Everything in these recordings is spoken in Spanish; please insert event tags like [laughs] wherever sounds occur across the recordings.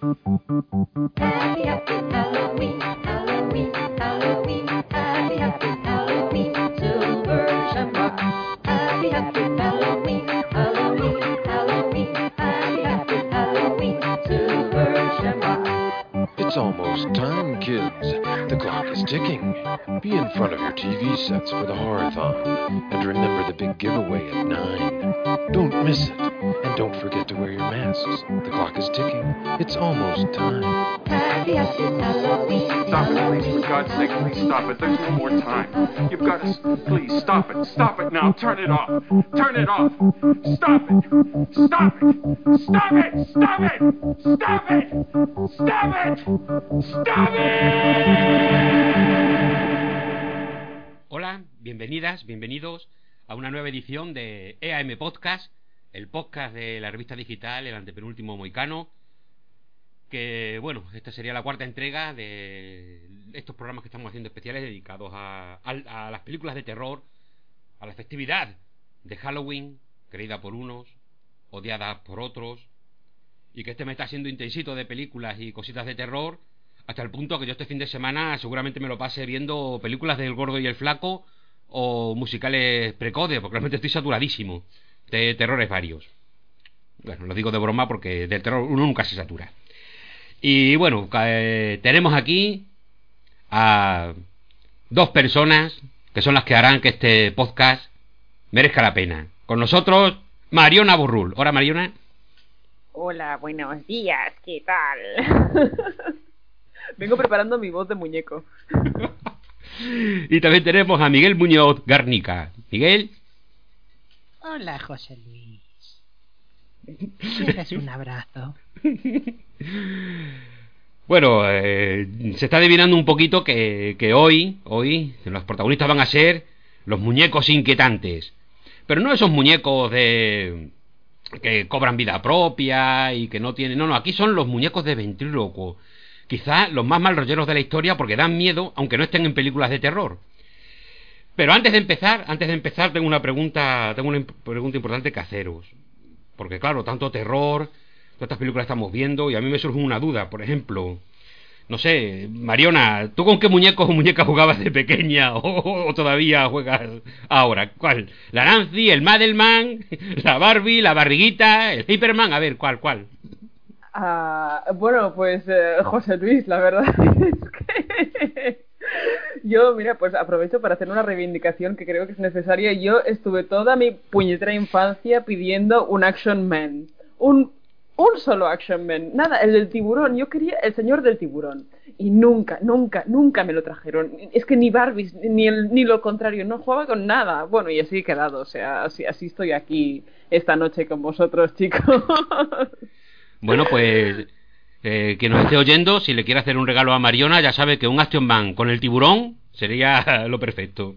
Happy, happy Halloween, Halloween, Halloween, happy, happy Halloween, Silver Shamrock. Happy, happy Halloween, Halloween, Halloween, happy, happy Halloween, Silver Shamrock. It's almost time, kids. The clock is ticking. Be in front of your TV sets for the Horathon. And remember the big giveaway at 9. Don't miss it. And don't forget to wear your masks. The clock is ticking. It's almost time. Happy, happy Halloween, Stop it, please. For God's sake, please stop it. There's no more time. You've got to. Please stop it. Stop it now. Turn it off. Turn it off. Stop it. Stop it. Stop it. Stop it. Stop it. Stop it. Stop it. Hola, bienvenidas, bienvenidos a una nueva edición de EAM Podcast, el podcast de la revista digital, el antepenúltimo moicano. Que bueno, esta sería la cuarta entrega de estos programas que estamos haciendo especiales dedicados a, a- a las películas de terror, a la festividad de Halloween, creída por unos, odiada por otros, y que este me está siendo intensito de películas y cositas de terror, hasta el punto que yo este fin de semana seguramente me lo pase viendo películas del gordo y el flaco o musicales precoces, porque realmente estoy saturadísimo de terrores varios. Bueno, lo digo de broma porque del terror uno nunca se satura. Y bueno, eh, tenemos aquí a dos personas que son las que harán que este podcast merezca la pena. Con nosotros, Mariona Burrul. Hola, Mariona. Hola, buenos días, ¿qué tal? [laughs] Vengo preparando mi voz de muñeco. [laughs] Y también tenemos a Miguel Muñoz Garnica. Miguel. Hola, José Luis. [laughs] ¿Quieres un abrazo? Bueno, eh, se está adivinando un poquito que, que hoy, hoy, los protagonistas van a ser los muñecos inquietantes. Pero no esos muñecos de que cobran vida propia y que no tienen... No, no, aquí son los muñecos de ventrílocuo. Quizá los más mal rolleros de la historia porque dan miedo, aunque no estén en películas de terror. Pero antes de empezar, antes de empezar tengo una pregunta, tengo una pregunta importante que haceros. Porque claro, tanto terror, estas películas estamos viendo y a mí me surge una duda, por ejemplo, no sé, Mariona, ¿tú con qué muñecos o muñecas jugabas de pequeña [laughs] o, todavía juegas ahora? ¿Cuál? ¿La Nancy, el Madelman, [laughs] la Barbie, la Barriguita, el Hyperman? A ver, ¿cuál, cuál? Ah, bueno, pues eh, José Luis, la verdad [laughs] es que yo, mira, pues aprovecho para hacer una reivindicación que creo que es necesaria. Yo estuve toda mi puñetera infancia pidiendo un Action Man. Un, un solo Action Man. Nada, el del tiburón. Yo quería el señor del tiburón. Y nunca, nunca, nunca me lo trajeron. Es que ni Barbies, ni, el, ni lo contrario, no jugaba con nada. Bueno, y así he quedado. O sea, así, así estoy aquí esta noche con vosotros, chicos. Bueno, pues eh, quien nos esté oyendo, si le quiere hacer un regalo a Mariona, ya sabe que un Action Man con el tiburón sería [laughs] lo perfecto.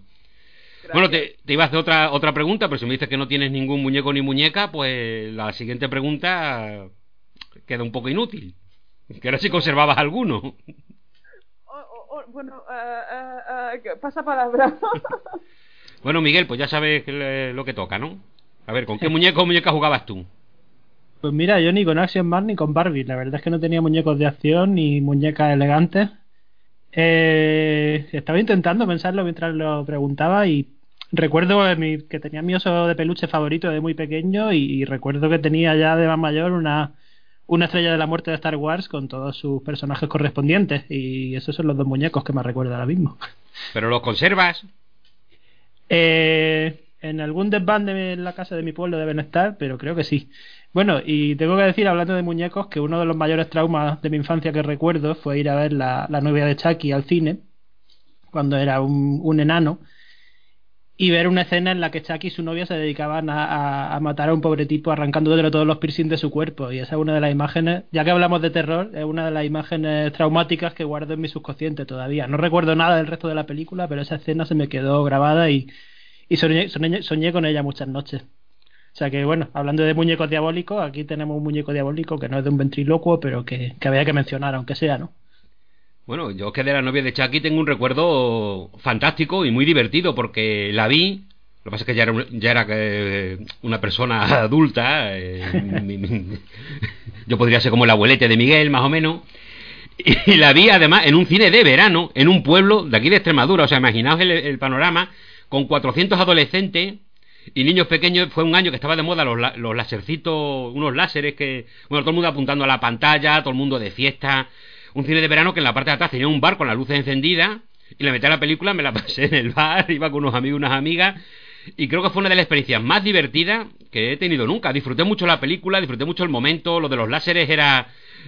Bueno, te, te iba a hacer otra, otra pregunta, pero si me dices que no tienes ningún muñeco ni muñeca, pues la siguiente pregunta queda un poco inútil. Que era si conservabas alguno. Oh, oh, oh, bueno, ah, ah, ah, pasa palabra. [laughs] Bueno, Miguel, pues ya sabes lo que toca, ¿no? A ver, ¿con qué [laughs] muñeco o muñeca jugabas tú? Pues mira, yo ni con Action Man ni con Barbie. La verdad es que no tenía muñecos de acción ni muñecas elegantes. Eh, estaba intentando pensarlo mientras lo preguntaba y recuerdo que tenía mi oso de peluche favorito de muy pequeño y, y recuerdo que tenía ya de más mayor una, una estrella de la muerte de Star Wars con todos sus personajes correspondientes y esos son los dos muñecos que me recuerdo ahora mismo. ¿Pero los conservas? Eh, en algún desván de la casa de mi pueblo deben estar, pero creo que sí. Bueno, y tengo que decir, hablando de muñecos, que uno de los mayores traumas de mi infancia que recuerdo fue ir a ver la, la novia de Chucky al cine, cuando era un, un enano, y ver una escena en la que Chucky y su novia se dedicaban a, matar a un pobre tipo arrancándole todos los piercings de su cuerpo. Y esa es una de las imágenes, ya que hablamos de terror, es una de las imágenes traumáticas que guardo en mi subconsciente todavía. No recuerdo nada del resto de la película, pero esa escena se me quedó grabada y, y soñé, soñé, soñé con ella muchas noches. O sea que bueno, hablando de muñecos diabólicos, aquí tenemos un muñeco diabólico que no es de un ventriloquo, pero que, que había que mencionar, aunque sea, ¿no? Bueno, yo que de la novia de Chucky tengo un recuerdo fantástico y muy divertido porque la vi Lo que pasa es que ya era, ya era eh, una persona [laughs] adulta. eh, [laughs] yo podría ser como el abuelete de Miguel, más o menos. Y la vi además en un cine de verano, en un pueblo de aquí de Extremadura. O sea, imaginaos el, el panorama con 400 adolescentes y niños pequeños. Fue un año que estaba de moda los, la- los lasercitos, unos láseres que. Bueno, todo el mundo apuntando a la pantalla, todo el mundo de fiesta. Un cine de verano que en la parte de atrás tenía un bar con las luces encendidas. Y le metí a la película, me la [laughs] pasé en el bar, iba con unos amigos y unas amigas. Y creo que fue una de las experiencias más divertidas que he tenido nunca. Disfruté mucho la película, disfruté mucho el momento, lo de los láseres era,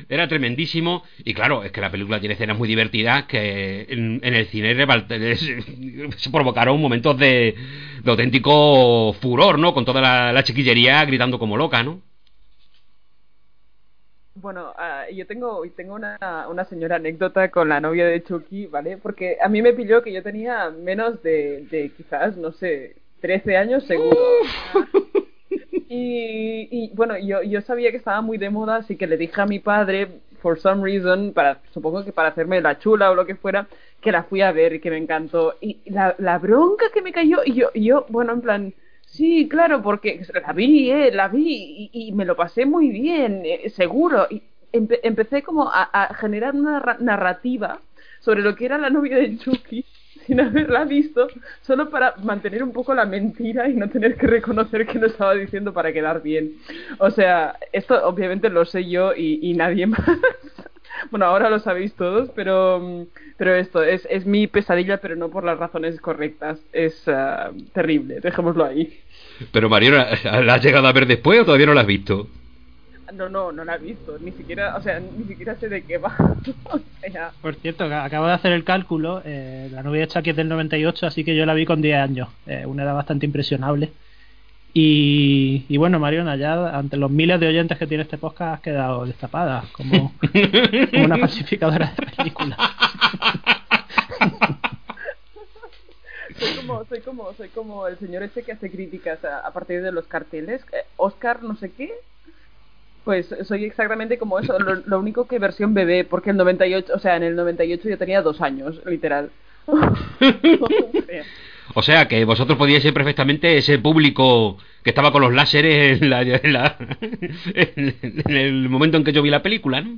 era tremendísimo. Y claro, es que la película tiene escenas muy divertidas que en, en el cine [laughs] se provocaron momentos de, de auténtico furor, ¿no? Con toda la, la chiquillería gritando como loca, ¿no? Bueno, ah, yo tengo, tengo una, una señora anécdota con la novia de Chucky, ¿vale? Porque a mí me pilló que yo tenía menos de, de quizás, no sé, 13 años seguro. Y, y bueno, yo, yo sabía que estaba muy de moda, así que le dije a mi padre, for some reason, para, supongo que para hacerme la chula o lo que fuera, que la fui a ver y que me encantó. Y la, la bronca que me cayó, y yo, yo, bueno, en plan, sí, claro, porque la vi, eh, la vi, y, y me lo pasé muy bien, eh, seguro. Y empe- empecé como a, generar una narra- narrativa sobre lo que era la novia de Chucky [laughs] sin haberla visto, solo para mantener un poco la mentira y no tener que reconocer que lo estaba diciendo para quedar bien. O sea, esto obviamente lo sé yo y, y nadie [laughs] más. Bueno, ahora lo sabéis todos, pero, pero esto es, es mi pesadilla, pero no por las razones correctas. Es ah, terrible, dejémoslo ahí. Pero Mariona, ¿la has llegado a ver después o todavía no la has visto? No, no, no la he visto, ni siquiera, o sea, ni siquiera sé de qué va. [laughs] o sea, Por cierto, acabo de hacer el cálculo. eh, la novia de Chucky es del 98, así que yo la vi con 10 años. eh, una edad bastante impresionable. Y, y bueno, Mariona, ya ante los miles de oyentes que tiene este podcast, has quedado destapada como, [laughs] como una falsificadora de películas. [laughs] soy como, soy como, soy como el señor ese que hace críticas a, a partir de los carteles. eh, Oscar, no sé qué. Pues soy exactamente como eso, lo, lo único que versión bebé, porque el 98, o sea, en el 98 yo tenía dos años, literal. O sea, que vosotros podíais ser perfectamente ese público que estaba con los láseres en, la- en la- en el momento en que yo vi la película, ¿no?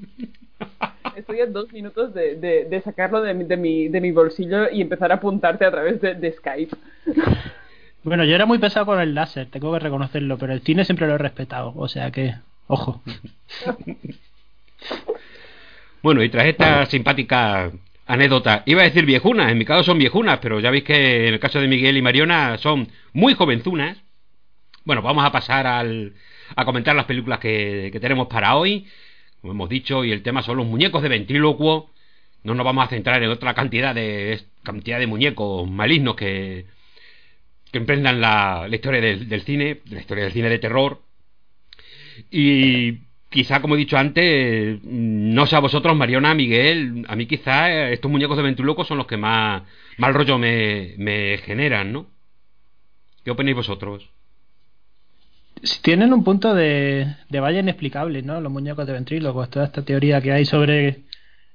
Estoy a dos minutos de, de, de sacarlo de mi, de, mi, de mi bolsillo y empezar a apuntarte a través de, de Skype. Bueno, yo era muy pesado con el láser, tengo que reconocerlo, pero el cine siempre lo he respetado. O sea que, ojo. Bueno, y tras esta simpática anécdota, iba a decir viejunas, en mi caso son viejunas, pero ya veis que en el caso de Miguel y Mariona son muy jovenzunas. Bueno, vamos a pasar al, a comentar las películas que, que tenemos para hoy. Como hemos dicho, y el tema son los muñecos de ventrílocuo. No nos vamos a centrar en otra cantidad de cantidad de muñecos malignos que, que emprendan la, la historia del, del cine, la historia del cine de terror. Y quizá, como he dicho antes, no sé a vosotros, Mariona, Miguel, a mí quizá estos muñecos de ventrílocuo son los que más mal rollo me, me generan, ¿no? ¿Qué opináis vosotros? Tienen un punto de, de valla inexplicable, ¿no? Los muñecos de ventrílocos, toda esta teoría que hay sobre,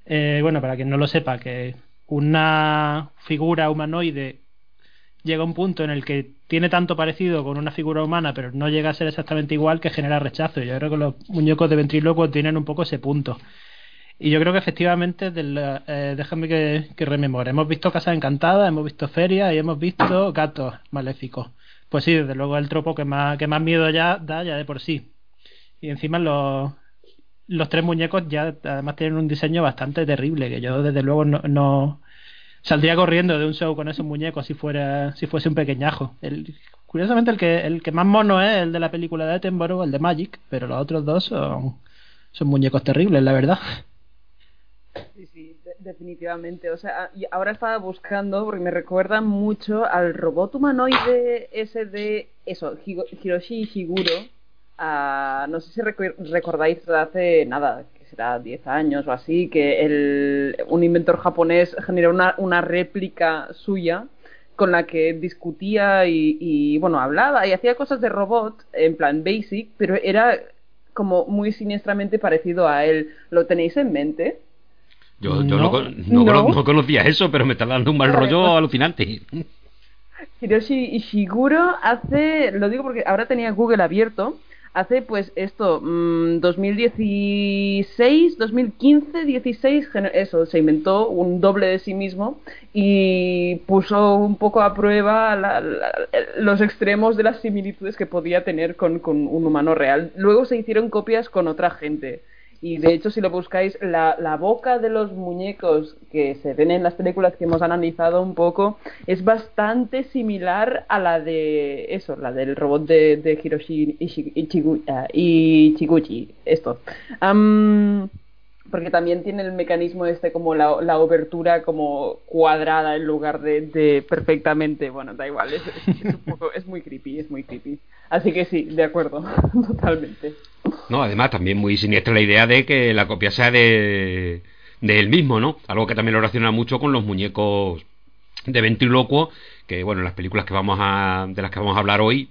eh, bueno, para quien no lo sepa, que una figura humanoide llega un punto en el que tiene tanto parecido con una figura humana, pero no llega a ser exactamente igual que genera rechazo. Yo creo que los muñecos de ventrílocuo tienen un poco ese punto. Y yo creo que efectivamente, eh, déjame que, que rememore, hemos visto Casas Encantadas, hemos visto Ferias y hemos visto Gatos Maléficos. Pues sí, desde luego el tropo que más, que más miedo ya da ya de por sí. Y encima los, los tres muñecos ya además tienen un diseño bastante terrible, que yo desde luego no, no saldría corriendo de un show con esos muñecos si fuera si fuese un pequeñajo. El, curiosamente el que el que más mono es el de la película de Attenborough, el de Magic, pero los otros dos son, son muñecos terribles, la verdad. Sí, sí, de- definitivamente. O sea, y ahora estaba buscando porque me recuerdan mucho al robot humanoide ese de eso, Hiroshi Higuro. Ah, no sé si recordáis hace nada, será 10 años o así, que el, un inventor japonés generó una, una réplica suya con la que discutía y, y, bueno, hablaba y hacía cosas de robot en plan basic, pero era como muy siniestramente parecido a él. ¿Lo tenéis en mente? Yo, yo no, No. con- no, No. cono- no conocía eso, pero me está dando un mal Vale, rollo pues- alucinante. Hiroshi Ishiguro hace, lo digo porque ahora tenía Google abierto, hace pues esto, mm, 2016, 2015, 16, gen- eso, se inventó un doble de sí mismo y puso un poco a prueba la- los extremos de las similitudes que podía tener con, con un humano real. Luego se hicieron copias con otra gente. Y de hecho, si lo buscáis, la, la boca de los muñecos que se ven en las películas que hemos analizado un poco es bastante similar a la de eso, la del robot de, de Hiroshi ah, Ichiguchi. Esto. Am, porque también tiene el mecanismo este como la, la obertura como cuadrada en lugar de, perfectamente. Bueno, da igual, es un poco, es muy creepy, es muy creepy. Así que sí, de acuerdo, [laughs] totalmente. No, además también muy siniestra la idea de que la copia sea de, de él mismo, ¿no? Algo que también lo relaciona mucho con los muñecos de ventrílocuo, que bueno, en las películas que vamos a, de las que vamos a hablar hoy,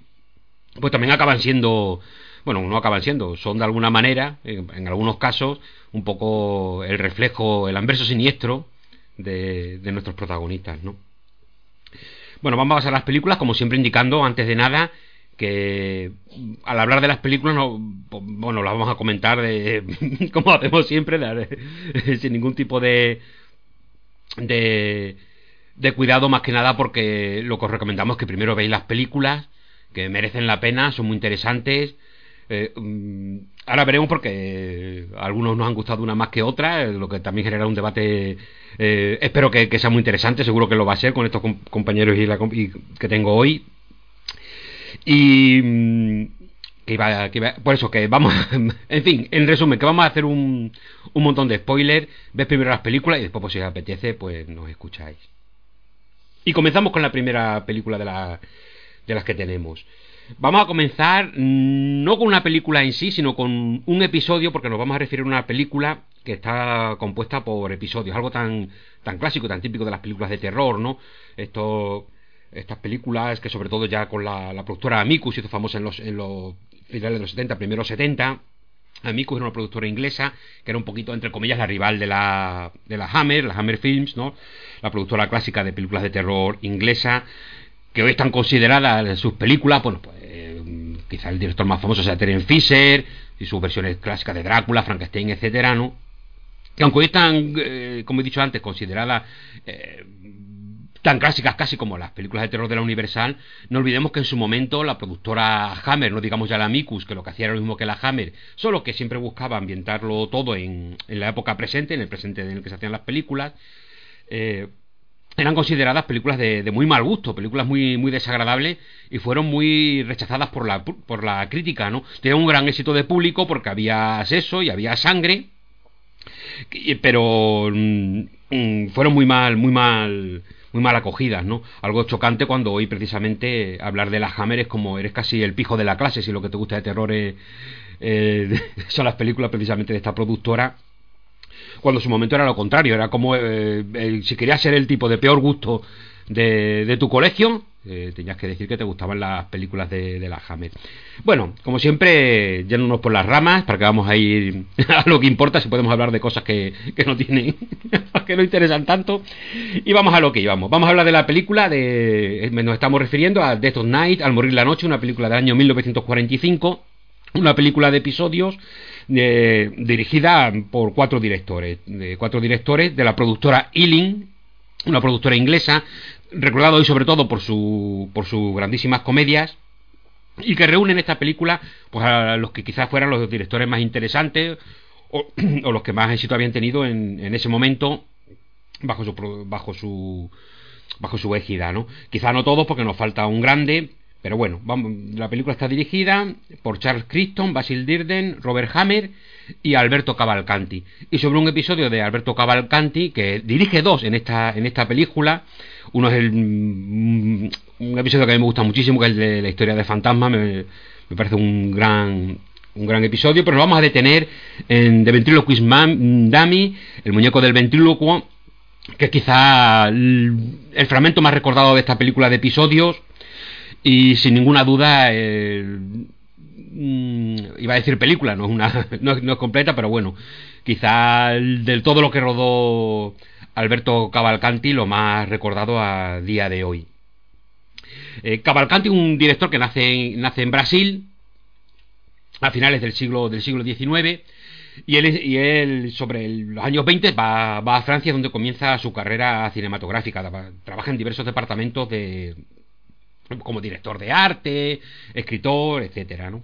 pues también acaban siendo, bueno, no acaban siendo, son de alguna manera, en, algunos casos, un poco el reflejo, el anverso siniestro de, de nuestros protagonistas, ¿no? Bueno, vamos a las películas, como siempre indicando, antes de nada, que al hablar de las películas, no, po- bueno, las vamos a comentar de, [laughs] como hacemos siempre, sin ningún tipo de, de, cuidado, más que nada porque lo que os recomendamos es que primero veáis las películas, que merecen la pena, son muy interesantes. Eh, mm, ahora veremos porque algunos nos han gustado una más que otra, eh, lo que también genera un debate. eh, espero que, sea muy interesante, seguro que lo va a ser con estos com- compañeros y, la y que tengo hoy. Y mm, que iba, que iba- por eso que vamos, [laughs] en fin, en resumen, que vamos a hacer un, un montón de spoilers, ves primero las películas y después, pues, si os apetece, pues nos escucháis. Y comenzamos con la primera película de, la, de las que tenemos. Vamos a comenzar mm, no con una película en sí, sino con un episodio, porque nos vamos a referir a una película que está compuesta por episodios, algo tan, tan clásico, tan típico de las películas de terror, ¿no? Esto, estas películas que sobre todo ya con la, la productora Amicus hizo famosa en los, en los finales de los 70, primeros 70. Amicus era una productora inglesa que era un poquito, entre comillas, la rival de la, de la Hammer, la Hammer Films, ¿no? La productora clásica de películas de terror inglesa, que hoy están consideradas sus películas, bueno, pues eh, quizá el director más famoso sea Terence Fisher y sus versiones clásicas de Drácula, Frankenstein, etcétera, ¿no? Que aunque hoy están, eh, como he dicho antes, consideradas eh, tan clásicas casi como las películas de terror de la Universal, no olvidemos que en su momento la productora Hammer, no digamos ya la Micus, que lo que hacía era lo mismo que la Hammer, solo que siempre buscaba ambientarlo todo en, la época presente, en el presente en el que se hacían las películas, eh, eran consideradas películas de, muy mal gusto, películas muy, muy desagradables y fueron muy rechazadas por la, por la crítica, ¿no? Tenían un gran éxito de público porque había sexo y había sangre, pero mm, mm, fueron muy mal, muy mal, muy mal acogidas, ¿no? Algo chocante cuando hoy precisamente hablar de la Hammer es como eres casi el pijo de la clase si lo que te gusta de terror es, eh, [laughs] son las películas precisamente de esta productora cuando su momento era lo contrario, era como eh, eh, si querías ser el tipo de peor gusto de, tu colegio, eh, tenías que decir que te gustaban las películas de, la Hammer. Bueno, como siempre, yéndonos por las ramas, para que vamos a ir [laughs] a lo que importa, si podemos hablar de cosas que, que no tienen, [laughs] que no interesan tanto, y vamos a lo que íbamos. Vamos a hablar de la película, de, nos estamos refiriendo a Death of Night, Al morir la noche, una película del año 1945, una película de episodios eh, dirigida por cuatro directores, de cuatro directores de la productora Ealing, una productora inglesa, recordada hoy sobre todo por su por sus grandísimas comedias y que reúnen esta película pues a los que quizás fueran los directores más interesantes o, [clears throat] los que más éxito habían tenido en, en ese momento bajo su bajo su bajo su égida, ¿no? Quizá no todos porque nos falta un grande, pero bueno, vamos, la película está dirigida por Charles Crichton, Basil Dirden, Robert Hammer y Alberto Cavalcanti. Y sobre un episodio de Alberto Cavalcanti, que dirige dos en esta, en esta película, uno es el, mm, un episodio que a mí me gusta muchísimo, que es el de la historia de fantasma, me, me parece un gran un gran episodio, pero nos vamos a detener en The Ventriloquist Dummy, el muñeco del ventrílocuo, que es quizá el, fragmento más recordado de esta película de episodios. Y sin ninguna duda mm, iba a decir película no es una [laughs] no, no es completa pero bueno quizá el- del todo lo que rodó Alberto Cavalcanti lo más recordado a día de hoy Eh, Cavalcanti, un director que nace, en- nace en Brasil a finales del siglo del siglo XIX y él, y él sobre los años 20 va, va a Francia donde comienza su carrera cinematográfica. Traba- Trabaja en diversos departamentos de como director de arte, escritor, etcétera, ¿no?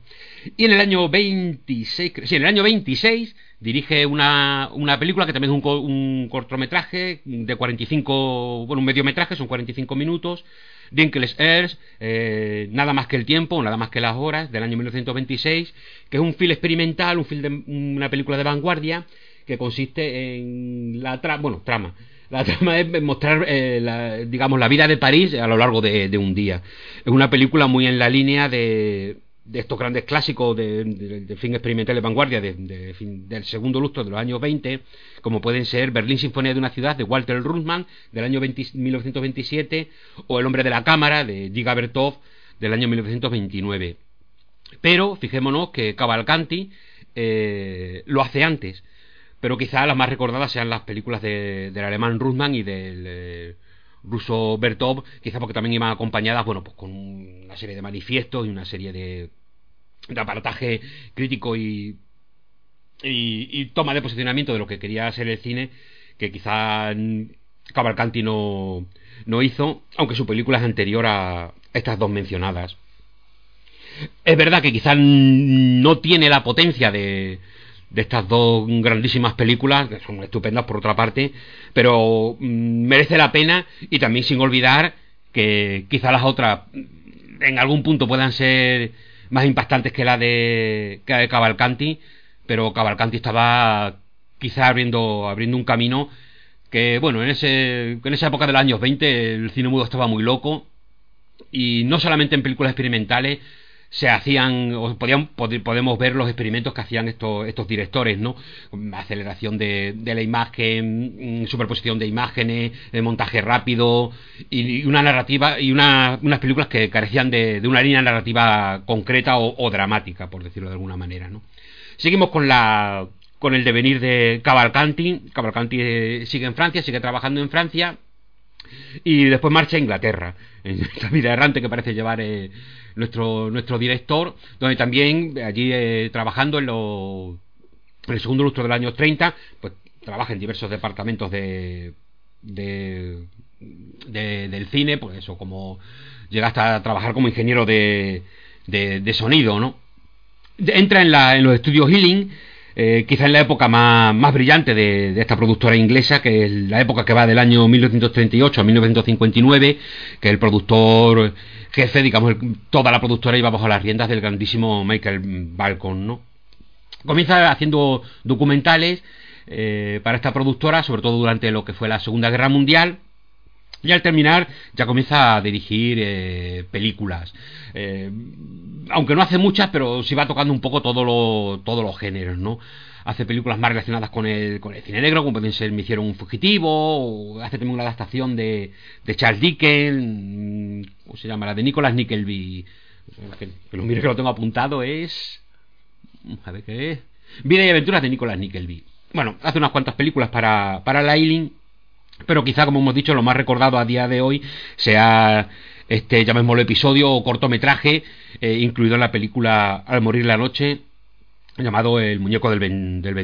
Y en el año 26, cre- sí, en el año 26 dirige una, una película que también es un, co- un cortometraje de 45, bueno, un mediometraje, son 45 minutos, Dinkles Earth, eh, Nada más que el tiempo, Nada más que las horas, del año 1926, que es un film experimental, un film de, una película de vanguardia, que consiste en la trama, bueno, trama. La trama es mostrar, eh, la- digamos, la vida de París a lo largo de, de un día. Es una película muy en la línea de, de estos grandes clásicos de, de- del film experimental de vanguardia de- de fin- del segundo lustro de los años 20, como pueden ser Berlín Sinfonía de una ciudad de Walter Ruttmann del año 20 1927 o El hombre de la cámara de Giga Bertov del año 1929. Pero fijémonos que Cavalcanti eh, lo hace antes. Pero quizá las más recordadas sean las películas de- del alemán Russmann y del eh, ruso Bertov, quizá porque también iban acompañadas, bueno, pues con una serie de manifiestos y una serie de, de aparataje crítico y, y, y toma de posicionamiento de lo que quería ser el cine, que quizá Cavalcanti no, no hizo, aunque su película es anterior a estas dos mencionadas. Es verdad que quizás no tiene la potencia de, de estas dos grandísimas películas, que son estupendas por otra parte, pero mm, merece la pena y también sin olvidar que quizás las otras mm, en algún punto puedan ser más impactantes que la de, que la de Cavalcanti, pero Cavalcanti estaba quizás abriendo, abriendo un camino que, bueno, en, ese, en esa época de los años 20 el cine mudo estaba muy loco y no solamente en películas experimentales se hacían o podían pod- podemos ver los experimentos que hacían estos estos directores no aceleración de, de la imagen mm, superposición de imágenes eh, montaje rápido y, y una narrativa y una, unas películas que carecían de, de una línea narrativa concreta o, o dramática por decirlo de alguna manera no seguimos con la con el devenir de Cavalcanti. Cavalcanti eh, sigue en Francia sigue trabajando en Francia y después marcha a Inglaterra en [laughs] esta vida errante que parece llevar eh, nuestro nuestro director donde también eh, allí eh, trabajando en, lo- en el segundo lustro del año 30 pues trabaja en diversos departamentos de, de, de- del cine pues eso como llega hasta trabajar como ingeniero de, de, de sonido no entra en, la, en los estudios Healing, eh, quizá en la época más, más brillante de, esta productora inglesa, que es la época que va del año 1938 a 1959, que el productor jefe, digamos, el- toda la productora iba bajo las riendas del grandísimo Michael Balcon, ¿no? Comienza haciendo documentales eh, para esta productora, sobre todo durante lo que fue la Segunda Guerra Mundial, y al terminar ya comienza a dirigir eh, películas. Eh, aunque no hace muchas, pero sí va tocando un poco todo lo- todos los géneros, ¿no? Hace películas más relacionadas con el, con el cine negro, como pueden ser Me hicieron un fugitivo, o hace también una adaptación de, de Charles Dickens, mm, ¿cómo se llama? La de Nicholas Nickleby. Que, que lo mire que lo tengo apuntado, es... A ver qué es. Vida y aventuras de Nicholas Nickleby. Bueno, hace unas cuantas películas para, para la pero quizá, como hemos dicho, lo más recordado a día de hoy sea este, llamémoslo episodio o cortometraje, eh, incluido en la película Al morir la noche, llamado El muñeco del, ven- del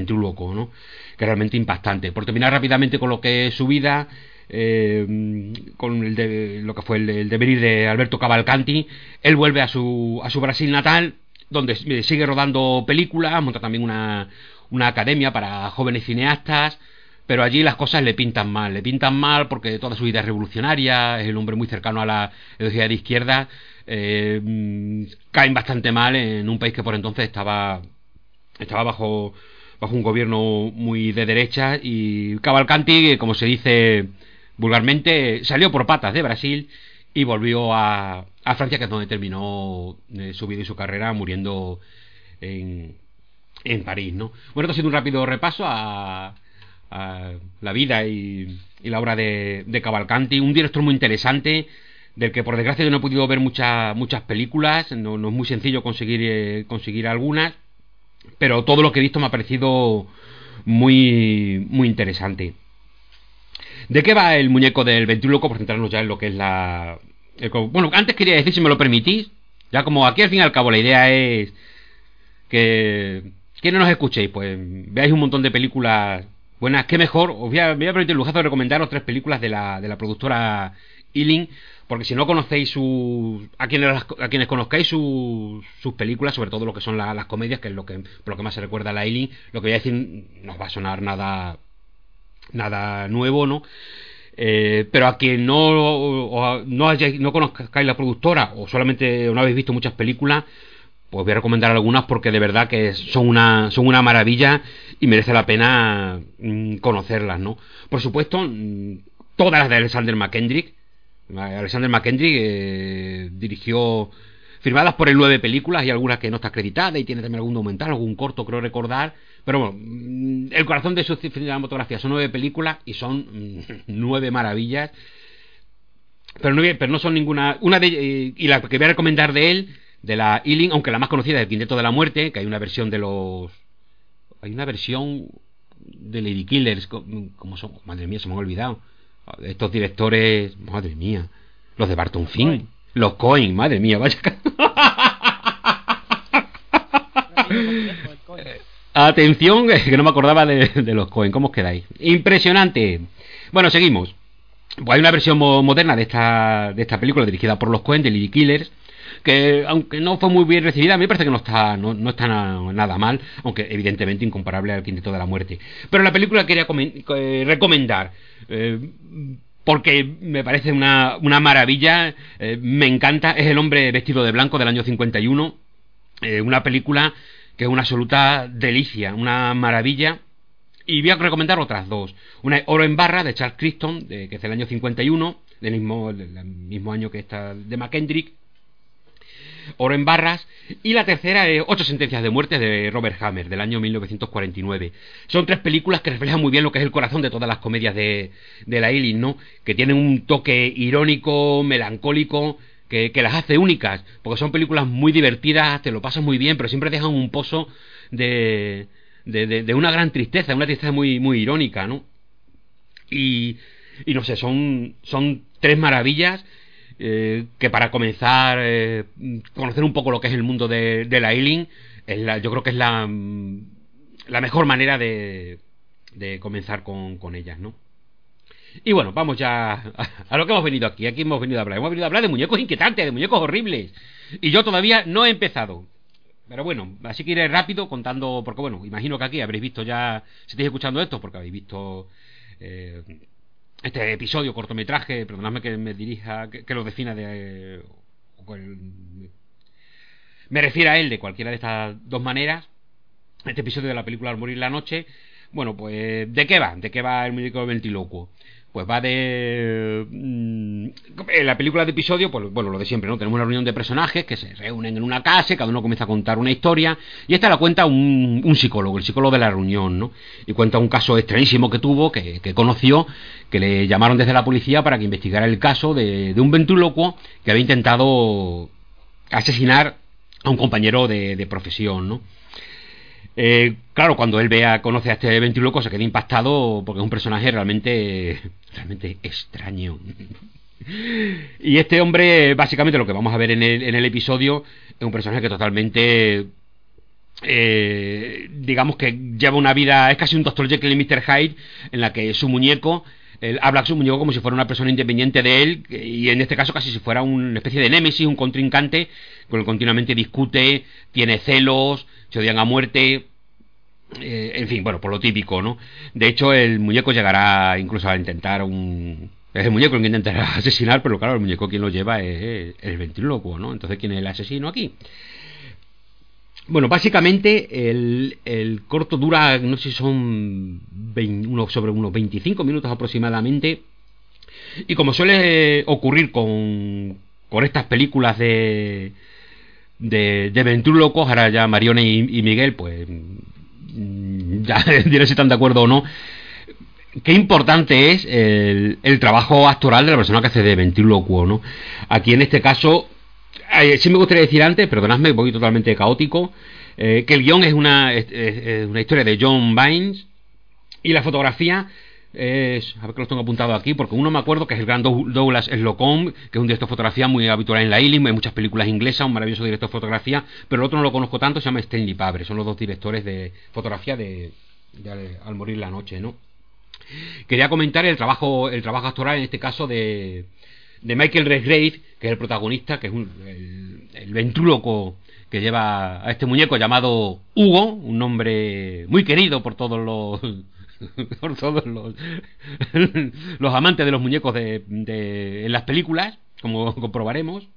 ¿no? Que es realmente impactante. Por terminar rápidamente con lo que es su vida, eh, con el de, lo que fue el, el devenir de Alberto Cavalcanti, él vuelve a su, a su Brasil natal, donde sigue rodando películas, monta también una, una academia para jóvenes cineastas, pero allí las cosas le pintan mal, le pintan mal porque toda su vida es revolucionaria, es el hombre muy cercano a la ideología de izquierda, eh, mm, caen bastante mal en un país que por entonces estaba estaba bajo bajo un gobierno muy de derecha y Cavalcanti, como se dice vulgarmente, salió por patas de Brasil y volvió a, a Francia, que es donde terminó eh, su vida y su carrera muriendo en, en París, ¿no? Bueno, esto ha sido un rápido repaso a, la vida y, y la obra de, de Cavalcanti, un director muy interesante del que por desgracia yo no he podido ver muchas muchas películas, no, no es muy sencillo conseguir eh, conseguir algunas, pero todo lo que he visto me ha parecido muy muy interesante. ¿De qué va el muñeco del ventríloco? Por centrarnos ya en lo que es la, bueno, antes quería decir, si me lo permitís, ya como aquí al fin y al cabo la idea es que, que no nos escuchéis, pues veáis un montón de películas buenas, qué mejor, os voy a, voy permitir el lujazo de recomendaros tres películas de la, de la productora Ealing, porque si no conocéis sus, a quienes, a quienes conozcáis sus, sus películas, sobre todo lo que son la- las comedias, que es lo que, por lo que más se recuerda a la Ealing, lo que voy a decir no va a sonar nada, nada nuevo, ¿no? Eh, pero a quien no, o- no, no conozcáis la productora o solamente no habéis visto muchas películas, pues voy a recomendar algunas porque de verdad que son una, son una maravilla y merece la pena mm, conocerlas, ¿no? Por supuesto, mm, todas las de Alexander McKendrick. Alexander McKendrick eh, dirigió firmadas por el nueve películas y algunas que no está acreditada y tiene también algún documental, algún corto, creo recordar. Pero bueno, mm, el corazón de su cinematografía son nueve películas y son [laughs] nueve maravillas. Pero no, pero no son ninguna. Una de, eh, y la que voy a recomendar de él, de la Ealing, aunque la más conocida es el Quinteto de la Muerte, que hay una versión de los. Hay una versión de Lady Killers, co- como son. Madre mía, se me ha olvidado. Estos directores. Madre mía. Los de Barton Fink. Los Coin, madre mía, vaya. [laughs] Atención, [laughs] que no me acordaba de, de los Cohen. ¿Cómo os quedáis? Impresionante. Bueno, seguimos. Pues hay una versión mo- moderna de esta, de esta película dirigida por los Cohen, de Lily Killers, que aunque no fue muy bien recibida, a mí me parece que no está, no, no está na- nada mal, aunque evidentemente incomparable al Quinteto de la Muerte. Pero la película que quería eh, recomendar, eh, porque me parece una, una maravilla, eh, me encanta, es El hombre vestido de blanco del año 51, eh, una película que es una absoluta delicia, una maravilla. Y voy a recomendar otras dos. Una Oro en barra de Charles Crichton, de- que es del año 51, del mismo, del mismo año que esta de McKendrick. Oro en barras. Y la tercera es Ocho sentencias de muerte de Robert Hammer, del año 1949. Son tres películas que reflejan muy bien lo que es el corazón de todas las comedias de, de la ¿no? Que tienen un toque irónico, melancólico, que, que las hace únicas. Porque son películas muy divertidas, te lo pasas muy bien, pero siempre dejan un pozo de, de, de- de una gran tristeza, una tristeza muy, muy irónica, ¿no? Y, y no sé, son, son tres maravillas eh, que para comenzar eh, conocer un poco lo que es el mundo de, la Ealing, es la- yo creo que es la, mm, la mejor manera de, de comenzar con, con ellas, ¿no? Y bueno, vamos ya a, a lo que hemos venido aquí. Aquí hemos venido a hablar. Hemos venido a hablar de muñecos inquietantes, de muñecos horribles. Y yo todavía no he empezado. Pero bueno, así que iré rápido contando, porque bueno, imagino que aquí habréis visto ya, si estáis escuchando esto, porque habéis visto eh, este episodio, cortometraje, perdonadme que me dirija, que, lo defina de... me refiero a él de cualquiera de estas dos maneras. Este episodio de la película Al morir la noche. Bueno, pues, ¿de qué va? ¿De qué va el muñeco ventilocuo? Pues va de... mm, en la película de episodio, pues bueno, lo de siempre, ¿no? Tenemos una reunión de personajes que se reúnen en una casa, y cada uno comienza a contar una historia, y esta la cuenta un, un psicólogo, el psicólogo de la reunión, ¿no? Y cuenta un caso extrañísimo que tuvo, que, que conoció, que le llamaron desde la policía para que investigara el caso de, de un ventrílocuo que había intentado asesinar a un compañero de, de profesión, ¿no? Eh, claro, cuando él vea, conoce a este ventríloco, se queda impactado porque es un personaje realmente, realmente extraño. [laughs] Y este hombre, básicamente lo que vamos a ver en el, en el episodio, es un personaje que totalmente, eh, digamos que lleva una vida, es casi un Dr. Jekyll y Mr. Hyde, en la que su muñeco, él habla su muñeco como si fuera una persona independiente de él, y en este caso casi si fuera una especie de némesis, un contrincante, con el que continuamente discute, tiene celos, se odian a muerte, eh, en fin, bueno, por lo típico, ¿no? De hecho, el muñeco llegará incluso a intentar un... Es el muñeco el que intentará [laughs] asesinar, pero claro, el muñeco quien lo lleva es el ventrílocuo, ¿no? Entonces, ¿quién es el asesino aquí? Bueno, básicamente el, el corto dura, no sé si son 20 unos- sobre unos 25 minutos aproximadamente. Y como suele ocurrir con, con estas películas de, de, de ventrílocos, ahora ya Marione y, Miguel, pues mm, ya [laughs] diré si están de acuerdo o no. Qué importante es el, el trabajo actoral de la persona que hace de ventrílocuo, ¿no? Aquí en este caso, sí me gustaría decir antes, perdonadme, voy totalmente caótico, eh, que el guion es una, una historia de John Vines y la fotografía es, a ver que los tengo apuntado aquí, porque uno me acuerdo que es el gran Dou- Douglas Slocum, que es un director de fotografía muy habitual en la ILM, hay muchas películas inglesas, un maravilloso director de fotografía, pero el otro no lo conozco tanto, se llama Stanley Pabre, son los dos directores de fotografía de, de Al- morir la noche, ¿no? Quería comentar el trabajo, el trabajo actoral en este caso de, de Michael Redgrave, que es el protagonista, que es un- el, el que lleva a este muñeco llamado Hugo, un nombre muy querido por todos los [laughs] por todos los, [laughs] los amantes de los muñecos de, en las películas, como [laughs] comprobaremos.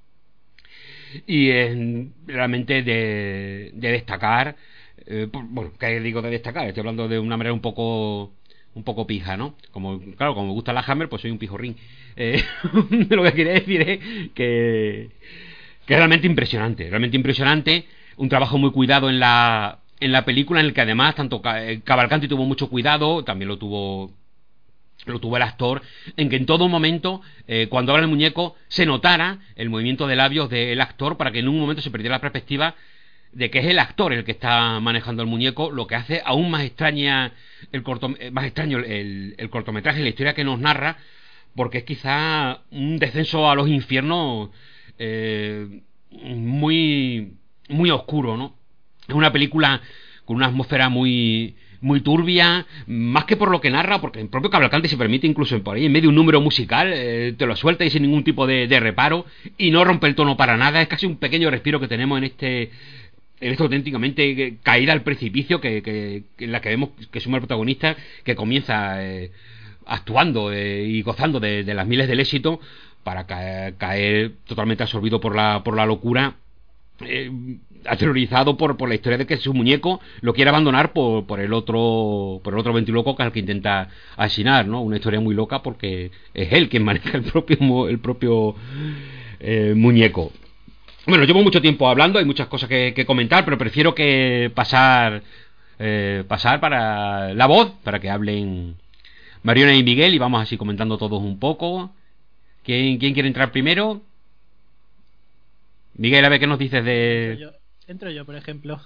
Y es realmente de, de destacar, eh, bueno, ¿qué digo de destacar? Estoy hablando de una manera un poco un poco pija, ¿no? Como, claro, como me gusta la Hammer, pues soy un pijorrín. Eh, lo que quería decir es que, que es realmente impresionante, realmente impresionante, un trabajo muy cuidado en la, en la película, en el que además tanto eh, Cavalcanti tuvo mucho cuidado, también lo tuvo lo tuvo el actor, en que en todo momento, eh, cuando habla el muñeco, se notara el movimiento de labios del actor para que en un momento se perdiera la perspectiva de que es el actor el que está manejando el muñeco, lo que hace aún más extraña el corto, eh, más extraño el, cortometraje, la historia que nos narra, porque es quizá un descenso a los infiernos muy muy oscuro, ¿no? Es una película con una atmósfera muy muy turbia, más que por lo que narra, porque el propio Cavalcante se permite incluso por ahí en medio de un número musical, eh, te lo suelta y sin ningún tipo de, reparo, y no rompe el tono para nada, es casi un pequeño respiro que tenemos en este en esto auténticamente caída al precipicio que, en la que vemos que suma el protagonista que comienza eh, actuando eh, y gozando de, las miles del éxito para caer, caer totalmente absorbido por la, por la locura aterrorizado por, por la historia de que su muñeco lo quiere abandonar por, por el otro por el otro ventiloco que al que intenta asesinar, ¿no? Una historia muy loca porque es él quien maneja el propio el propio eh, muñeco. Bueno, llevo mucho tiempo hablando, hay muchas cosas que, que comentar, pero prefiero que pasar eh, pasar para la voz para que hablen Mariona y Miguel y vamos así comentando todos un poco. ¿Quién, quién quiere entrar primero? Miguel, a ver qué nos dices de... entro yo, por ejemplo.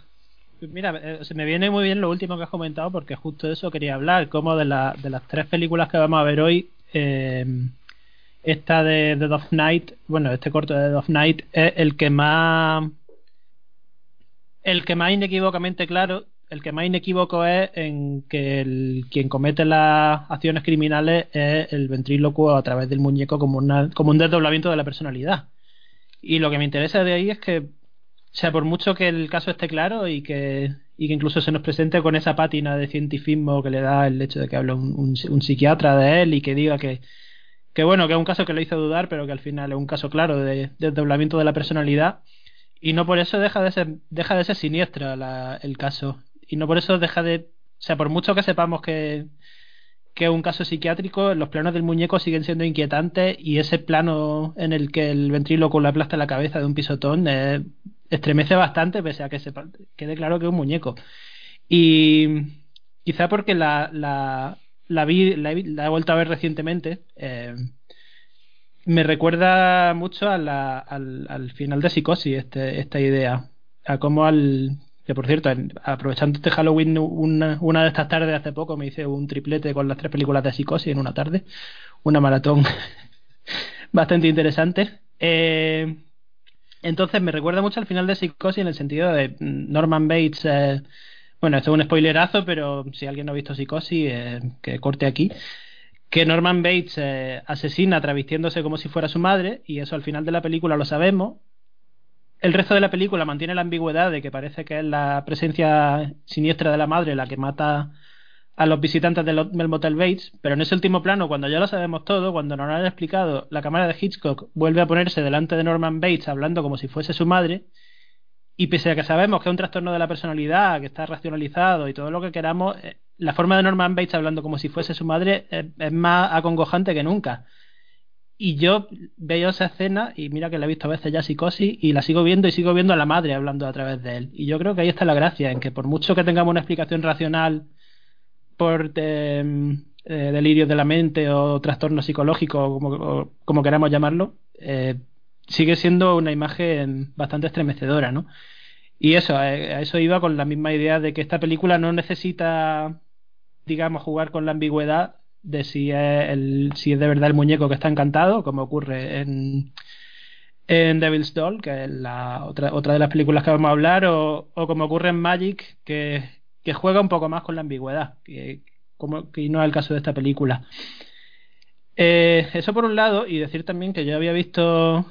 Mira, eh, se me viene muy bien lo último que has comentado porque justo de eso quería hablar, como de, la, de las tres películas que vamos a ver hoy, eh, esta de The Dove Night, bueno, este corto de The Dove Night es el que más el que más inequívocamente claro, el que más inequívoco es en que el, quien comete las acciones criminales es el ventrílocuo a través del muñeco como, una, como un desdoblamiento de la personalidad. Y lo que me interesa de ahí es que, o sea, por mucho que el caso esté claro y que, y que incluso se nos presente con esa pátina de cientifismo que le da el hecho de que hable un, un- psiquiatra de él y que diga que, que bueno, que es un caso que lo hizo dudar, pero que al final es un caso claro de de desdoblamiento de la personalidad. Y no por eso deja de ser, deja de ser siniestra la- el caso. Y no por eso deja de. O sea, por mucho que sepamos que, que es un caso psiquiátrico, los planos del muñeco siguen siendo inquietantes y ese plano en el que el ventríloco le aplasta la cabeza de un pisotón eh, estremece bastante, pese a que sepa, quede claro que es un muñeco. Y quizá porque la, la, la vi, la he, vuelto a ver recientemente. eh, me recuerda mucho al, al final de Psicosis este, esta idea. A cómo al... Que por cierto, aprovechando este Halloween, una, una de estas tardes hace poco me hice un triplete con las tres películas de Psicosis en una tarde. Una maratón [laughs] bastante interesante. Eh, entonces me recuerda mucho al final de Psicosis en el sentido de mm, Norman Bates... eh, bueno, esto es un spoilerazo, pero si alguien no ha visto Psicosis, eh, que corte aquí que Norman Bates eh, asesina travestiéndose como si fuera su madre, y eso al final de la película lo sabemos. El resto de la película mantiene la ambigüedad de que parece que es la presencia siniestra de la madre la que mata a los visitantes del, Motel Bates, pero en ese último plano, cuando ya lo sabemos todo, cuando nos lo han explicado, la cámara de Hitchcock vuelve a ponerse delante de Norman Bates hablando como si fuese su madre, y pese a que sabemos que es un trastorno de la personalidad, que está racionalizado y todo lo que queramos, eh, la forma de Norman Bates hablando como si fuese su madre es, es más acongojante que nunca. Y yo veo esa escena y mira que la he visto a veces ya psicosis y la sigo viendo y sigo viendo a la madre hablando a través de él. Y yo creo que ahí está la gracia, en que por mucho que tengamos una explicación racional por eh, eh, delirios de la mente o trastorno psicológico, como, o como queramos llamarlo, eh, sigue siendo una imagen bastante estremecedora, ¿no? Y eso, a a eso iba con la misma idea de que esta película no necesita, digamos, jugar con la ambigüedad de si es, el, si es de verdad el muñeco que está encantado, como ocurre en, en Devil's Doll, que es la otra, otra de las películas que vamos a hablar, o, o como ocurre en Magic, que, que juega un poco más con la ambigüedad, que, como, que no es el caso de esta película. Eh, eso por un lado, y decir también que yo había visto.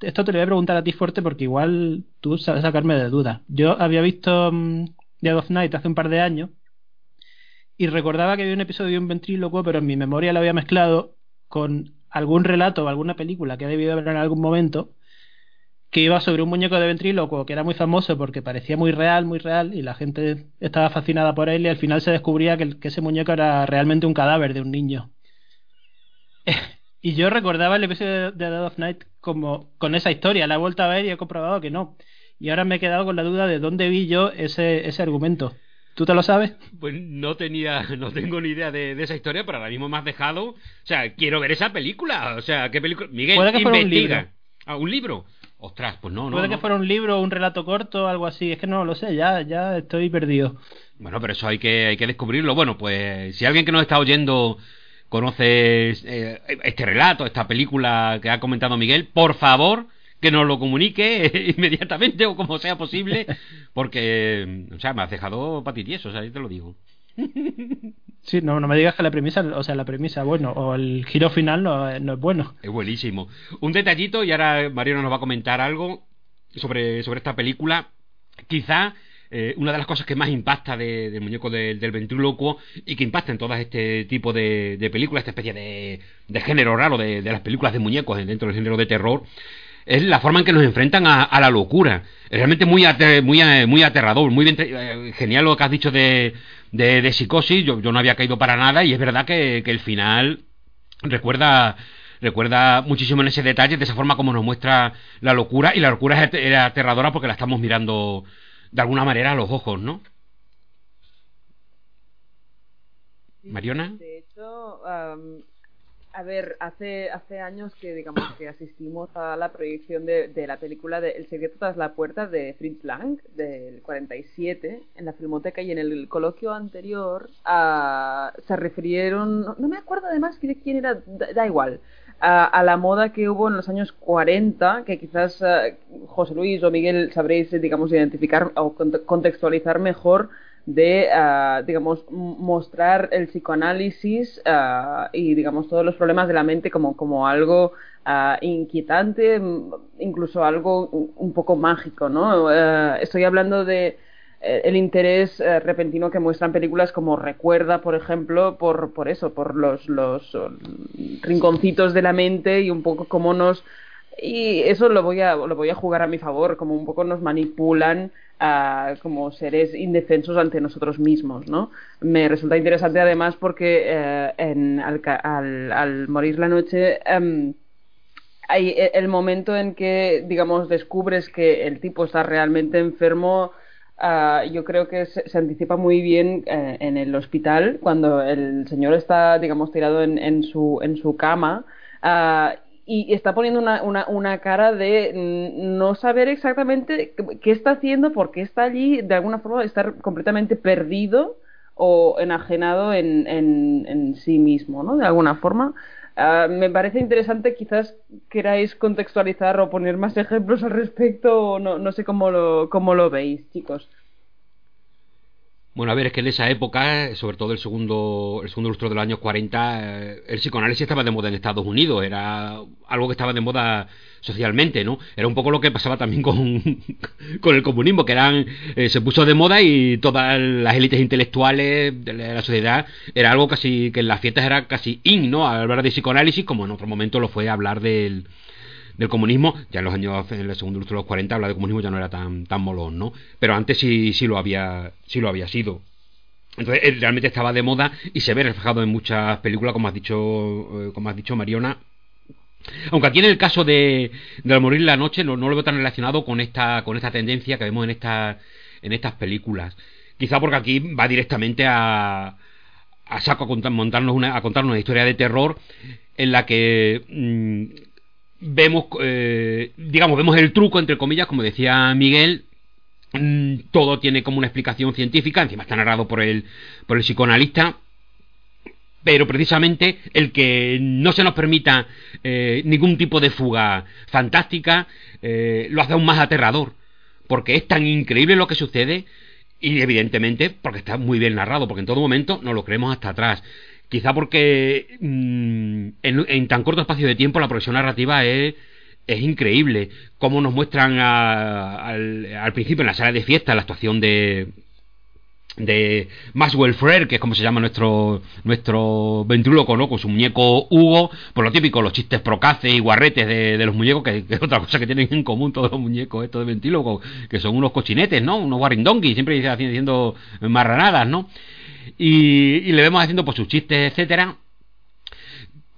Esto te lo voy a preguntar a ti fuerte porque igual tú sabes sacarme de dudas. Yo había visto um, Dead of Night hace un par de años y recordaba que había un episodio de un ventrílocuo, pero en mi memoria lo había mezclado con algún relato o alguna película que he debido ver en algún momento que iba sobre un muñeco de ventrílocuo que era muy famoso porque parecía muy real, muy real, y la gente estaba fascinada por él y al final se descubría que, ese muñeco era realmente un cadáver de un niño. [laughs] y yo recordaba el episodio de Dead of Night como con esa historia, la he vuelto a ver y he comprobado que no. Y ahora me he quedado con la duda de dónde vi yo ese, ese argumento. ¿Tú te lo sabes? Pues no tenía, [laughs] no tengo ni idea de, de esa historia, pero ahora mismo me has dejado. O sea, quiero ver esa película. O sea, ¿qué película? Miguel, Puede que fuera un libro. Ah, un libro. Ostras, pues no, no. Puede que fuera un libro, un relato corto, algo así. Es que no lo sé, ya, ya estoy perdido. Bueno, pero eso hay que, hay que descubrirlo. Bueno, pues si alguien que nos está oyendo conoce eh, este relato, esta película que ha comentado Miguel, por favor que nos lo comunique [laughs] inmediatamente o como sea posible, porque, o sea, me has dejado patitieso, o sea, te lo digo. [laughs] Sí, no, no me digas que la premisa, o sea, la premisa, bueno, o el giro final no, es- no es bueno. Es buenísimo. Un detallito, y ahora Mariano nos va a comentar algo sobre, sobre esta película. Quizá eh, una de las cosas que más impacta de- del muñeco de- del ventrílocuo y que impacta en todo este tipo de, de películas, esta especie de, género raro de, de las películas de muñecos dentro del género de terror, es la forma en que nos enfrentan a, a la locura. Es realmente muy, muy, eh, muy aterrador, muy bien, eh, genial lo que has dicho de, de, de psicosis. Yo, yo no había caído para nada y es verdad que, que el final recuerda recuerda muchísimo en ese detalle de esa forma como nos muestra la locura y la locura es, aterradora porque la estamos mirando de alguna manera a los ojos, ¿no? Mariona. De hecho, a ver, hace, hace años que digamos que asistimos a la proyección de, de la película de El secreto tras la puerta de Fritz Lang del 47 en la Filmoteca y en el coloquio anterior ah, se refirieron, no, me acuerdo además de quién era, da, igual, a, la moda que hubo en los años 40, que quizás ah, José Luis o Miguel sabréis, eh, digamos, identificar o cont- contextualizar mejor de, ah, digamos, mostrar el psicoanálisis ah, y, digamos, todos los problemas de la mente como, como algo ah, inquietante, incluso algo un poco mágico, ¿no? Estoy hablando de eh, el interés eh, repentino que muestran películas como Recuerda, por ejemplo, por, por eso, por los, los oh, rinconcitos de la mente y un poco cómo nos y eso lo voy a lo voy a jugar a mi favor como un poco nos manipulan ah, como seres indefensos ante nosotros mismos no me resulta interesante además porque eh, en al, al, al morir la noche em, hay e- el momento en que digamos descubres que el tipo está realmente enfermo ah, yo creo que se, se anticipa muy bien eh, en el hospital cuando el señor está digamos tirado en, en su en su cama ah, y está poniendo una, una, una cara de no saber exactamente qué- está haciendo, por qué está allí, de alguna forma estar completamente perdido o enajenado en, en, en sí mismo, ¿no? De alguna forma. Ah, me parece interesante, quizás queráis contextualizar o poner más ejemplos al respecto, o no, no sé cómo lo, cómo lo veis, chicos. Bueno, a ver, es que en esa época, sobre todo el segundo, el segundo lustro de los años 40, eh, el psicoanálisis estaba de moda en Estados Unidos, era algo que estaba de moda socialmente, ¿no? Era un poco lo que pasaba también con, [laughs] con el comunismo, que eran, eh, se puso de moda y todas las élites intelectuales de la sociedad era algo casi, que en las fiestas era casi in, ¿no? Hablar de psicoanálisis, como en otro momento lo fue hablar del, del comunismo, ya en los años, en segundo lustro de los 40, hablar de comunismo ya no era tan, tan molón, ¿no? Pero antes sí, sí lo había, sí lo había sido. Entonces, él realmente estaba de moda y se ve reflejado en muchas películas, como has dicho, eh, como has dicho Mariona. Aunque aquí en el caso de, de morir la noche no, no lo veo tan relacionado con esta, con esta tendencia que vemos en esta, en estas películas. Quizá porque aquí va directamente a, a saco a, montarnos una, a contarnos una historia de terror en la que mm, vemos, eh, digamos, vemos el truco, entre comillas, como decía Miguel, mm, todo tiene como una explicación científica, encima está narrado por el, por el psicoanalista, pero precisamente el que no se nos permita eh, ningún tipo de fuga fantástica eh, lo hace aún más aterrador, porque es tan increíble lo que sucede y evidentemente porque está muy bien narrado, porque en todo momento nos lo creemos hasta atrás. Quizá porque mm, en, tan corto espacio de tiempo la progresión narrativa es es increíble cómo nos muestran a- al, al principio en la sala de fiesta la actuación de de Maxwell Frere, que es como se llama nuestro nuestro ventríloco, ¿no? Con su muñeco Hugo, por lo típico, los chistes procaces y guarretes de, de los muñecos, que, es otra cosa que tienen en común todos los muñecos estos de ventríloco, que son unos cochinetes, ¿no? Unos guarindonguis, siempre haciendo marranadas, ¿no? Y, le vemos haciendo pues sus chistes, etcétera,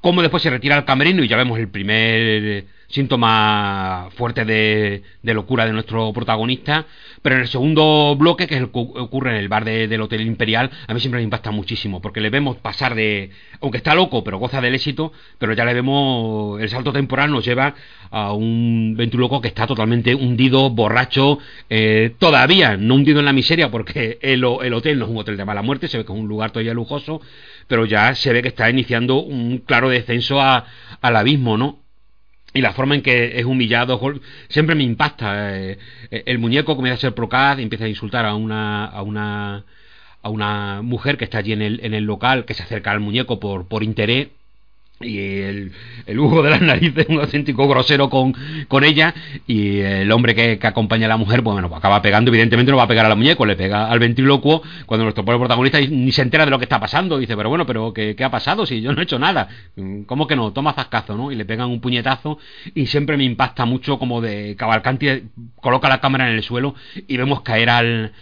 cómo después se retira al camerino y ya vemos el primer síntoma fuerte de, de locura de nuestro protagonista. Pero en el segundo bloque, que es el que ocurre en el bar de- del Hotel Imperial, a mí siempre me impacta muchísimo, porque le vemos pasar de... Aunque está loco, pero goza del éxito, pero ya le vemos... El salto temporal nos lleva a un ventríloco que está totalmente hundido, borracho, eh, todavía no hundido en la miseria, porque el, el hotel no es un hotel de mala muerte, se ve que es un lugar todavía lujoso, pero ya se ve que está iniciando un claro descenso a- al abismo, ¿no? Y la forma en que es humillado siempre me impacta eh, el muñeco comienza a ser procaz y empieza a insultar a una a una a una mujer que está allí en el, en el local que se acerca al muñeco por por interés y el, el de las narices es un auténtico grosero con, con ella y el hombre que, que acompaña a la mujer pues bueno pues acaba pegando evidentemente no va a pegar al muñeco le pega al ventrílocuo cuando nuestro pobre protagonista ni se entera de lo que está pasando dice pero bueno pero ¿qué, qué ha pasado si yo no he hecho nada ¿cómo que no? toma zascazo ¿no? y le pegan un puñetazo y siempre me impacta mucho como de Cavalcanti coloca la cámara en el suelo y vemos caer al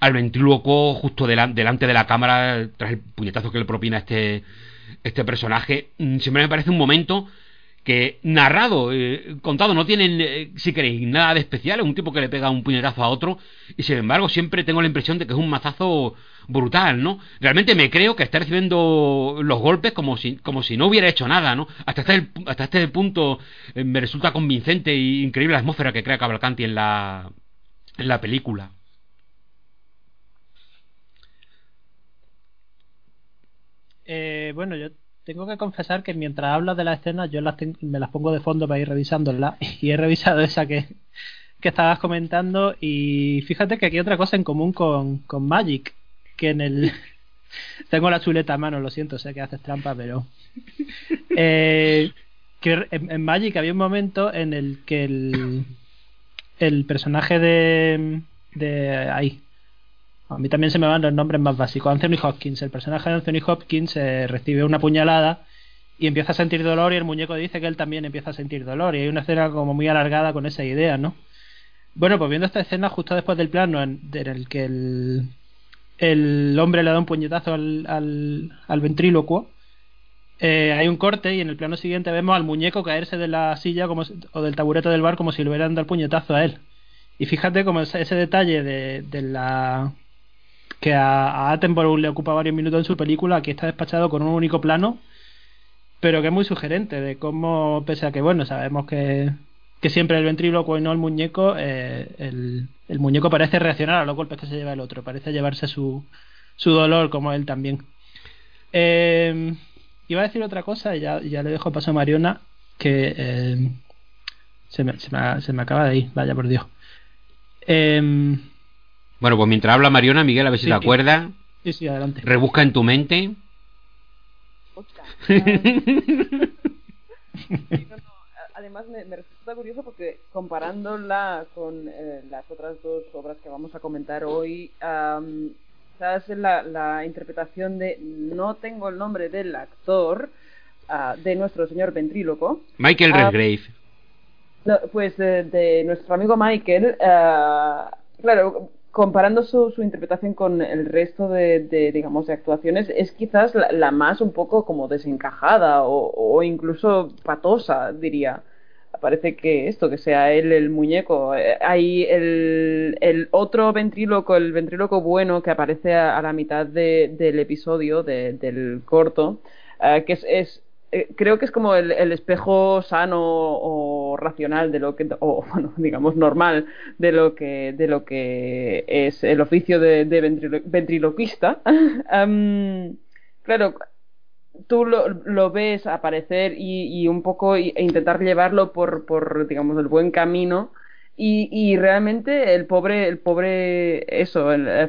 al ventrílocuo justo delan- delante de la cámara tras el puñetazo que le propina este este personaje mm, siempre me parece un momento que narrado, eh, contado, no tienen, eh, si queréis, nada de especial, es un tipo que le pega un puñetazo a otro y sin embargo siempre tengo la impresión de que es un mazazo brutal, ¿no? Realmente me creo que está recibiendo los golpes como si, como si no hubiera hecho nada, ¿no? Hasta este, hasta este punto eh, me resulta convincente e increíble la atmósfera que crea Cavalcanti en la, en la película. Eh, bueno, yo tengo que confesar que mientras hablas de la escena, yo las me las pongo de fondo para ir revisándolas. [laughs] Y he revisado esa que, que estabas comentando. Y fíjate que aquí hay otra cosa en común con, con Magic. Que en el. [laughs] tengo la chuleta a mano, lo siento, sé que haces trampa, pero. Eh, en, en Magic había un momento en el que el. El personaje de. de ahí. A mí también se me van los nombres más básicos. Anthony Hopkins, el personaje de Anthony Hopkins eh, recibe una puñalada y empieza a sentir dolor y el muñeco dice que él también empieza a sentir dolor y hay una escena como muy alargada con esa idea, ¿no? Bueno, pues viendo esta escena justo después del plano en, el que el, el hombre le da un puñetazo al, al, al ventrílocuo, eh, hay un corte y en el plano siguiente vemos al muñeco caerse de la silla como o del taburete del bar como si le hubieran dado el puñetazo a él. Y fíjate como ese, ese detalle de, de la que a, a Attenborough le ocupa varios minutos en su película, aquí está despachado con un único plano, pero que es muy sugerente de cómo, pese a que, bueno, sabemos que, que siempre el ventrílocuo y no el muñeco, eh, el, el muñeco parece reaccionar a los golpes que se lleva el otro, parece llevarse su, su dolor como él también. Eh, iba a decir otra cosa y ya, ya le dejo paso a Mariona, que eh, se, me, se, me, se me acaba de ir, vaya por Dios. Eh, Bueno, pues mientras habla Mariona, Miguel, a ver si Sí, te sí. acuerdas, sí, sí, adelante. rebusca en tu mente. Además me, me resulta curioso porque comparándola con eh, las otras dos obras que vamos a comentar hoy, am, quizás la, la interpretación de no tengo el nombre del actor ah, de nuestro señor ventríloco, Michael Ah, Redgrave. no, pues de, de nuestro amigo Michael, ah, claro, comparando su, su interpretación con el resto de, digamos, de actuaciones, es quizás la, la más un poco como desencajada o, incluso patosa, diría. Parece que esto, que sea él el muñeco. Eh, Hay el, otro ventríloco, el ventríloco bueno que aparece a, la mitad de- del episodio, de- del corto, eh, que es, es eh, creo que es como el, espejo sano o racional de lo que o [laughs] bueno digamos normal de lo que de lo que es el oficio de, ventrilo- ventriloquista [laughs] claro tú lo, lo ves aparecer y, un poco e intentar llevarlo por, por digamos, el buen camino. Y, y realmente el pobre, el pobre, eso, el, el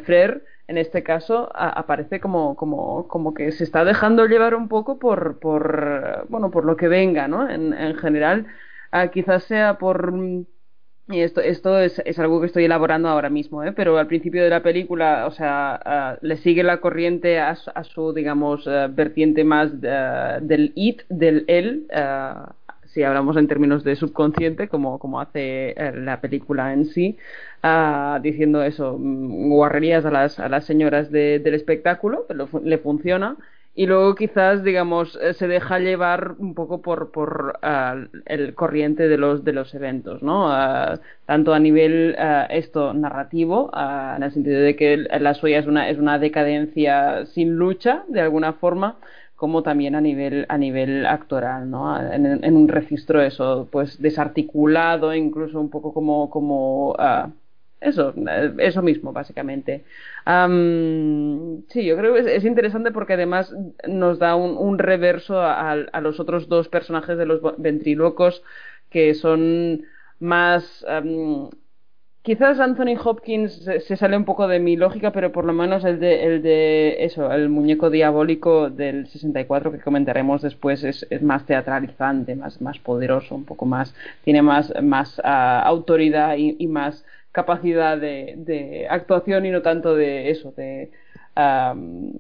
en este caso, a- aparece como, como, como que se está dejando llevar un poco por, por, bueno, por lo que venga, ¿no? En, en general, ah, quizás sea por, y esto, esto es, es algo que estoy elaborando ahora mismo, ¿eh? pero al principio de la película, o sea, ah, le sigue la corriente a, su- digamos, ah, vertiente más ah, del it, del él, si hablamos en términos de subconsciente, como, como hace eh, la película en sí, ah, diciendo eso, mm, guarrerías a las, a las señoras de- del espectáculo, pero le funciona. Y luego quizás, digamos, eh, se deja llevar un poco por, por ah, el corriente de los, de los eventos, ¿no? Ah, tanto a nivel ah, esto narrativo, en el sentido de que la suya es una, es una decadencia sin lucha, de alguna forma, como también a nivel, a nivel actoral, ¿no? En, un registro eso, pues desarticulado, incluso un poco como, como ah, eso, eso mismo, básicamente. Am, sí, yo creo que es, es interesante porque además nos da un, reverso a, los otros dos personajes de los ventrílocos que son más... quizás Anthony Hopkins se, sale un poco de mi lógica, pero por lo menos el de, el de eso, el muñeco diabólico del 64 que comentaremos después es, más teatralizante, más, más poderoso, un poco más, tiene más, más ah, autoridad y, más capacidad de, actuación y no tanto de eso, de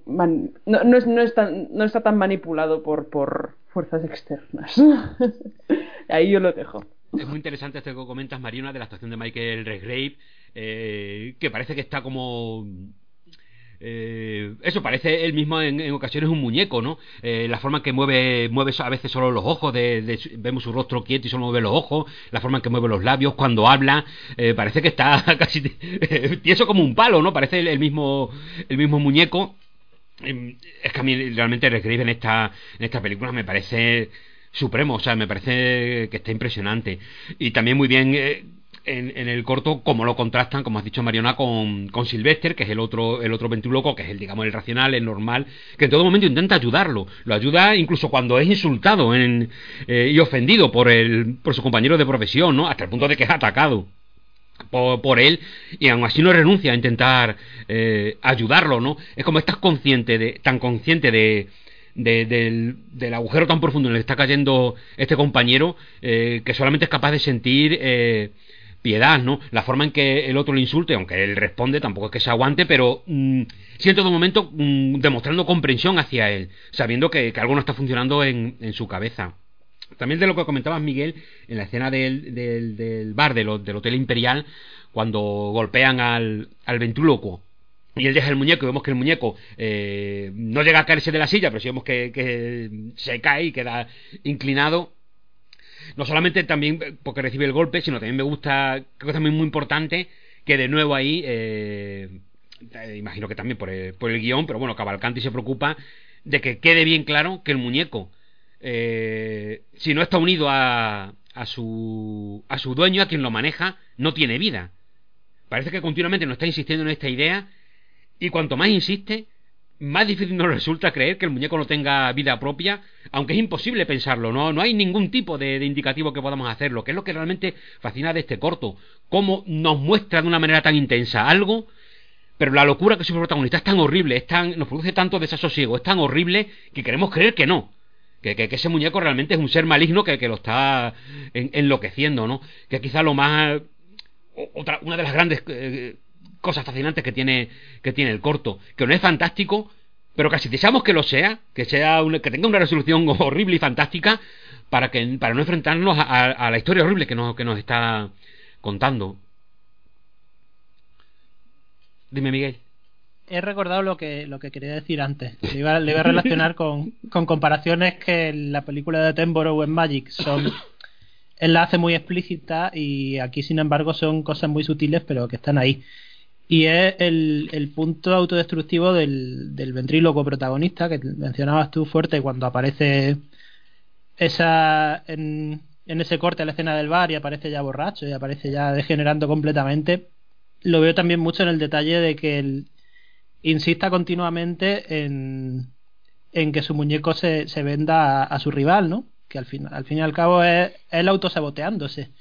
man- no, no, es, no, es tan- no está tan manipulado por, por fuerzas externas. [laughs] Ahí yo lo dejo. Es muy interesante esto que comentas, Mariona, de la actuación de Michael Redgrave, eh, que parece que está como... eh, eso parece él mismo en, en ocasiones un muñeco, ¿no? Eh, la forma en que mueve, mueve a veces solo los ojos, de, de vemos su rostro quieto y solo mueve los ojos, la forma en que mueve los labios cuando habla, eh, parece que está [laughs] casi tieso como un palo, ¿no? Parece el, mismo, el mismo muñeco. Eh, Es que a mí realmente Redgrave en esta, en esta película me parece supremo, o sea, me parece que está impresionante. Y también muy bien eh, en, en el corto, como lo contrastan, como has dicho Mariona, con, con Sylvester, que es el otro, el otro ventríloco, que es el, digamos, el racional, el normal, que en todo momento intenta ayudarlo. Lo ayuda incluso cuando es insultado en- eh, y ofendido por, el, por su compañero de profesión, ¿no? Hasta el punto de que es atacado por, por él y aún así no renuncia a intentar eh, ayudarlo, ¿no? Es como estás consciente de, tan consciente de, de- del, del agujero tan profundo en el que está cayendo este compañero eh, que solamente es capaz de sentir eh, piedad, ¿no? La forma en que el otro le insulte, aunque él responde, tampoco es que se aguante, pero mm, sí en todo momento mm, demostrando comprensión hacia él, sabiendo que, que algo no está funcionando en, en su cabeza. También de lo que comentabas, Miguel, en la escena del, del, del bar del, ho- del Hotel Imperial, cuando golpean al, al y él deja el muñeco y vemos que el muñeco eh, no llega a caerse de la silla, pero sí vemos que, se cae y queda inclinado. No solamente también porque recibe el golpe, sino también me gusta, creo que también muy importante, que de nuevo ahí, eh, eh, imagino que también por el, por guion, pero bueno, Cavalcanti se preocupa de que quede bien claro que el muñeco, si no está unido a, a, su, a su dueño, a quien lo maneja, no tiene vida. Parece que continuamente nos está insistiendo en esta idea y cuanto más insiste, más difícil nos resulta creer que el muñeco no tenga vida propia, aunque es imposible pensarlo, no, no hay ningún tipo de, indicativo que podamos hacerlo, que es lo que realmente fascina de este corto, cómo nos muestra de una manera tan intensa algo, pero la locura que el protagonista es tan horrible, es tan, nos produce tanto desasosiego, es tan horrible que queremos creer que no. Que, que- que ese muñeco realmente es un ser maligno que, lo está en- enloqueciendo, ¿no? Que quizá lo más otra una de las grandes eh, cosas fascinantes que tiene que tiene el corto que no es fantástico pero casi deseamos que lo sea que sea una- que tenga una resolución [laughs] horrible y fantástica para que para no enfrentarnos a, a- a la historia horrible que nos que nos está contando dime Miguel He recordado lo que, lo que quería decir antes. Le iba, le iba a relacionar [laughs] con, con comparaciones que en la película de Attenborough en Magic son. Él la hace muy explícita y aquí, sin embargo, son cosas muy sutiles, pero que están ahí. Y es el, punto autodestructivo del, del ventríloco protagonista que mencionabas tú fuerte cuando aparece esa en, en ese corte a la escena del bar y aparece ya borracho y aparece ya degenerando completamente. Lo veo también mucho en el detalle de que el, insista continuamente en, en que su muñeco se, se venda a, a su rival, ¿no? Que al fin, al fin y al cabo es él autosaboteándose.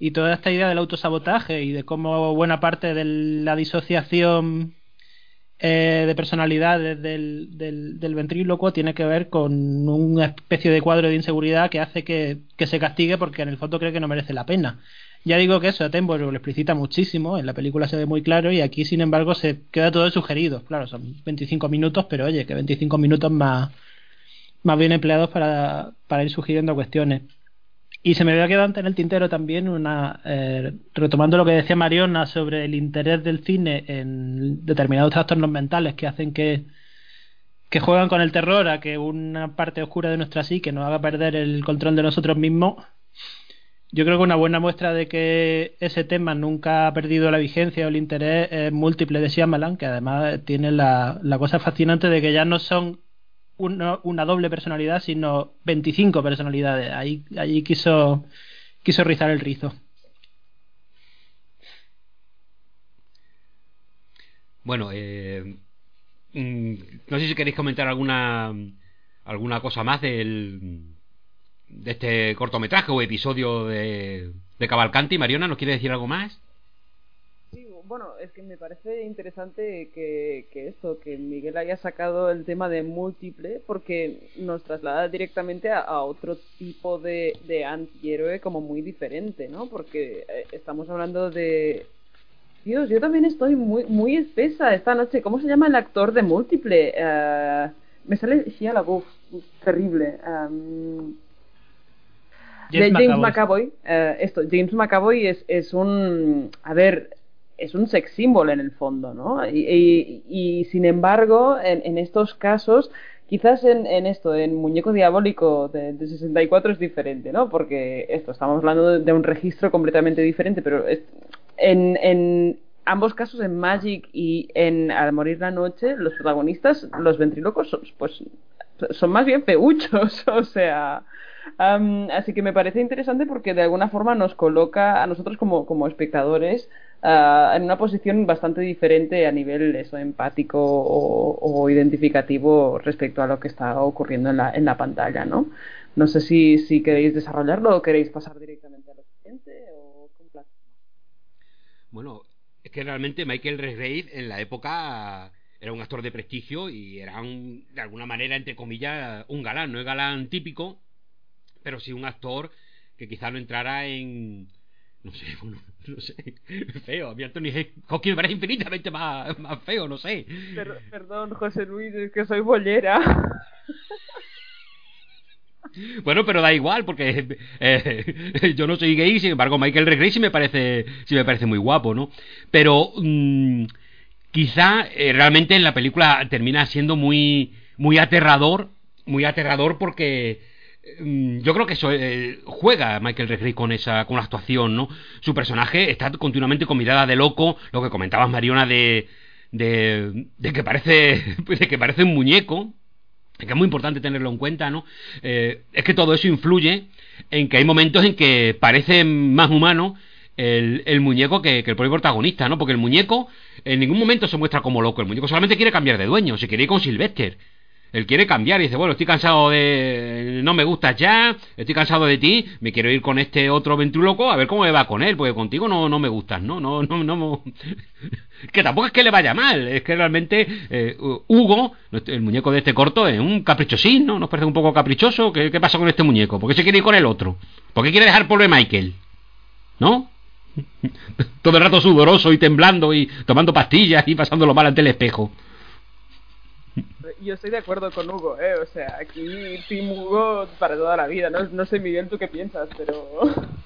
Y toda esta idea del autosabotaje y de cómo buena parte de la disociación eh, de personalidades del, del, del ventrílocuo tiene que ver con una especie de cuadro de inseguridad que hace que, que se castigue porque en el fondo cree que no merece la pena. Ya digo que eso Attenborough lo explicita muchísimo, en la película se ve muy claro y aquí sin embargo se queda todo sugerido. Claro, son 25 minutos, pero oye, que 25 minutos más, más bien empleados para, para ir sugiriendo cuestiones. Y se me había quedado en el tintero también una eh, retomando lo que decía Mariona sobre el interés del cine en determinados trastornos mentales que hacen que que juegan con el terror a que una parte oscura de nuestra psique nos haga perder el control de nosotros mismos. Yo creo que una buena muestra de que ese tema nunca ha perdido la vigencia o el interés es múltiple de Shyamalan, que además tiene la, la cosa fascinante de que ya no son una, una doble personalidad, sino 25 personalidades. Ahí, ahí quiso, quiso rizar el rizo. Bueno, eh, mm, no sé si queréis comentar alguna alguna cosa más del de este cortometraje o episodio de, de Cavalcanti. Mariona, ¿nos quiere decir algo más? Bueno, es que me parece interesante que, que esto, que Miguel haya sacado el tema de múltiple, porque nos traslada directamente a, a otro tipo de, de antihéroe como muy diferente, ¿no? Porque eh, estamos hablando de... Dios, yo también estoy muy muy espesa esta noche. ¿Cómo se llama el actor de múltiple? Eh, me sale Shia LaBeouf, terrible. Um, de James McAvoy, eh, esto, James McAvoy es, es un, a ver, es un sex symbol en el fondo, ¿no? Y, sin embargo, en, estos casos, quizás en, esto, en Muñeco Diabólico de, de, 64 es diferente, ¿no? Porque esto, estamos hablando de, un registro completamente diferente, pero en, ambos casos, en Magic y en Al morir la noche, los protagonistas, los ventrílocos, son, pues son más bien peuchos, [laughs] o sea, Um, así que me parece interesante porque de alguna forma nos coloca a nosotros como espectadores uh, en una posición bastante diferente a nivel eso, empático o, o, identificativo respecto a lo que está ocurriendo en la, en la pantalla, ¿no? No sé si, si queréis desarrollarlo o queréis pasar directamente a lo siguiente o Bueno, es que realmente Michael Redgrave en la época era un actor de prestigio y era un, de alguna manera, entre comillas, un galán, no es galán típico, pero sí un actor que quizá no entrara en no sé, [laughs] bueno, [laughs] no sé, feo. A mí Anthony Hopkins me parece infinitamente más, más feo, no sé. Per perdón, José Luis, es que soy bollera. [laughs] Bueno, pero da igual, porque eh, yo no soy gay, sin embargo Michael Regray sí me parece, sí me parece muy guapo, ¿no? Pero mmm, quizá eh, realmente en la película termina siendo muy, muy aterrador, muy aterrador porque yo creo que eso eh, juega Michael Redgrave con esa con la actuación no su personaje está continuamente con mirada de loco lo que comentabas Mariona de de, de que parece [laughs] de que parece un muñeco que es muy importante tenerlo en cuenta no eh, es que todo eso influye en que hay momentos en que parece más humano el, el muñeco que, que, el propio protagonista, ¿no? Porque el muñeco en ningún momento se muestra como loco. El muñeco solamente quiere cambiar de dueño, se quiere ir con Sylvester. Él quiere cambiar y dice, bueno, estoy cansado de... No me gustas ya, estoy cansado de ti, me quiero ir con este otro ventríloco a ver cómo me va con él, porque contigo no, no me gustas, ¿no? No, no, no... [laughs] que tampoco es que le vaya mal, es que realmente eh, Hugo, el muñeco de este corto, es un caprichosín, ¿no? ¿Nos parece un poco caprichoso? ¿Qué, ¿Qué pasa con este muñeco? ¿Por qué se quiere ir con el otro? ¿Por qué quiere dejar pobre Michael? ¿No? [laughs] Todo el rato sudoroso y temblando y tomando pastillas y pasándolo mal ante el espejo yo estoy de acuerdo con Hugo, ¿eh? O sea, aquí Team Hugo para toda la vida. No, no sé, Miguel, tú qué piensas, pero... [laughs]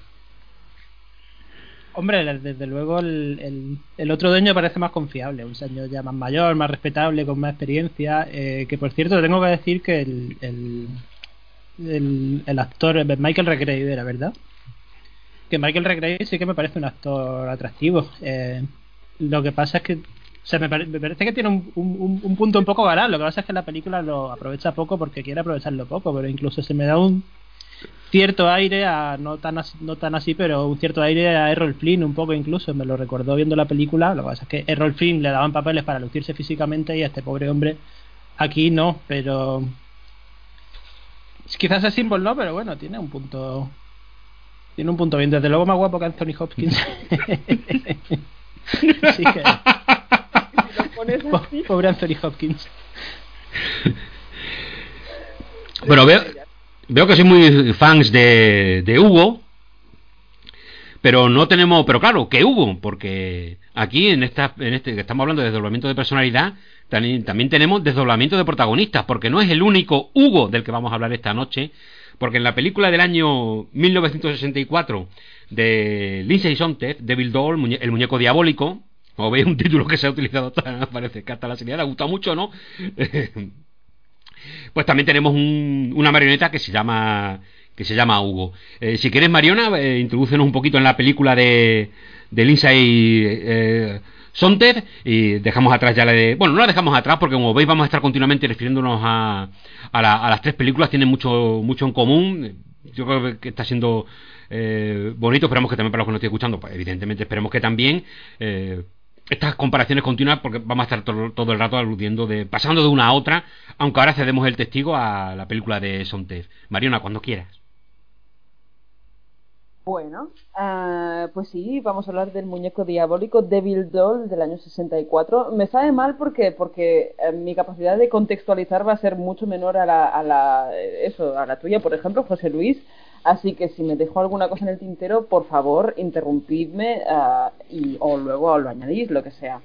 Hombre, desde luego el, el, el, otro dueño parece más confiable, un señor ya más mayor, más respetable, con más experiencia. Eh, que por cierto, tengo que decir que el, el, el, actor Michael Redgrave era, ¿verdad? Que Michael Redgrave sí que me parece un actor atractivo. Eh, lo que pasa es que o sea, me, pare me, parece que tiene un, un, un, punto un poco galán. Lo que pasa es que la película lo aprovecha poco porque quiere aprovecharlo poco, pero incluso se me da un cierto aire a no tan así, no tan así pero un cierto aire a Errol Flynn un poco incluso me lo recordó viendo la película lo que pasa es que Errol Flynn le daban papeles para lucirse físicamente y a este pobre hombre aquí no pero Quizás es símbolo, no, pero bueno, tiene un punto. Tiene un punto bien. Desde luego más guapo que Anthony Hopkins. [laughs] Así que. Si lo pones po- así, Pobre Anthony Hopkins. [laughs] Bueno, veo, veo que soy muy fans de, de Hugo, pero no tenemos, pero claro, que Hugo, porque aquí en esta, en este que estamos hablando de desdoblamiento de personalidad, también, también tenemos desdoblamiento de protagonistas, porque no es el único Hugo del que vamos a hablar esta noche, porque en la película del año 1964 de Lindsay Sontag, Devil Doll, muñe- el muñeco diabólico, como veis un título que se ha utilizado, hasta- parece que hasta la serie le ha gustado mucho, ¿no? [laughs] pues también tenemos un- una marioneta que se llama que se llama Hugo. Eh, si quieres, Mariona, eh, un poquito en la película de, de Lindsay eh, Sontag y dejamos atrás ya la de... Bueno, no la dejamos atrás porque como veis vamos a estar continuamente refiriéndonos a, a, la- a las tres películas, tienen mucho, mucho en común. Yo creo que está siendo eh, bonito, esperamos que también para los que nos estén escuchando, pues evidentemente esperemos que también... eh, estas comparaciones continuas porque vamos a estar todo, el rato aludiendo de pasando de una a otra aunque ahora cedemos el testigo a la película de Sontag Mariona cuando quieras Bueno, ah, pues sí, vamos a hablar del muñeco diabólico Devil Doll del año 64. Me sabe mal porque porque eh, mi capacidad de contextualizar va a ser mucho menor a la, a la eh, eso, a la tuya, por ejemplo, José Luis. Así que si me dejo alguna cosa en el tintero, por favor, interrumpidme ah, y o luego lo añadís, lo que sea.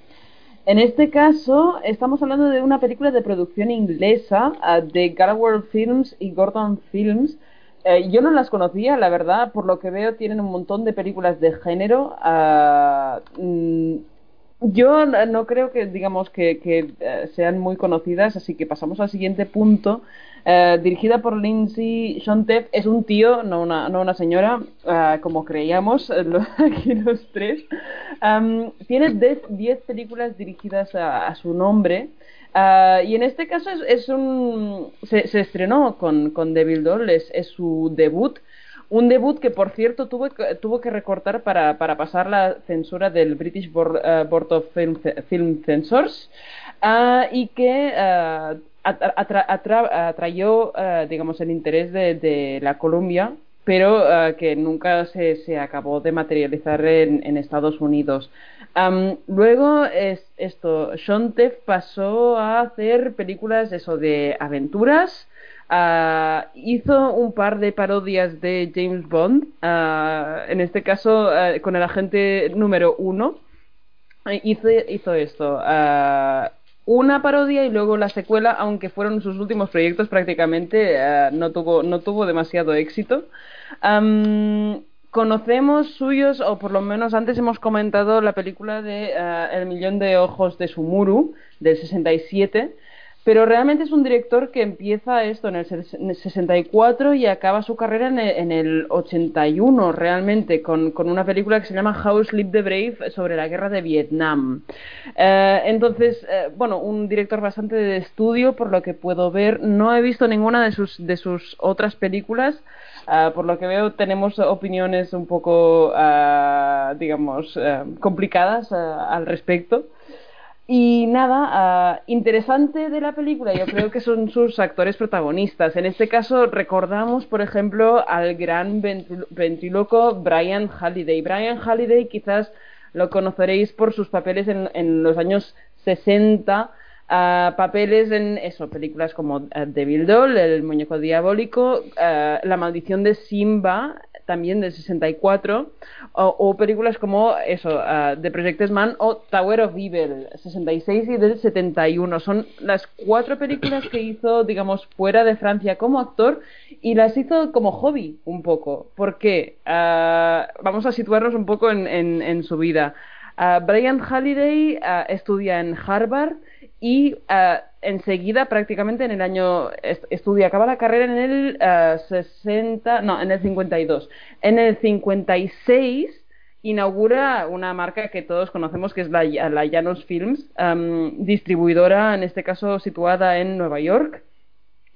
En este caso, estamos hablando de una película de producción inglesa ah, de Gallagher Films y Gordon Films. Eh, yo no las conocía, la verdad, por lo que veo tienen un montón de películas de género. mm, yo no creo que, digamos, que, que, eh, sean muy conocidas, así que pasamos al siguiente punto. Eh, dirigida por Lindsay Shontef, es un tío, no una, no una señora, ah, como creíamos eh, [laughs] aquí los tres. Am, tiene 10 películas dirigidas a, su nombre. Ah, y en este caso es, un se, estrenó con, con Devil Doll, es, su debut. Un debut que, por cierto, tuvo, tuvo que recortar para, para pasar la censura del British Board, eh, Board of Film, Film Censors ah, y que atra- atra- atra- atrayó, ah, digamos, el interés de, de la Columbia, pero ah, que nunca se, se acabó de materializar en, Estados Unidos. Luego es esto, Sean Teff pasó a hacer películas eso de aventuras. ah, hizo un par de parodias de James Bond, ah, en este caso ah, con el agente número uno. Hizo, hizo esto, ah, una parodia y luego la secuela, aunque fueron sus últimos proyectos prácticamente, ah, no, tuvo, no tuvo demasiado éxito. Am, conocemos suyos, o por lo menos antes hemos comentado la película de ah, El millón de ojos de Sumuru, del 67, pero realmente es un director que empieza esto en el ses- en el 64 y acaba su carrera en el, en el 81 realmente, con, con una película que se llama How Sleep the Brave sobre la guerra de Vietnam. Eh, entonces, eh, bueno, un director bastante de estudio, por lo que puedo ver. No he visto ninguna de sus, de sus otras películas. Ah, por lo que veo, tenemos opiniones un poco, ah, digamos, complicadas al respecto. Y nada, ah, interesante de la película, yo creo que son sus actores protagonistas. En este caso, recordamos, por ejemplo, al gran ventri- ventríloco Brian Halliday. Brian Halliday quizás lo conoceréis por sus papeles en, en los años 60, ah, papeles en eso, películas como eh, Devil Doll, El muñeco diabólico, ah, La maldición de Simba, también del 64, o, o películas como eso, ah, The Project Man o Tower of Evil, 66 y del 71. Son las cuatro películas que hizo, digamos, fuera de Francia como actor y las hizo como hobby un poco. ¿Por qué? Ah, vamos a situarnos un poco en, en- en su vida. Brian Halliday estudia en Harvard y ah, enseguida, prácticamente en el año, est- estudia, acaba la carrera en el ah, 60, no, en el 52. En el 56 inaugura una marca que todos conocemos que es la, la Janus Films, distribuidora en este caso situada en Nueva York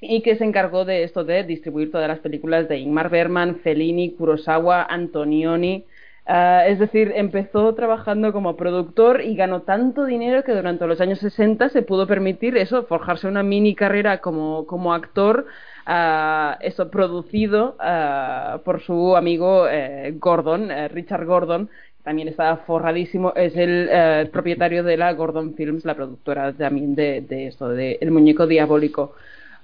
y que se encargó de esto de distribuir todas las películas de Ingmar Bergman, Fellini, Kurosawa, Antonioni. Ah, es decir, empezó trabajando como productor y ganó tanto dinero que durante los años 60 se pudo permitir eso, forjarse una mini carrera como, como actor ah, eso producido ah, por su amigo eh, Gordon, eh, Richard Gordon, también está forradísimo, es el eh, propietario de la Gordon Films, la productora también de, de de El Muñeco Diabólico.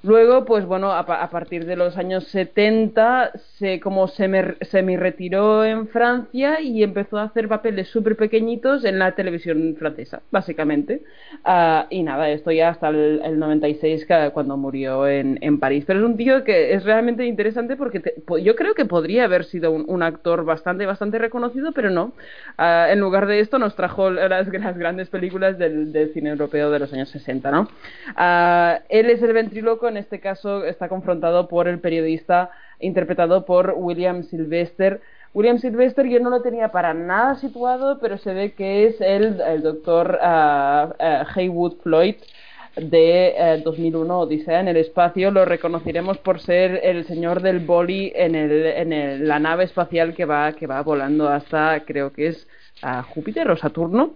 Luego, pues bueno, a, pa- a partir de los años 70 se como semi, semi retiró en Francia y empezó a hacer papeles súper pequeñitos en la televisión francesa, básicamente. Ah, y nada, esto ya hasta el, el 96 ca- cuando murió en, en París. Pero es un tío que es realmente interesante porque yo creo que podría haber sido un, actor bastante, bastante reconocido, pero no. Ah, en lugar de esto nos trajo [laughs] las, las grandes películas del, del cine europeo de los años 60, ¿no? Ah, él es el ventríloco, en este caso está confrontado por el periodista interpretado por William Sylvester. William Sylvester yo no lo tenía para nada situado, pero se ve que es el, el doctor ah, Haywood Floyd de eh, 2001 Odisea en el espacio lo reconoceremos por ser el señor del boli en, el, en el- la nave espacial que va que va volando hasta creo que es a Júpiter o Saturno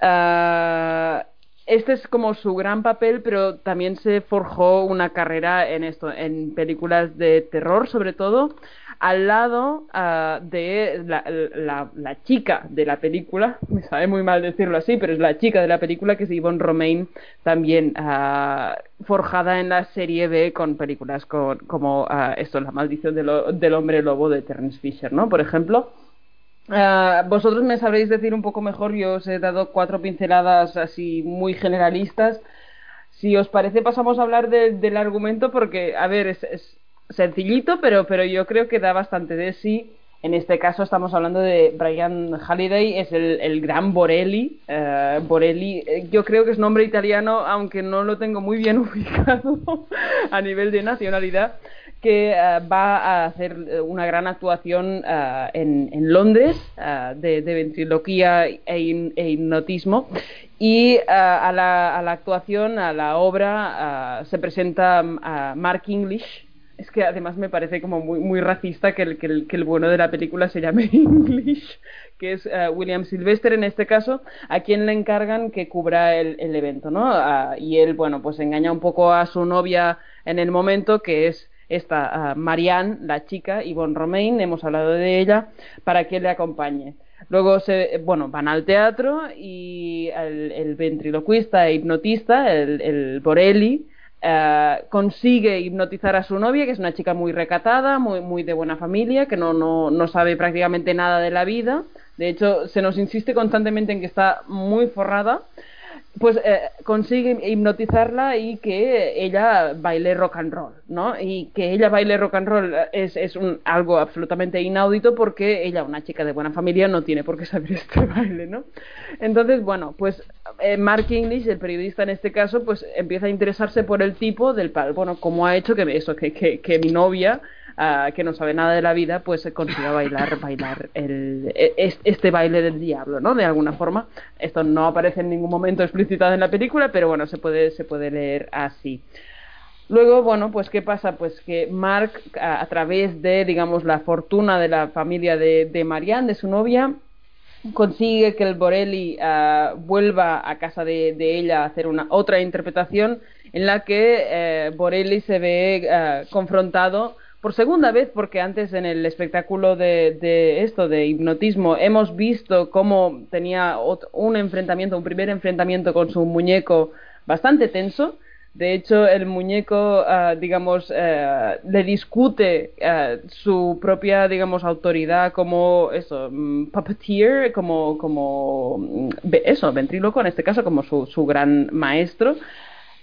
Ah, este es como su gran papel, pero también se forjó una carrera en esto, en películas de terror sobre todo, al lado ah, de la, la- chica de la película, me sabe muy mal decirlo así, pero es la chica de la película que es Yvonne Romain, también ah, forjada en la serie B con películas con- como ah, esto, La maldición del del hombre lobo de Terence Fisher, ¿no? Por ejemplo. Ah, vosotros me sabréis decir un poco mejor, yo os he dado cuatro pinceladas así muy generalistas. Si os parece, pasamos a hablar de- del argumento porque, a ver, es, es sencillito, pero, pero yo creo que da bastante de sí. En este caso estamos hablando de Brian Halliday, es el, el gran Borelli. Eh, Borelli, eh, yo creo que es nombre italiano, aunque no lo tengo muy bien [laughs] ubicado a nivel de nacionalidad que eh, va a hacer eh, una gran actuación eh, en, en Londres eh, de, de ventriloquía e, e hipnotismo y a, la, a la actuación, a la obra, se presenta mm, Mark English. Es que además me parece como muy, muy racista que el, que, el, que el bueno de la película se llame [laughs] English, que es William Sylvester en este caso, a quien le encargan que cubra el, el evento, ¿no? Ah, y él, bueno, pues engaña un poco a su novia en el momento, que es esta ah, Marianne, la chica, Yvonne Romain, hemos hablado de ella, para que le acompañe. Luego, se, bueno, van al teatro y el, ventriloquista e hipnotista, el, el Borelli, eh, consigue hipnotizar a su novia, que es una chica muy recatada, muy, muy de buena familia, que no, no, no sabe prácticamente nada de la vida. De hecho, se nos insiste constantemente en que está muy forrada. Pues eh, consigue hipnotizarla y que ella baile rock and roll, ¿no? Y que ella baile rock and roll es, es un, algo absolutamente inaudito porque ella, una chica de buena familia, no tiene por qué saber [laughs] este baile, ¿no? Entonces, bueno, pues eh, Mark English, el periodista en este caso, pues empieza a interesarse por el tipo del pal, bueno, cómo ha hecho que eso, que, que, que mi novia ah, que no sabe nada de la vida, pues consiga bailar, bailar el, e- es- este baile del diablo, ¿no? De alguna forma. Esto no aparece en ningún momento explicitado en la película, pero bueno, se puede, se puede leer así. Luego, bueno, pues ¿qué pasa? Pues que Mark, a, través de, digamos, la fortuna de la familia de, de Marianne, de su novia, consigue que el Borelli ah, vuelva a casa de, de ella a hacer una otra interpretación en la que eh, Borelli se ve ah, confrontado por segunda vez, porque antes en el espectáculo de, de esto, de hipnotismo, hemos visto cómo tenía un enfrentamiento, un primer enfrentamiento con su muñeco bastante tenso. De hecho, el muñeco, ah, digamos, eh, le discute eh, su propia, digamos, autoridad como eso, mm, puppeteer, como, como mm, eso, ventríloco en este caso, como su, su gran maestro.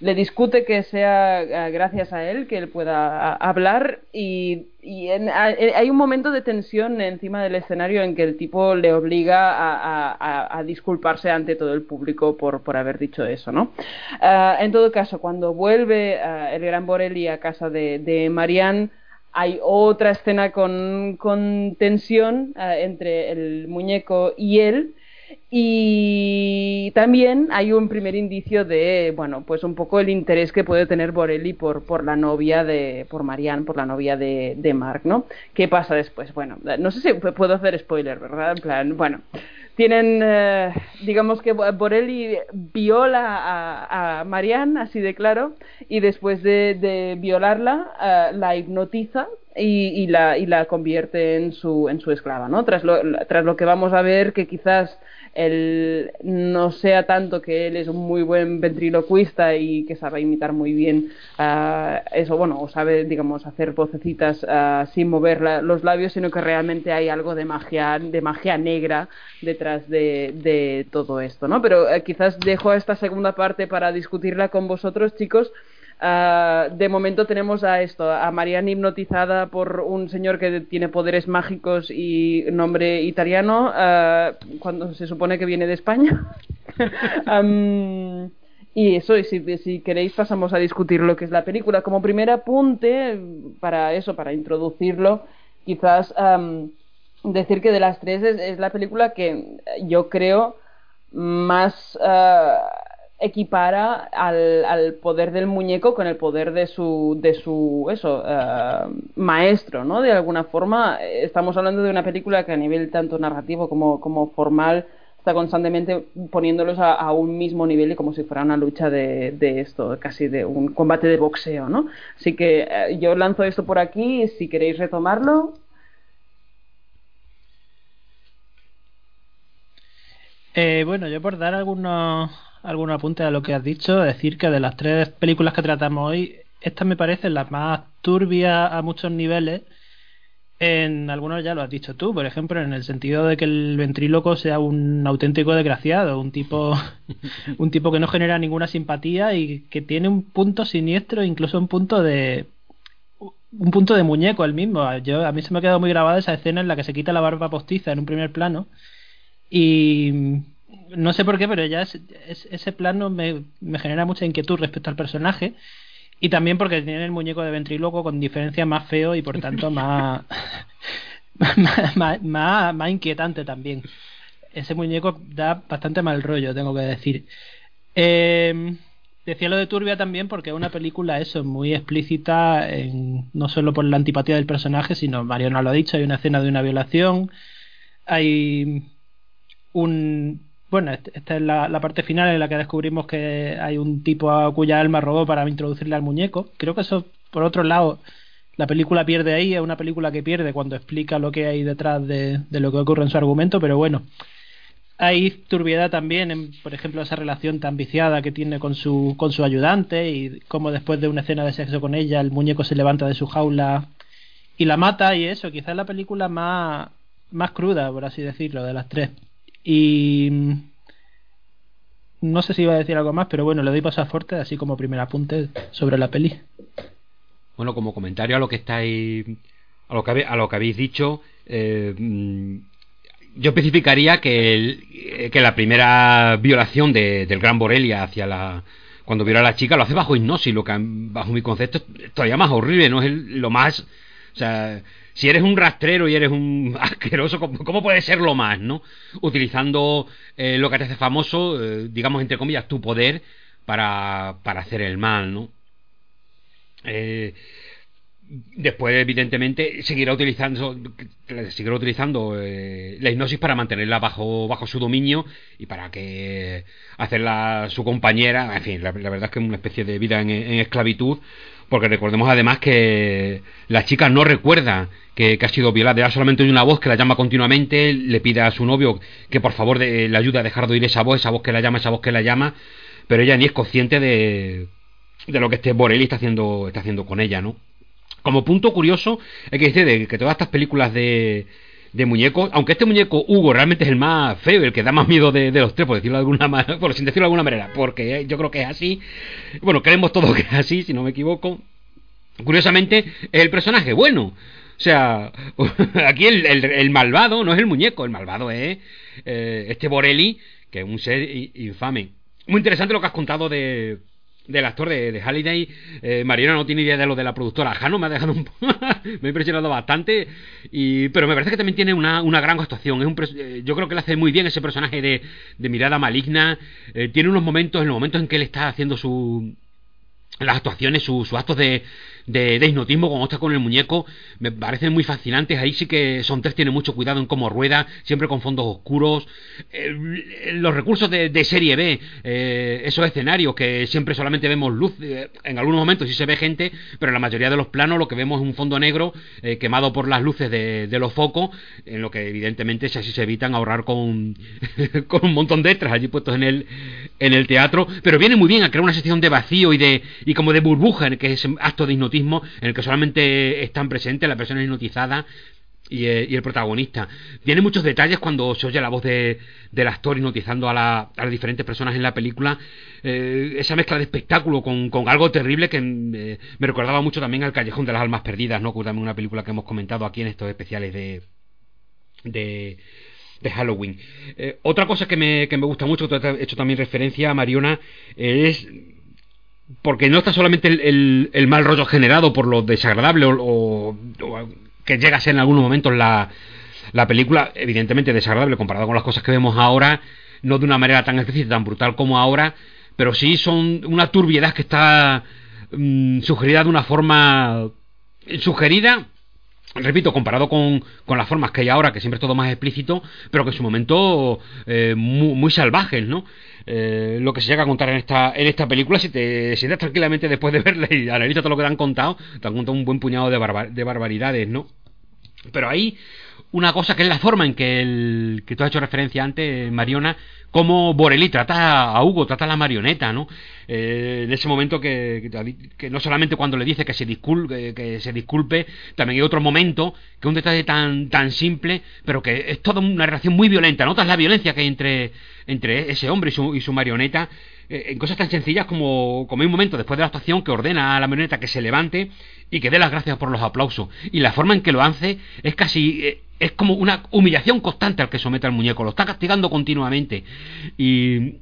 Le discute que sea eh, gracias a él que él pueda a- hablar y, y en- a- eh, hay un momento de tensión encima del escenario en que el tipo le obliga a, a- disculparse ante todo el público por, haber dicho eso, ¿no? Ah, en todo caso, cuando vuelve ah, el gran Borelli a casa de, Marianne, hay otra escena con, con tensión ah, entre el muñeco y él. Y también hay un primer indicio de, bueno, pues un poco el interés que puede tener Borelli por, por la novia de, por Marianne, por la novia de, de Mark, ¿no? ¿Qué pasa después? Bueno, no sé si puedo hacer spoiler, ¿verdad? En plan, bueno, tienen, eh, digamos que Borelli viola a, Marianne, así de claro, y después de, de violarla, eh, la hipnotiza y, y la, y la convierte en su, en su esclava, ¿no? Tras lo, tras lo que vamos a ver que quizás él no sea tanto que él es un muy buen ventriloquista y que sabe imitar muy bien ah, eso, bueno, o sabe, digamos, hacer vocecitas ah, sin mover la- los labios, sino que realmente hay algo de magia, de magia negra detrás de, de todo esto, ¿no? Pero eh, quizás dejo esta segunda parte para discutirla con vosotros, chicos. Ah, de momento tenemos a esto, a Marianne hipnotizada por un señor que tiene poderes mágicos y nombre italiano, ah, cuando se supone que viene de España. [laughs] Y eso, y si, si queréis pasamos a discutir lo que es la película. Como primer apunte, para eso, para introducirlo, quizás am, decir que de las tres es, es la película que yo creo más ah, equipara al, poder del muñeco con el poder de su de su eso ah, maestro no de alguna forma eh, estamos hablando de una película que a nivel tanto narrativo como como formal está constantemente poniéndolos a, a un mismo nivel y como si fuera una lucha de, de esto casi de un combate de boxeo no así que eh, yo lanzo esto por aquí si queréis retomarlo. Eh, bueno, yo por dar algunos, algunos apuntes a lo que has dicho, decir que de las tres películas que tratamos hoy, esta me parece la más turbia a muchos niveles. En algunos ya lo has dicho tú, por ejemplo, en el sentido de que el ventríloco sea un auténtico desgraciado, un tipo, [laughs] un tipo que no genera ninguna simpatía y que tiene un punto siniestro, incluso un punto de, un punto de muñeco el mismo. Yo a mí se me ha quedado muy grabada esa escena en la que se quita la barba postiza en un primer plano y no sé por qué, pero ya es- es- ese plano me, me genera mucha inquietud respecto al personaje. Y también porque tiene el muñeco de ventríloco con diferencia más feo y por tanto [laughs] más, más, [laughs] más, más- más inquietante también. Ese muñeco da bastante mal rollo, tengo que decir. Eh, decía lo de Turbia también porque es una película eso muy explícita en- no solo por la antipatía del personaje sino Mariana lo ha dicho hay una escena de una violación hay un bueno esta es la, parte final en la que descubrimos que hay un tipo a cuya alma robó para introducirle al muñeco creo que eso por otro lado la película pierde ahí es una película que pierde cuando explica lo que hay detrás de, lo que ocurre en su argumento pero bueno hay turbiedad también en, por ejemplo, esa relación tan viciada que tiene con su, con su ayudante y cómo después de una escena de sexo con ella el muñeco se levanta de su jaula y la mata y eso, quizás la película más, más cruda, por así decirlo, de las tres. Y mm, no sé si iba a decir algo más, pero bueno, le doy paso a así como primer apunte sobre la peli. Bueno, como comentario a lo que estáis, a lo que, a lo que habéis dicho, eh, mm, yo especificaría que, el- que la primera violación de- del gran Borelia hacia la cuando viola a la chica lo hace bajo hipnosis, lo que bajo mi concepto es todavía más horrible, no es el- lo más, o sea, si eres un rastrero y eres un [laughs] asqueroso, ¿cómo, puede ser lo más, no? Utilizando eh, lo que te hace famoso, eh, digamos entre comillas, tu poder para, para hacer el mal, ¿no? Eh, después, evidentemente, seguirá utilizando, seguirá utilizando eh, la hipnosis para mantenerla bajo, bajo su dominio y para que hacerla su compañera. En fin, la, verdad es que es una especie de vida en esclavitud. Porque recordemos además que la chica no recuerda que, ha sido violada, solamente hay una voz que la llama continuamente, le pide a su novio que por favor le ayude a dejar de oír esa voz, esa voz que la llama, esa voz que la llama, pero ella ni es consciente de, de lo que este Borelli está haciendo, está haciendo con ella, ¿no? Como punto curioso, hay que que todas estas películas de, de muñecos, aunque este muñeco Hugo realmente es el más feo, el que da más miedo de, los tres, por decirlo de alguna manera, [laughs] por sin decirlo de alguna manera, porque yo creo que es así. Bueno, creemos todos que es así, si no me equivoco. Curiosamente, es el personaje bueno. O sea, [laughs] aquí el, el- malvado no es el muñeco, el malvado es eh, este Borelli, que es un ser infame. Muy interesante lo que has contado de, del actor de, de Halliday. Eh, Mariana no tiene idea de lo de la productora Jano, me ha dejado un [laughs] me ha impresionado bastante. Y, pero me parece que también tiene una, una gran actuación. Es un, eh, yo creo que le hace muy bien ese personaje de, de mirada maligna. Eh, tiene unos momentos, en los momentos en que él está haciendo su las actuaciones, sus sus actos de, de, de hipnotismo cuando está con el muñeco me parecen muy fascinantes. Ahí sí que Sontes tiene mucho cuidado en cómo rueda, siempre con fondos oscuros. Eh, los recursos de, serie B, eh, esos escenarios que siempre solamente vemos luz, eh, en algunos momentos sí se ve gente, pero en la mayoría de los planos lo que vemos es un fondo negro quemado por las luces de, los focos, en lo que evidentemente si así se evitan ahorrar con, [laughs] con un montón de extras allí puestos en el, en el teatro, pero viene muy bien a crear una sección de vacío y de y como de burbuja, en que es acto de hipnotismo, en el que solamente están presentes la persona hipnotizada y, eh, y el protagonista. Tiene muchos detalles cuando se oye la voz de, del actor hipnotizando a, la- a las diferentes personas en la película. Eh, esa mezcla de espectáculo con, algo terrible que eh, me recordaba mucho también al Callejón de las Almas Perdidas, ¿no? que también una película que hemos comentado aquí en estos especiales de, de, de Halloween. Otra cosa que me, que me gusta mucho, que he hecho también referencia a Mariona, es porque no está solamente el, mal rollo generado por lo desagradable o, que llega a ser en algunos momentos la, la película, evidentemente desagradable comparado con las cosas que vemos ahora, no de una manera tan explícita, tan brutal como ahora, pero sí son una turbiedad que está mm, sugerida de una forma sugerida repito, comparado con, con las formas que hay ahora, que siempre es todo más explícito, pero que en su momento eh, muy salvajes, ¿no? Eh, lo que se llega a contar en esta, en esta película, si te sientas tranquilamente después de [laughs] verla y analizas todo lo que te han contado, te han contado un buen puñado de, de barbaridades, ¿no? Pero hay una cosa que es la forma en que el que tú has hecho referencia antes, Mariona, cómo Borelli trata a Hugo, trata a la marioneta, ¿no? Eh, en ese momento que, que, no solamente cuando le dice que se disculpe, que se disculpe, también hay otro momento que un detalle tan tan simple, pero que es toda una relación muy violenta. Notas la violencia que hay entre entre ese hombre y su, y su marioneta eh, en cosas tan sencillas como, como hay un momento después de la actuación que ordena a la marioneta que se levante y que dé las gracias por los aplausos. Y la forma en que lo hace es casi... es como una humillación constante al que somete al muñeco, lo está castigando continuamente. Y,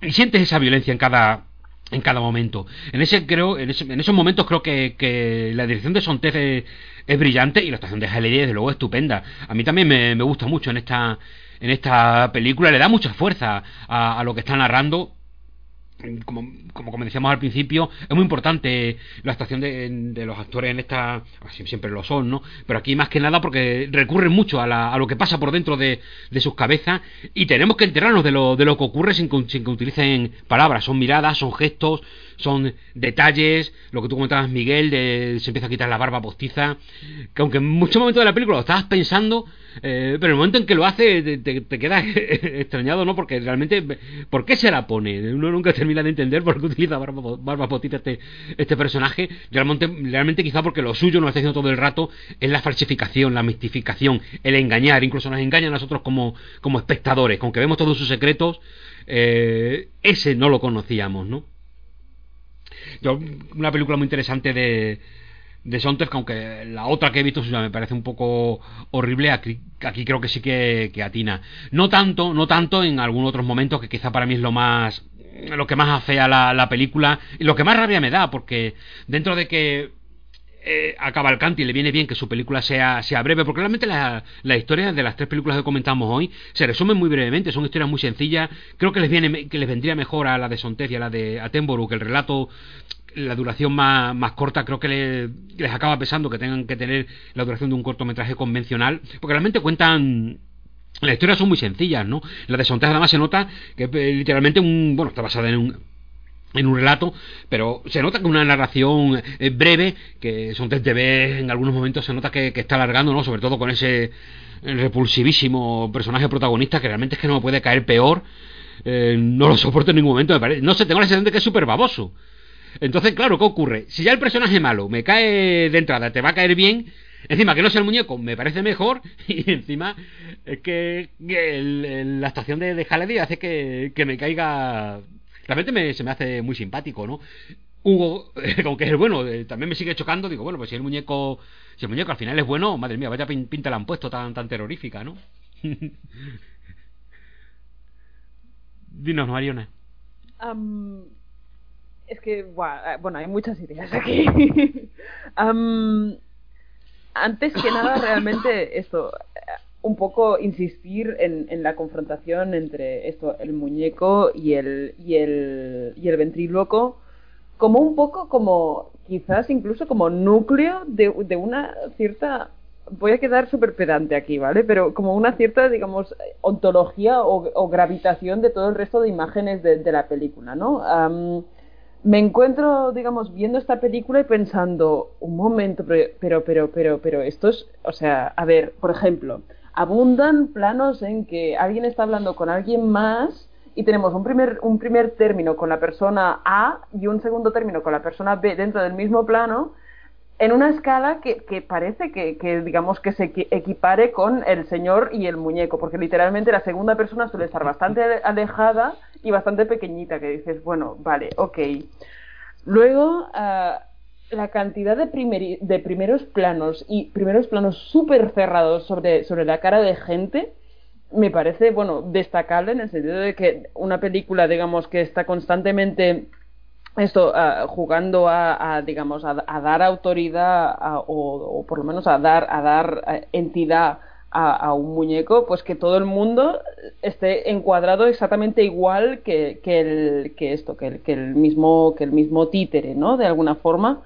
y sientes esa violencia en cada en cada momento. En ese creo, en, ese- en esos momentos creo que, que la dirección de Sontez es, brillante y la actuación de Halle desde luego estupenda. A mí también me, me gusta mucho en esta en esta película, le da mucha fuerza a lo que está narrando como, como, decíamos al principio, es muy importante la actuación de, los actores en esta. así Siempre lo son, ¿no? Pero aquí más que nada porque recurren mucho a, la- a lo que pasa por dentro de, de sus cabezas y tenemos que enterarnos de lo, de lo que ocurre sin sin que utilicen palabras. Son miradas, son gestos, son detalles. Lo que tú comentabas, Miguel, de se empieza a quitar la barba postiza. Que aunque en muchos momentos de la película lo estabas pensando, eh, pero en el momento en que lo hace te, te, quedas [laughs] extrañado, ¿no? Porque realmente, ¿por qué se la pone? Uno nunca termina de entender por qué utiliza barba, barba postiza este, este personaje. Realmente, realmente quizá porque lo suyo, nos está diciendo todo el rato, es la falsificación, la mistificación, el engañar. Incluso nos engaña a nosotros como, como espectadores. Con que vemos todos sus secretos, eh, ese no lo conocíamos, ¿no? Yo, una película muy interesante de, de que aunque la otra que he visto me parece un poco horrible, aquí, aquí creo que sí que, que atina. No tanto, no tanto en algunos otros momentos que quizá para mí es lo más lo que más afea la, la película y lo que más rabia me da, porque dentro de que eh, a Cavalcanti le viene bien que su película sea, sea breve, porque realmente la, la historia de las tres películas que comentamos hoy se resumen muy brevemente, son historias muy sencillas. Creo que les viene que les vendría mejor a la de Sontez y a la de Attenborough que el relato la duración más, más corta creo que le- les acaba pesando que tengan que tener la duración de un cortometraje convencional, porque realmente cuentan las historias son muy sencillas, ¿no? La de Sontez además se nota que eh, literalmente un, bueno, está basada en un en un relato, pero se nota que una narración eh, breve, que Sontez de vez en algunos momentos se nota que, está alargando, ¿no? Sobre todo con ese repulsivísimo personaje protagonista que realmente es que no me puede caer peor. Eh, no lo soporto en ningún momento, me parece. No sé, tengo la sensación de que es súper baboso. Entonces, claro, ¿qué ocurre? Si ya el personaje malo me cae de entrada, te va a caer bien, encima que no sea el muñeco, me parece mejor, [laughs] y encima es que, la estación de, de hace que, que me caiga... Realmente me- se me hace muy simpático, ¿no? Hugo, [laughs] aunque es bueno, eh, también me sigue chocando, digo, bueno, pues si el muñeco, si el muñeco al final es bueno, madre mía, vaya pin- pinta la han puesto tan, tan terrorífica, ¿no? [laughs] Dinos, Mariona. Am, es que, eh, bueno, hay muchas ideas aquí. [laughs] Antes que nada, realmente, esto, un poco insistir en, en la confrontación entre esto, el muñeco y el, y el, y el ventríloco, como un poco como, quizás incluso como núcleo de, de una cierta, voy a quedar súper pedante aquí, ¿vale? Pero como una cierta, digamos, ontología o, gravitación de todo el resto de imágenes de, la película, ¿no? Am, me encuentro, digamos, viendo esta película y pensando, un momento, pero, pero, pero, pero, pero esto es, o sea, a ver, por ejemplo, abundan planos en que alguien está hablando con alguien más y tenemos un primer, un primer término con la persona A y un segundo término con la persona B dentro del mismo plano en una escala que, que parece que, que, digamos, que se equi- equipare con el señor y el muñeco, porque literalmente la segunda persona suele estar bastante alejada y bastante pequeñita, que dices, bueno, vale, ok. Luego, ah, la cantidad de, de primeros planos y primeros planos súper cerrados sobre, sobre la cara de gente me parece, bueno, destacable en el sentido de que una película, digamos, que está constantemente esto ah, jugando a, a, digamos a, a dar autoridad a- o, por lo menos a dar a dar eh, entidad a, a un muñeco pues que todo el mundo esté encuadrado exactamente igual que, que el que esto que el, que el mismo que el mismo títere no de alguna forma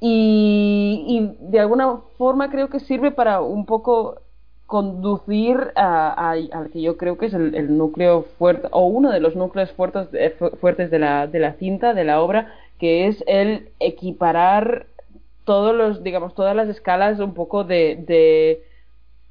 y, de alguna forma creo que sirve para un poco conducir a, a- al que yo creo que es el, núcleo fuerte o uno de los núcleos fuertes fu- fuertes de la, de la cinta de la obra que es el equiparar todos los digamos todas las escalas un poco de, de,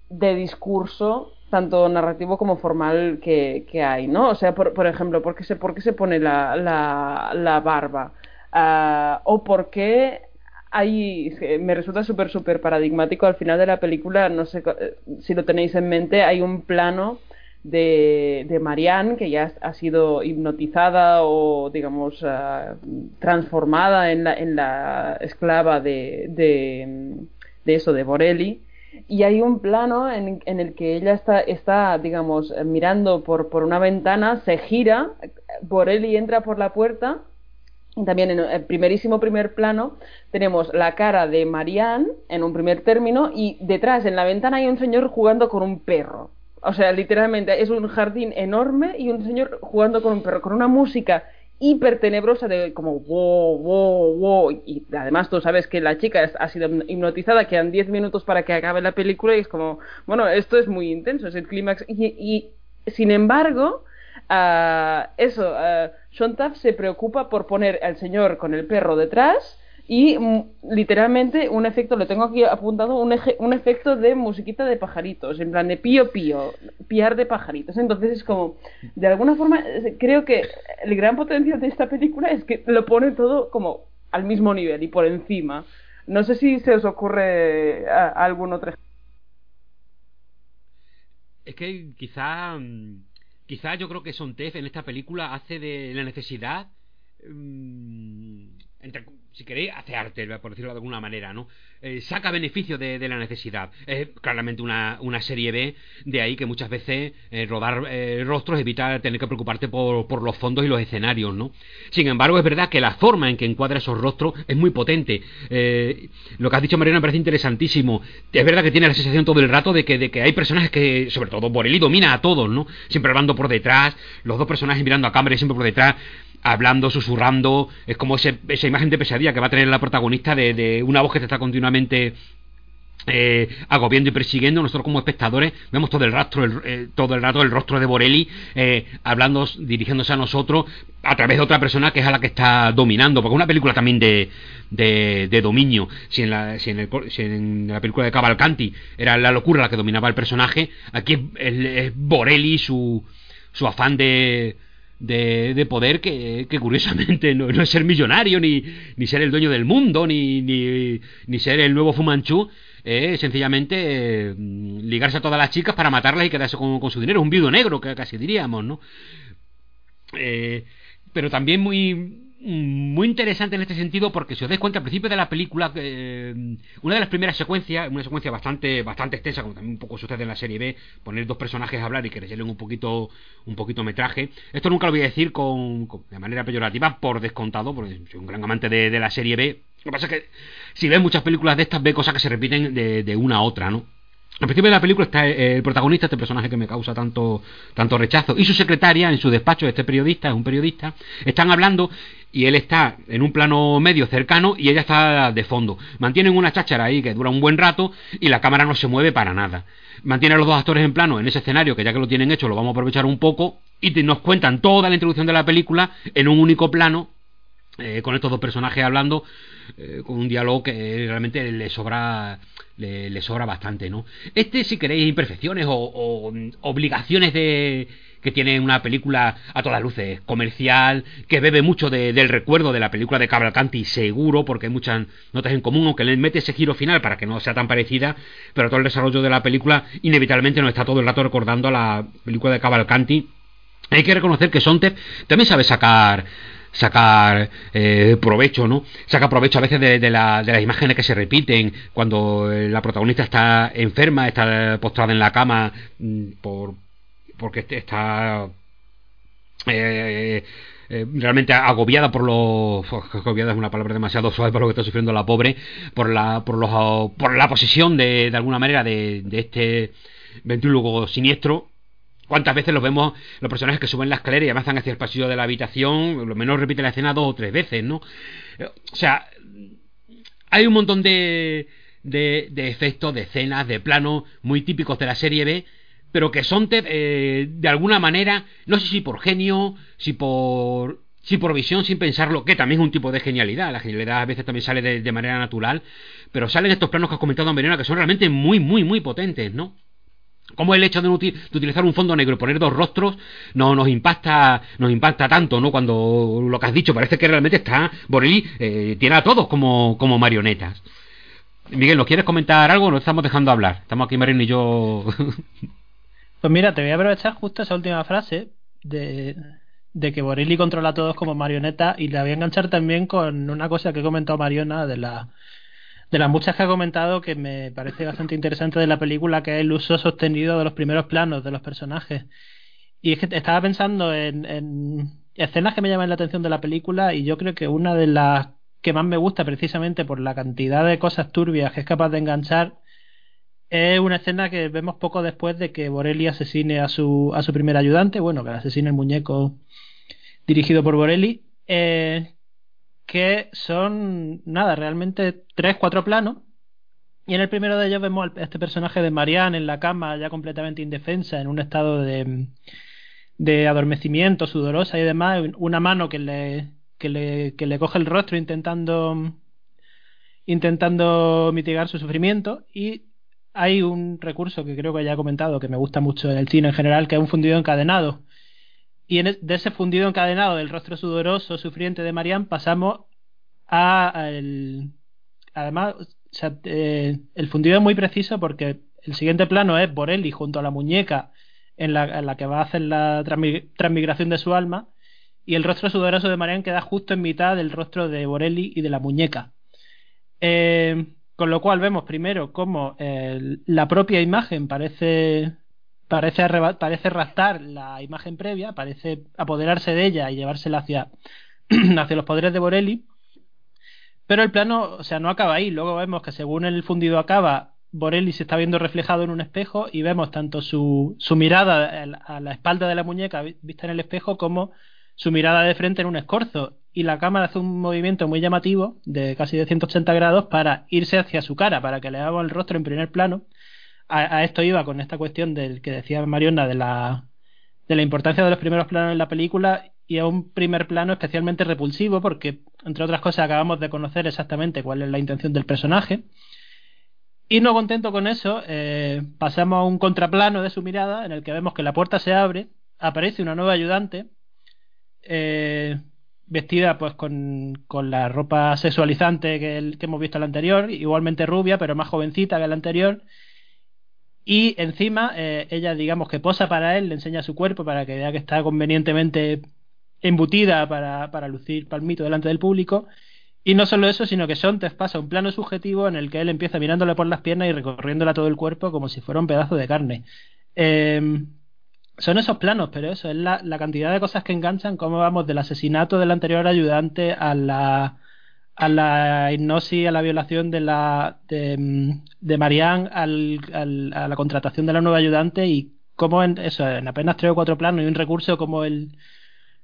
de discurso tanto narrativo como formal que, que hay, ¿no? O sea, por, por ejemplo, ¿por qué se, por qué se pone la, la, la barba? Ah, o por qué hay, que me resulta súper, súper paradigmático al final de la película, no sé eh, si lo tenéis en mente, hay un plano de, de Marianne que ya ha sido hipnotizada o, digamos, ah, transformada en la, en la esclava de, de, de eso, de Borelli. Y hay un plano en, en el que ella está, está digamos, eh, mirando por, por una ventana, se gira, Borelli entra por la puerta también en el primerísimo primer plano tenemos la cara de Marianne en un primer término y detrás en la ventana hay un señor jugando con un perro. O sea, literalmente es un jardín enorme y un señor jugando con un perro, con una música hiper tenebrosa de como wow, wow, wow. Y además tú sabes que la chica ha sido hipnotizada, quedan 10 minutos para que acabe la película y es como, bueno, esto es muy intenso, es el clímax. Y, y sin embargo, ah, eso, ah, Sontag se preocupa por poner al señor con el perro detrás y mm, literalmente un efecto, lo tengo aquí apuntado, un, eje- un efecto de musiquita de pajaritos, en plan de pío pío, piar de pajaritos. Entonces es como, de alguna forma, creo que el gran potencial de esta película es que lo pone todo como al mismo nivel y por encima. No sé si se os ocurre ah, algún otro ejemplo. Es que quizá, mm, quizá yo creo que Sontef en esta película hace de la necesidad, mm, entre- si queréis, hace arte, por decirlo de alguna manera, ¿no? Eh, saca beneficio de, de la necesidad. Es claramente una, una serie B, de ahí que muchas veces eh, rodar eh, rostros evita tener que preocuparte por, por los fondos y los escenarios, ¿no? Sin embargo, es verdad que la forma en que encuadra esos rostros es muy potente. Lo que has dicho, Mariana, me parece interesantísimo. Es verdad que tiene la sensación todo el rato de que, de que hay personajes que, sobre todo Borelli, domina a todos, ¿no? Siempre hablando por detrás, los dos personajes mirando a cámara y siempre por detrás, hablando, susurrando. Es como ese- esa imagen de pesadilla que va a tener la protagonista de, de una voz que te está continuamente eh, agobiando y persiguiendo. Nosotros como espectadores vemos todo el rastro, el- eh, todo el rato el rostro de Borelli eh, hablando, dirigiéndose a nosotros a través de otra persona que es a la que está dominando, porque es una película también de, de, de dominio. Si en, la, si, en el- si en la película de Cavalcanti era la locura la que dominaba el personaje, aquí es, es- Borelli su, su afán de, de, de poder que, curiosamente no, es ser millonario ni, ni ser el dueño del mundo ni, ni, ni ser el nuevo Fumanchu es sencillamente eh, ligarse a todas las chicas para matarlas y quedarse con, con su dinero. Un viudo negro que casi diríamos no Eh, pero también muy muy interesante en este sentido porque si os dais cuenta al principio de la película eh, una de las primeras secuencias una secuencia bastante bastante extensa como también un poco sucede en la serie B poner dos personajes a hablar y que les un poquito un poquito metraje. Esto nunca lo voy a decir con, con- de manera peyorativa por descontado porque soy un gran amante de, de la serie B. Lo que pasa es que si ves muchas películas de estas ve cosas que se repiten de, de una a otra no Al principio de la película está eh, el protagonista, este personaje que me causa tanto, tanto rechazo, y su secretaria en su despacho, este periodista, es un periodista, están hablando y él está en un plano medio cercano y ella está de fondo. Mantienen una cháchara ahí que dura un buen rato y la cámara no se mueve para nada. Mantienen a los dos actores en plano en ese escenario que ya que lo tienen hecho lo vamos a aprovechar un poco y nos cuentan toda la introducción de la película en un único plano eh, con estos dos personajes hablando eh, con un diálogo que realmente le sobra le, sobra bastante no este si queréis imperfecciones o, o, mm, obligaciones de que tiene una película a todas luces comercial que bebe mucho de- del recuerdo de la película de Cavalcanti seguro porque hay muchas notas en común aunque le mete ese giro final para que no sea tan parecida pero todo el desarrollo de la película inevitablemente nos está todo el rato recordando a la película de Cavalcanti. Hay que reconocer que Sontag también sabe sacar sacar eh, provecho, ¿no? Saca provecho a veces de, de la- las imágenes que se repiten cuando eh, la protagonista está enferma, está postrada en la cama mm, por porque está eh, eh, realmente agobiada por los [laughs] agobiada es una palabra demasiado suave para lo que está sufriendo la pobre por la por los por la posesión de, de alguna manera de, de este ventrílogo siniestro ¿Cuántas veces los vemos, los personajes que suben la escalera y avanzan hacia el pasillo de la habitación? Lo menos repiten la escena dos o tres veces, ¿no? Eh, O sea, hay un montón de, de, de efectos, de escenas, de planos muy típicos de la serie B, pero que son eh, de alguna manera, no sé si por genio, si por si por visión, sin pensarlo, que también es un tipo de genialidad. La genialidad a veces también sale de, manera natural, pero salen estos planos que has comentado, Mariana, que son realmente muy, muy, muy potentes, ¿no? Como el hecho de, uti- de utilizar un fondo negro y poner dos rostros no nos impacta nos impacta tanto, ¿no? Cuando lo que has dicho parece que realmente está Borelli eh, tiene a todos como, como marionetas. Miguel, ¿nos quieres comentar algo? Nos estamos dejando hablar. Estamos aquí Mariano y yo. [laughs] Pues mira, te voy a aprovechar justo esa última frase de, de que Borelli controla a todos como marioneta y la voy a enganchar también con una cosa que ha comentado Mariona de la de las muchas que ha comentado que me parece bastante interesante de la película, que es el uso sostenido de los primeros planos de los personajes. Y es que estaba pensando en, en escenas que me llaman la atención de la película y yo creo que una de las que más me gusta precisamente por la cantidad de cosas turbias que es capaz de enganchar es una escena que vemos poco después de que Borelli asesine a su, a su primer ayudante, bueno, que asesine el muñeco dirigido por Borelli, eh, que son, nada, realmente tres, cuatro planos. Y en el primero de ellos vemos al- este personaje de Marianne en la cama, ya completamente indefensa, en un estado de, de adormecimiento, sudorosa y demás, una mano que le, que le, que le coge el rostro intentando intentando mitigar su sufrimiento y hay un recurso que creo que ya he comentado que me gusta mucho en el cine en general que es un fundido encadenado y en es- de ese fundido encadenado del rostro sudoroso sufriente de Marianne pasamos a, el además eh, el fundido es muy preciso porque el siguiente plano es Borelli junto a la muñeca en la, en la que va a hacer la transmi- transmigración de su alma y el rostro sudoroso de Marianne queda justo en mitad del rostro de Borelli y de la muñeca. Eh, con lo cual vemos primero cómo eh, la propia imagen parece parece, parece la imagen previa, parece apoderarse de ella y llevársela hacia, [clears throat] hacia los poderes de Borelli. Pero el plano, o sea, no acaba ahí. Luego vemos que según el fundido acaba, Borelli se está viendo reflejado en un espejo y vemos tanto su, su mirada a la- espalda de la muñeca vi- vista en el espejo como su mirada de frente en un escorzo. Y la cámara hace un movimiento muy llamativo, de casi de 180 grados, para irse hacia su cara, para que le hagamos el rostro en primer plano. A, esto iba con esta cuestión del que decía Mariona de la, de la importancia de los primeros planos en la película y a un primer plano especialmente repulsivo porque, entre otras cosas, acabamos de conocer exactamente cuál es la intención del personaje. Y no contento con eso, eh, pasamos a un contraplano de su mirada en el que vemos que la puerta se abre, aparece una nueva ayudante, eh, vestida pues con, con la ropa sexualizante que, el- que hemos visto en la anterior, igualmente rubia, pero más jovencita que la anterior. Y encima, eh, ella, digamos que posa para él, le enseña su cuerpo para que vea que está convenientemente embutida para, para lucir palmito delante del público. Y no solo eso, sino que Sontez pasa un plano subjetivo en el que él empieza mirándole por las piernas y recorriéndole todo el cuerpo como si fuera un pedazo de carne. Eh, son esos planos, pero eso es la, la cantidad de cosas que enganchan, cómo vamos del asesinato del anterior ayudante a la, a la hipnosis, a la violación de la de, mm, Marianne, al- a la contratación de la nueva ayudante y cómo en eso, en apenas tres o cuatro planos y un recurso como el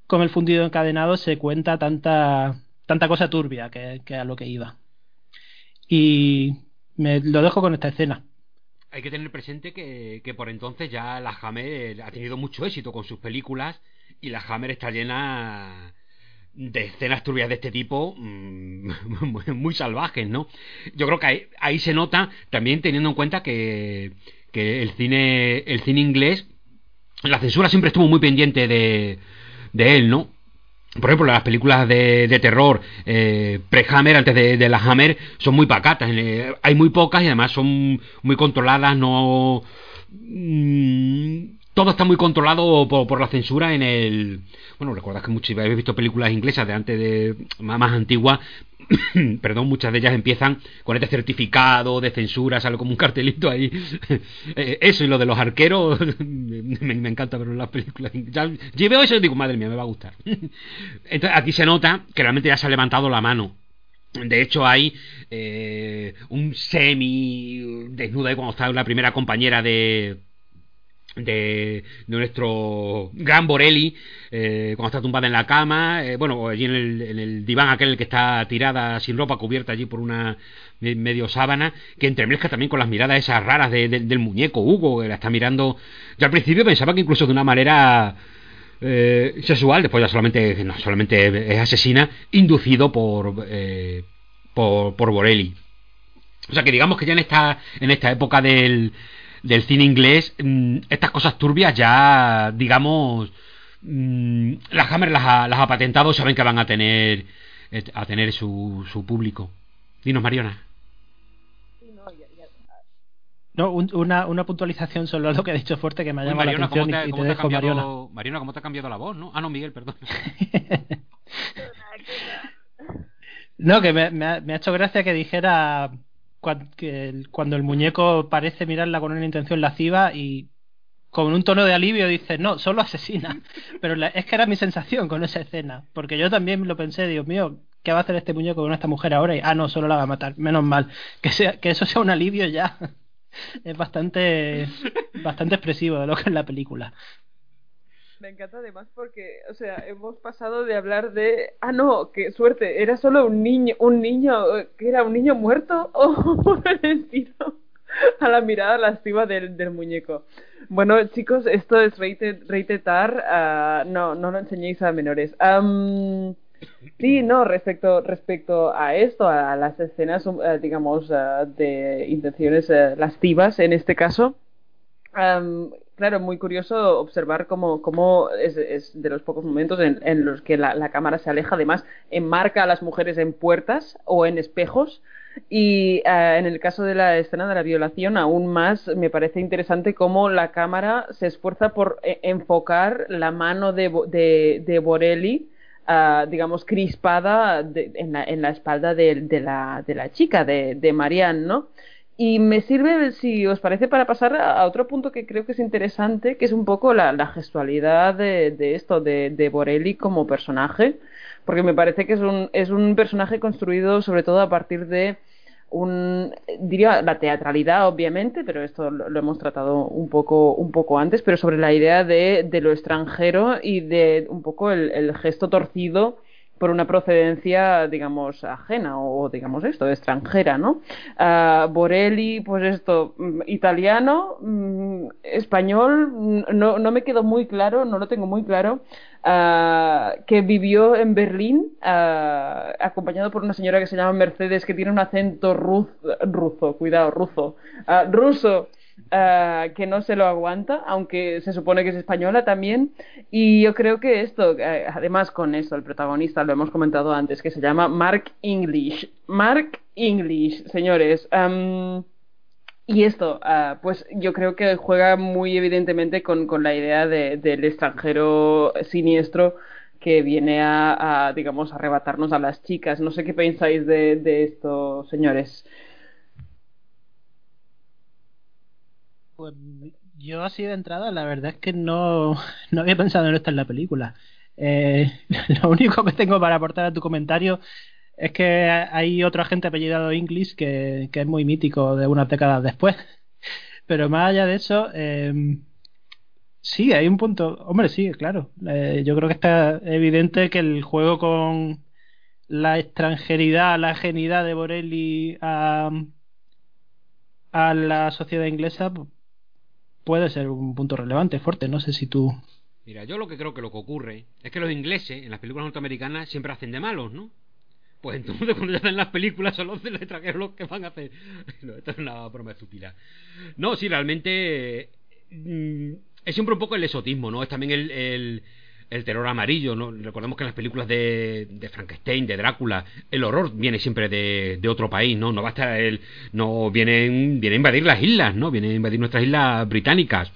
como el fundido encadenado se cuenta tanta tanta cosa turbia que, que a lo que iba. Y me lo dejo con esta escena. Hay que tener presente que, que por entonces ya la Hammer ha tenido mucho éxito con sus películas y la Hammer está llena de escenas turbias de este tipo mm, [laughs] muy, salvajes, ¿no? Yo creo que ahí, se nota también teniendo en cuenta que, que el cine el cine inglés la censura siempre estuvo muy pendiente de, de él, ¿no? Por ejemplo, las películas de, terror eh, pre-Hammer, antes de, de la Hammer, son muy pacatas. eh, hay muy pocas y además son muy controladas, no... mm, todo está muy controlado por, la censura en el... Bueno, recuerdas que muchos habéis visto películas inglesas de antes de... más, más antiguas, [coughs] perdón, muchas de ellas empiezan con este certificado de censura, sale como un cartelito ahí. [laughs] Eh, eso y lo de los arqueros, [laughs] me, encanta en las películas. Ya, yo veo eso y digo, madre mía, me va a gustar. [laughs] Entonces aquí se nota que realmente ya se ha levantado la mano. De hecho, hay eh, un semi desnudo ahí cuando está la primera compañera de, de, de nuestro gran Borelli, eh, cuando está tumbada en la cama, eh, bueno, allí en el, diván aquel que está tirada sin ropa, cubierta allí por una me- medio sábana, que entremezcla también con las miradas esas raras de- de- del muñeco Hugo, que la está mirando. Yo al principio pensaba que incluso de una manera eh, sexual, después ya solamente, no, solamente es asesina, inducido por, eh, por, por Borelli. O sea que digamos que ya en esta, en esta época del, del cine inglés, mm, estas cosas turbias ya, digamos, mm, la Hammer las ha, las ha patentado, saben que van a tener, eh, a tener su, su público. Dinos, Mariona. No, un- una, una puntualización solo a lo que ha dicho fuerte que me ha Uy, llamado Mariona, la ¿cómo te, y- y, cómo te te ha dejo, Mariona. cambiado, Mariona, ¿cómo te ha cambiado la voz, no? Ah, no, Miguel, perdón. [laughs] [laughs] No, que me, me ha, me ha hecho gracia que dijera cuando el muñeco parece mirarla con una intención lasciva y con un tono de alivio dice, no, solo asesina. [laughs] Pero la- es que era mi sensación con esa escena. Porque yo también lo pensé, Dios mío, ¿qué va a hacer este muñeco con esta mujer ahora? Y, ah, no, solo la va a matar. Menos mal. Que, sea, que eso sea un alivio ya. [laughs] Es bastante, bastante expresivo de lo que es la película. Me encanta además porque, o sea, hemos pasado de hablar de, ah, no, qué suerte, era solo un niño, un niño, que era un niño muerto [laughs] o el estilo, a la mirada lasciva del, del muñeco. Bueno, chicos, esto es rated, rated R, ah, no, no lo enseñéis a menores. Am, sí, no, respecto, respecto a esto, a las escenas, um, eh, digamos, ah, de intenciones eh, lascivas en este caso, claro, muy curioso observar cómo, cómo es, es de los pocos momentos en, los que la, cámara se aleja, además enmarca a las mujeres en puertas o en espejos. Y eh, en el caso de la escena de la violación, aún más me parece interesante cómo la cámara se esfuerza por eh, enfocar la mano de, de, de Borelli, ah, digamos, crispada en, la, en la espalda de, de la, de la chica, de, de Marianne, ¿no? Y me sirve, si os parece, para pasar a otro punto que creo que es interesante, que es un poco la, la gestualidad de, de esto, de, de Borelli como personaje, porque me parece que es un, es un personaje construido sobre todo a partir de un, diría, la teatralidad, obviamente, pero esto lo, hemos tratado un poco, un poco antes, pero sobre la idea de, de lo extranjero y de un poco el gesto torcido por una procedencia, digamos, ajena o, digamos esto, extranjera, ¿no? Ah, Borelli, pues esto, mm, italiano, mm, español, mm, no, no me quedó muy claro, no lo tengo muy claro, ah, que vivió en Berlín, ah, acompañado por una señora que se llama Mercedes, que tiene un acento ruz, ruso, cuidado, ruso, ruso, ah, que no se lo aguanta, aunque se supone que es española también. Y yo creo que esto, eh, además con esto, el protagonista, lo hemos comentado antes, que se llama Mark English. Mark English, señores. am, y esto, ah, pues yo creo que juega muy evidentemente con, con la idea de- del extranjero siniestro que viene a, a, digamos, arrebatarnos a las chicas. No sé qué pensáis de, de esto, señores. Pues yo así de entrada, la verdad es que no, [laughs] no había pensado en esto en la película. Eh, [laughs] lo único que tengo para aportar a tu comentario Es que hay otro agente apellidado English que, que es muy mítico de unas décadas después. [laughs] Pero más allá de eso, eh, sí, hay un punto. Hombre, sí, claro. Eh, yo creo que está evidente que el juego con la extranjeridad, la genidad de Borelli a, a la sociedad inglesa puede ser un punto relevante, fuerte. No sé si tú. Mira, yo lo que creo que lo que ocurre es que los ingleses en las películas norteamericanas siempre hacen de malos, ¿no? Pues entonces [laughs] cuando ya hacen las películas son los extranjeros los que van a hacer... [laughs] No, esto es una broma estúpida. No, sí, realmente... Mm, es siempre un poco el exotismo, ¿no? Es también el, el, el terror amarillo, ¿no? Recordemos que en las películas de, de Frankenstein, de Drácula, el horror viene siempre de, otro país, ¿no? No basta el... No, vienen, viene a invadir las islas, ¿no? Viene a invadir nuestras islas británicas.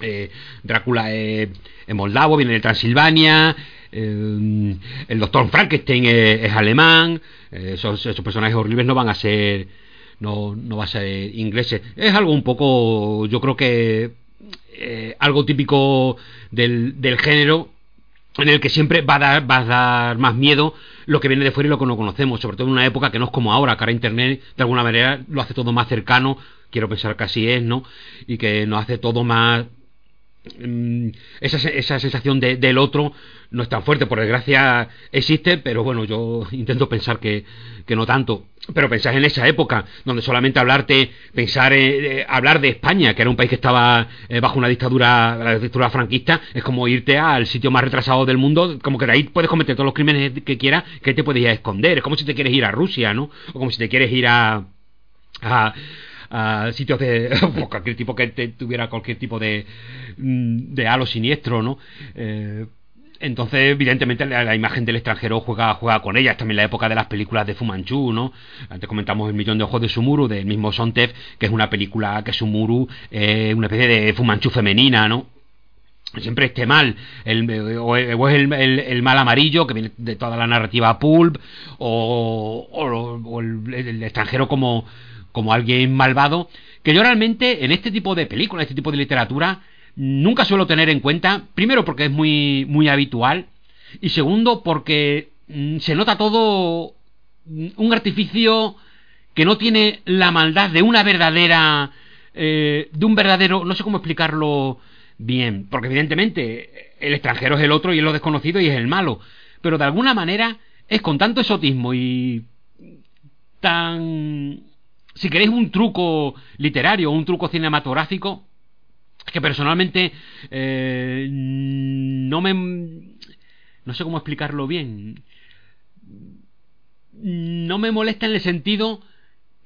Eh, Drácula es, moldavo, viene de Transilvania, eh, el doctor Frankenstein es, es alemán, eh, esos, esos, personajes horribles no van a ser, no, no va a ser ingleses. Es algo un poco, yo creo que eh, algo típico del, del, género en el que siempre va a, dar, va a dar más miedo lo que viene de fuera y lo que no conocemos, sobre todo en una época que no es como ahora, que ahora Internet de alguna manera lo hace todo más cercano, quiero pensar que así es, ¿no? Y que nos hace todo más esa, esa sensación de, del otro no es tan fuerte, por desgracia existe, pero bueno, yo intento pensar que, que no tanto. Pero pensar en esa época, donde solamente hablarte, pensar eh, hablar de España, que era un país que estaba eh, bajo una dictadura, la dictadura franquista, es como irte al sitio más retrasado del mundo, como que de ahí puedes cometer todos los crímenes que quieras, que te puedes ir a esconder. Es como si te quieres ir a Rusia, ¿no? O como si te quieres ir a, a a sitios de [laughs] cualquier tipo que tuviera cualquier tipo de de halo siniestro no eh, entonces, evidentemente, la, imagen del extranjero juega, juega con ella. Es también la época de las películas de Fu Manchu, ¿no? Antes comentamos El millón de ojos de Sumuru, del mismo Sontef, que es una película que Sumuru es eh, una especie de Fu Manchu femenina, ¿no? Siempre este mal, el, o, es el, el, el, mal amarillo que viene de toda la narrativa pulp, o, o, o el, extranjero como, como alguien malvado, que yo realmente en este tipo de películas, este tipo de literatura, nunca suelo tener en cuenta, primero porque es muy, muy habitual, y segundo porque mm, se nota todo mm, un artificio que no tiene la maldad de una verdadera, eh, de un verdadero, no sé cómo explicarlo bien, porque evidentemente el extranjero es el otro y es lo desconocido y es el malo, pero de alguna manera es con tanto exotismo y tan, si queréis un truco literario, un truco cinematográfico, que personalmente eh, no me no sé cómo explicarlo bien. No me molesta en el sentido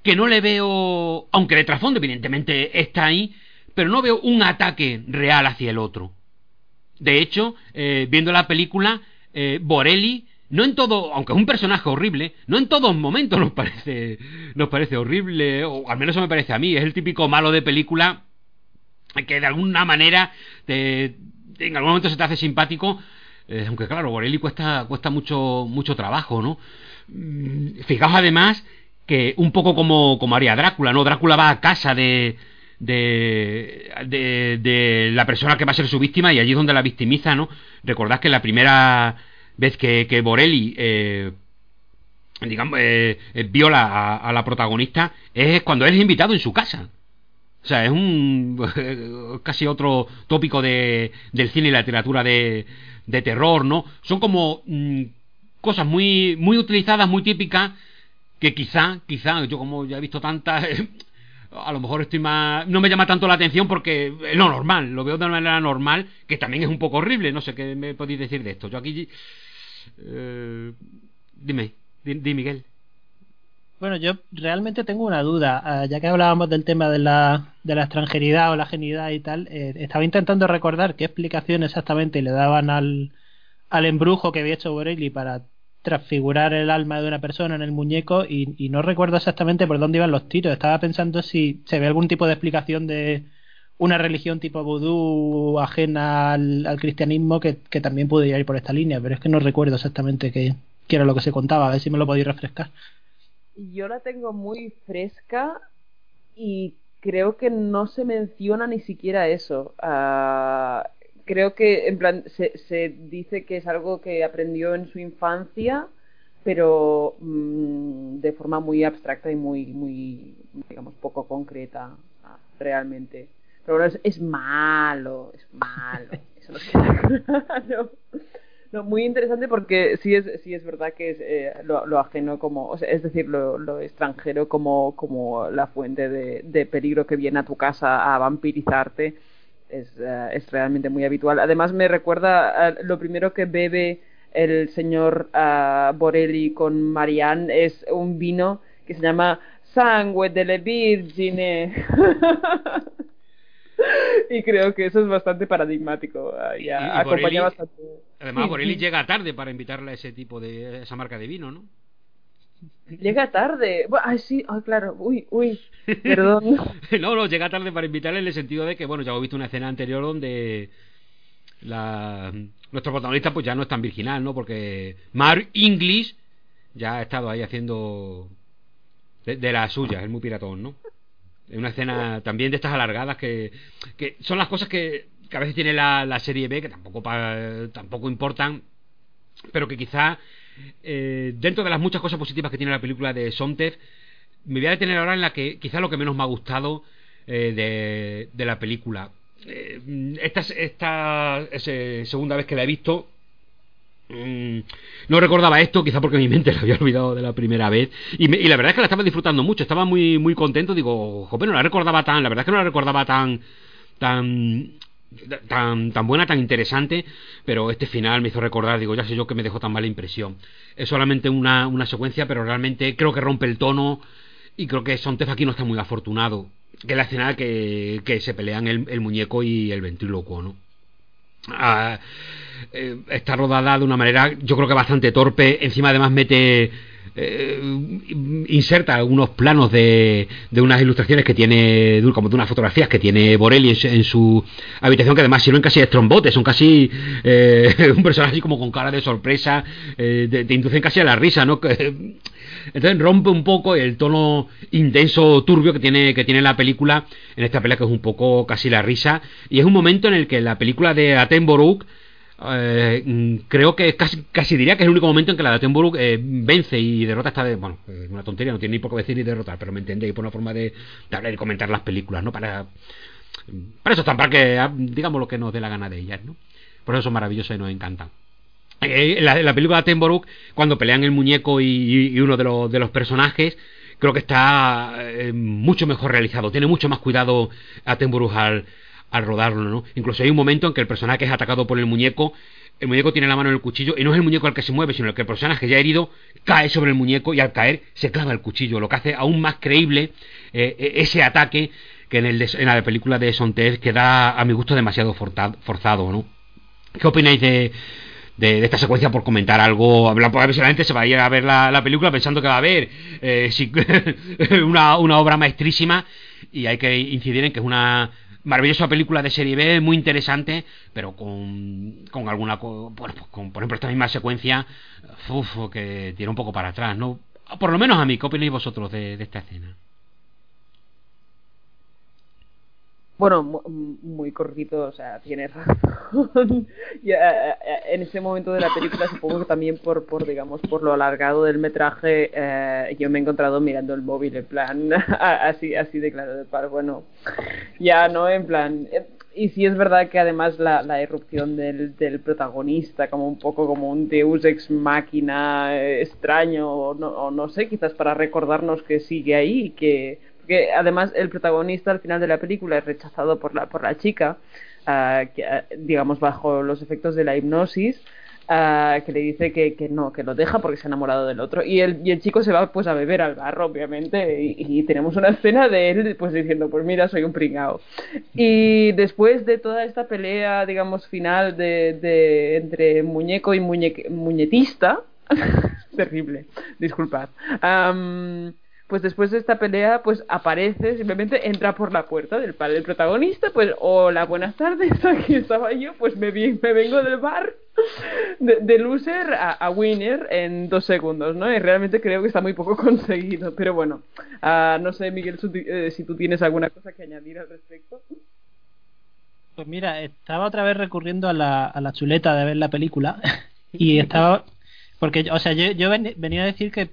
que no le veo aunque de trasfondo evidentemente está ahí pero no veo un ataque real hacia el otro. De hecho eh, viendo la película eh, Borelli no en todo, aunque es un personaje horrible, no en todos momentos nos parece, nos parece horrible, o al menos eso me parece a mí, es el típico malo de película que de alguna manera te, en algún momento se te hace simpático eh, aunque claro Borelli cuesta cuesta mucho mucho trabajo no mm, fijaos además que un poco como como haría Drácula no Drácula va a casa de de, de, de la persona que va a ser su víctima y allí es donde la victimiza no recordad que la primera vez que, que Borelli eh, digamos eh, viola a, la protagonista es cuando él es invitado en su casa o sea, es un [laughs] casi otro tópico de, del cine y la literatura de, de terror, ¿no? Son como mmm, cosas muy, muy utilizadas, muy típicas, que quizá, quizá, yo como ya he visto tantas, [laughs] a lo mejor estoy más... No me llama tanto la atención porque es lo normal, lo veo de una manera normal, que también es un poco horrible, no sé qué me podéis decir de esto. Yo aquí... Eh, dime, di, Miguel. Bueno, yo realmente tengo una duda. Uh, ya que hablábamos del tema de la, de la extranjeridad o la genidad y tal, eh, estaba intentando recordar qué explicación exactamente le daban al, al embrujo que había hecho Borelli para transfigurar el alma de una persona en el muñeco y, no recuerdo exactamente por dónde iban los tiros. Estaba pensando si se ve algún tipo de explicación de una religión tipo vudú ajena al, cristianismo que, también pudiera ir por esta línea, pero es que no recuerdo exactamente qué, era lo que se contaba. A ver si me lo podéis refrescar yo la tengo muy fresca y creo que no se menciona ni siquiera eso. Uh, creo que en plan se, se, dice que es algo que aprendió en su infancia pero mm, de forma muy abstracta y muy, muy, digamos, poco concreta, realmente. Pero bueno, es, es malo, es malo. [laughs] Eso nos queda claro. No, muy interesante porque sí es, sí es verdad que es eh, lo, lo ajeno como, o sea, es decir, lo, lo extranjero como, como la fuente de, de peligro que viene a tu casa a vampirizarte es, eh, es realmente muy habitual. Además me recuerda lo primero que bebe el señor ah, Borelli con Marianne es un vino que se llama Sangue delle Virgine. [laughs] y creo que eso es bastante paradigmático. ah, Y- ya y acompaña Borelli- bastante. Además, Borelli llega tarde para invitarle a ese tipo de a esa marca de vino, ¿no? Llega tarde. Ay, sí, ay, claro. Uy, uy. Perdón. [laughs] no, no, llega tarde para invitarle en el sentido de que, bueno, ya hemos visto una escena anterior donde la, nuestro protagonista pues ya no es tan virginal, ¿no? Porque Mark English ya ha estado ahí haciendo de, de las suyas, es muy piratón, ¿no? Es una escena también de estas alargadas que, que son las cosas que, que a veces tiene la, la serie B, que tampoco, pa- tampoco importan, pero que quizá eh, dentro de las muchas cosas positivas que tiene la película de Sontag, me voy a detener ahora en la que quizá lo que menos me ha gustado eh, de, la película. Eh, esta es- esta es, segunda vez que la he visto. Mm, No recordaba esto, quizá porque mi mente [laughs] la había olvidado de la primera vez. Y la verdad es que la estaba disfrutando mucho, estaba muy, muy contento. Digo, joder, no la recordaba tan, la verdad es que no la recordaba tan, tan, tan, tan buena, tan interesante. Pero este final me hizo recordar, digo, ya sé yo que me dejó tan mala impresión. Es solamente una, una secuencia, pero realmente creo que rompe el tono. Y creo que Sontez aquí no está muy afortunado. Que es la escena que, que se pelean el, el muñeco y el ventrílocuo, ¿no? Ah, eh, está rodada de una manera yo creo que bastante torpe encima además mete eh, inserta algunos planos de, de unas ilustraciones que tiene como de unas fotografías que tiene Borelli en su, en su habitación que además sirven casi de trombotes son casi eh, [laughs] un personaje así como con cara de sorpresa eh, te, inducen casi a la risa ¿no? [laughs] Entonces rompe un poco el tono intenso, turbio que tiene, que tiene la película en esta pelea que es un poco casi la risa. Y es un momento en el que la película de Attenborough eh, mm, creo que casi, casi diría que es el único momento en que la de Attenborough eh, vence y derrota esta de, bueno, es una tontería, no tiene ni por qué decir ni derrotar, pero me entendéis por una forma de, hablar y comentar las películas, ¿no? Para, para eso están, para que ah, digamos lo que nos dé la gana de ellas, ¿no? Por eso son maravillosas y nos encantan. Eh, la, película de Attenborough, cuando pelean el muñeco y, uno de los, de los personajes, creo que está mucho mejor realizado. Tiene mucho más cuidado Attenborough al, al rodarlo, ¿no? Incluso hay un momento en que el personaje es atacado por el muñeco, el muñeco tiene la mano en el cuchillo y no es el muñeco el que se mueve, sino el que el personaje ya herido cae sobre el muñeco y al caer se clava el cuchillo, lo que hace aún más creíble eh, eh, ese ataque que en, el de- en la película de Sontez queda a mi gusto demasiado forzado, ¿no? ¿Qué opináis de, esta secuencia por comentar algo? A ver la gente se va a ir a ver la, la película pensando que va a haber eh, [laughs] una obra maestrísima y hay que incidir en que es una maravillosa película de serie B, muy interesante, pero con, con alguna, co- bueno, pues con, por ejemplo, esta misma secuencia, uf, que tira un poco para atrás, ¿no? Por lo menos a mí, ¿qué opináis vosotros de, de esta escena? Bueno, mu- muy cortito, o sea, tienes razón. [laughs] Y, eh, en ese momento de la película, supongo que también por, por digamos, por lo alargado del metraje, eh, yo me he encontrado mirando el móvil en plan, [laughs] así, así de claro, de par, bueno, ya, ¿no? En plan, eh, y sí es verdad que además la, la irrupción del, del protagonista, como un poco como un deus ex máquina eh, extraño, o no, o no sé, quizás para recordarnos que sigue ahí que porque además el protagonista al final de la película es rechazado por la por la chica ah, que, ah, digamos bajo los efectos de la hipnosis ah, que le dice que, que no que lo deja porque se ha enamorado del otro. Y el, y el chico se va pues a beber al bar obviamente y, y tenemos una escena de él pues diciendo pues mira soy un pringao y después de toda esta pelea digamos final de, de entre muñeco y muñeque- muñetista [laughs] terrible disculpad Am, pues después de esta pelea, pues aparece, simplemente entra por la puerta del padre del protagonista, pues hola, buenas tardes, [laughs] aquí estaba yo, pues me, vi- me vengo del bar de, loser a, winner en dos segundos, ¿no? Y realmente creo que está muy poco [laughs] conseguido, pero bueno, ah, no sé, Miguel, su- eh, si tú tienes alguna cosa que añadir al respecto. Pues mira, estaba otra vez recurriendo a la, a la chuleta de ver la película [laughs] y estaba Porque, o sea, yo, yo ven- venía a decir que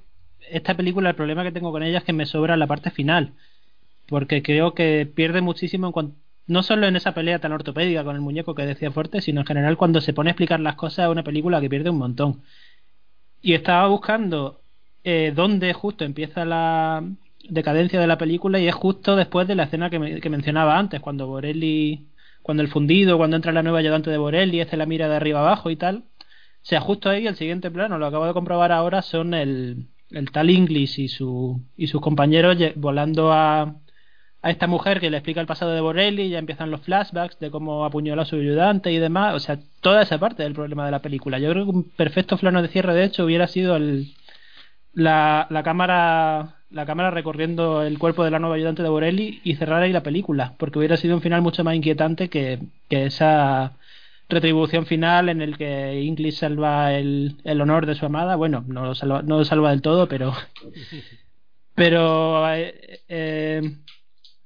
esta película, el problema que tengo con ella es que me sobra la parte final. Porque creo que pierde muchísimo en cuanto. No solo en esa pelea tan ortopédica con el muñeco que decía Fuerte, sino en general cuando se pone a explicar las cosas es una película que pierde un montón. Y estaba buscando eh, dónde justo empieza la decadencia de la película y es justo después de la escena que, me- que mencionaba antes, cuando Borelli, cuando el fundido, cuando entra la nueva ayudante de Borelli, este la mira de arriba abajo y tal. O sea, justo ahí el siguiente plano, lo acabo de comprobar ahora, son el, el tal English y, su, y sus compañeros volando a, a esta mujer que le explica el pasado de Borelli, ya empiezan los flashbacks de cómo apuñaló a su ayudante y demás, o sea, toda esa parte del problema de la película. Yo creo que un perfecto plano de cierre, de hecho, hubiera sido el, la, la cámara la cámara recorriendo el cuerpo de la nueva ayudante de Borelli y cerrar ahí la película, porque hubiera sido un final mucho más inquietante que, que esa retribución final en el que English salva el, el honor de su amada. Bueno, no lo salva, no lo salva del todo, pero [laughs] pero eh, eh,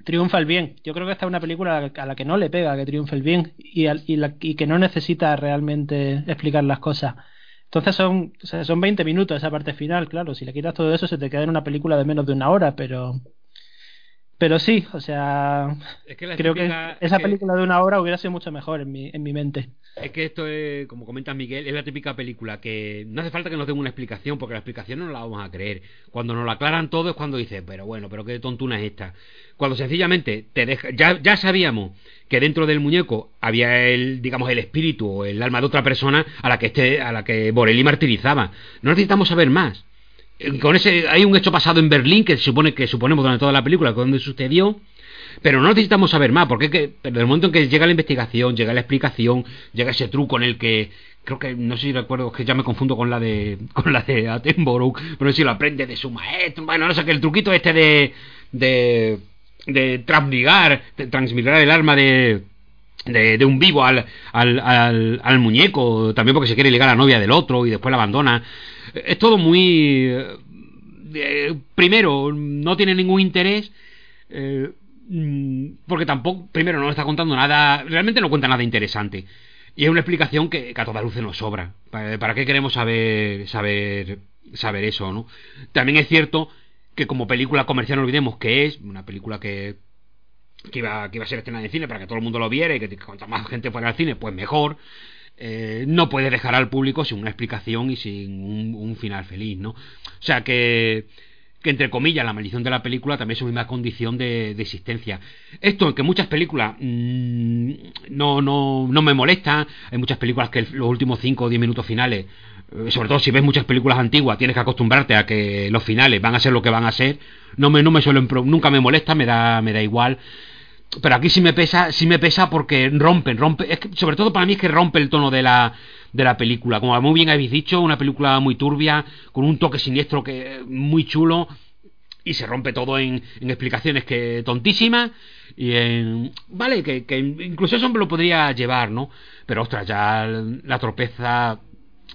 triunfa el bien. Yo creo que esta es una película a la, a la que no le pega que triunfe el bien y, al- y, la- y que no necesita realmente explicar las cosas. Entonces son, o sea, son 20 minutos esa parte final, claro. Si le quitas todo eso se te queda en una película de menos de una hora, pero pero sí, o sea, Es que la creo que típica- esa que- película de una hora hubiera sido mucho mejor en mi, en mi mente. Es que esto es, como comenta Miguel, es la típica película que no hace falta que nos den una explicación, porque la explicación no la vamos a creer. Cuando nos la aclaran todo es cuando dices, pero bueno, pero qué tontuna es esta. Cuando sencillamente te deja, ya, ya sabíamos que dentro del muñeco había el, digamos, el espíritu o el alma de otra persona a la que este, a la que Borelli martirizaba. No necesitamos saber más. Con ese, hay un hecho pasado en Berlín que se supone que suponemos durante toda la película donde sucedió pero no necesitamos saber más, porque es que pero el momento en que llega la investigación, llega la explicación, llega ese truco en el que creo que no sé si recuerdo que ya me confundo con la de [laughs] con la de Attenborough, pero si lo aprende de su maestro, bueno, no sé que el truquito este de de de de transmigrar el alma de de, de un vivo al, al, al, al muñeco, también porque se quiere ligar a la novia del otro y después la abandona. Es todo muy... eh, eh, primero, no tiene ningún interés. eh, mm, porque tampoco, primero, no está contando nada, realmente no cuenta nada interesante. Y es una explicación que, a toda luces nos sobra. ¿Para, para qué queremos saber, saber, saber eso, no? También es cierto que como película comercial no olvidemos que es una película que, que, iba, que iba a ser escena de cine para que todo el mundo lo viera y que cuanta más gente fuera al cine, pues mejor. Eh, no puede dejar al público sin una explicación y sin un, final feliz, ¿no? O sea que que entre comillas la maldición de la película también es su misma condición de, de existencia. Esto que muchas películas mmm, no, no, no me molesta, hay muchas películas que los últimos 5 o 10 minutos finales, eh, sobre todo si ves muchas películas antiguas, tienes que acostumbrarte a que los finales van a ser lo que van a ser, no me, no me suelen, nunca me molesta, me da, me da igual. Pero aquí sí me pesa, sí me pesa porque rompen, rompe, es que, sobre todo para mí es que rompe el tono de la, de la película. Como muy bien habéis dicho, una película muy turbia, con un toque siniestro que muy chulo, y se rompe todo en, en explicaciones que tontísimas, y en... Vale, que, que incluso eso me lo podría llevar, ¿no? Pero ostras, ya la tropeza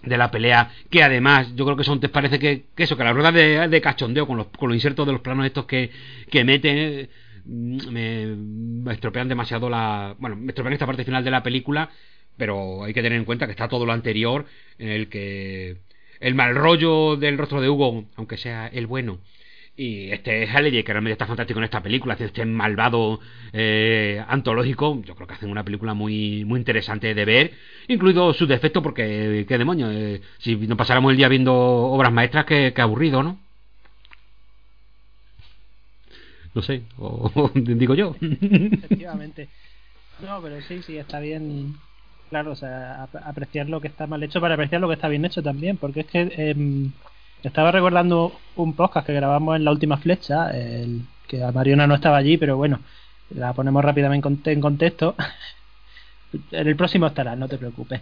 de la pelea, que además yo creo que son, te parece que, eso, que las ruedas de, de cachondeo con los, con los insertos de los planos estos que, que meten me, me estropean demasiado la... Bueno, me estropean esta parte final de la película, pero hay que tener en cuenta que está todo lo anterior en el que el mal rollo del rostro de Hugo, aunque sea el bueno, y este Halliday, que realmente está fantástico en esta película, este malvado eh, antológico, yo creo que hacen una película muy muy interesante de ver, incluido sus defectos, porque qué demonios, eh, si nos pasáramos el día viendo obras maestras, qué, qué aburrido, ¿no? No sé, o, [laughs] digo yo. Efectivamente. No, pero sí, sí, está bien. Claro, o sea, ap apreciar lo que está mal hecho para apreciar lo que está bien hecho también, porque es que eh, estaba recordando un podcast que grabamos en La Última Flecha, el, que a Mariona no estaba allí, pero bueno, la ponemos rápidamente en contexto. [laughs] en el próximo estará, no te preocupes.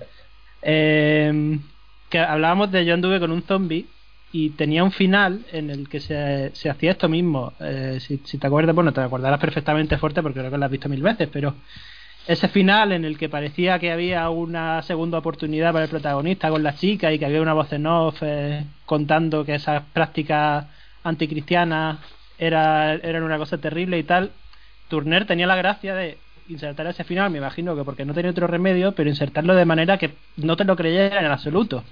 Eh, que hablábamos de yo anduve con un zombie y tenía un final en el que se, se hacía esto mismo. Eh, si, si, te acuerdas, bueno, te acordarás perfectamente fuerte porque creo que lo has visto mil veces, pero ese final en el que parecía que había una segunda oportunidad para el protagonista con la chica y que había una voz en off eh, contando que esas prácticas anticristianas era, eran una cosa terrible y tal. Turner tenía la gracia de insertar ese final, me imagino que porque no tenía otro remedio, pero insertarlo de manera que no te lo creyera en absoluto.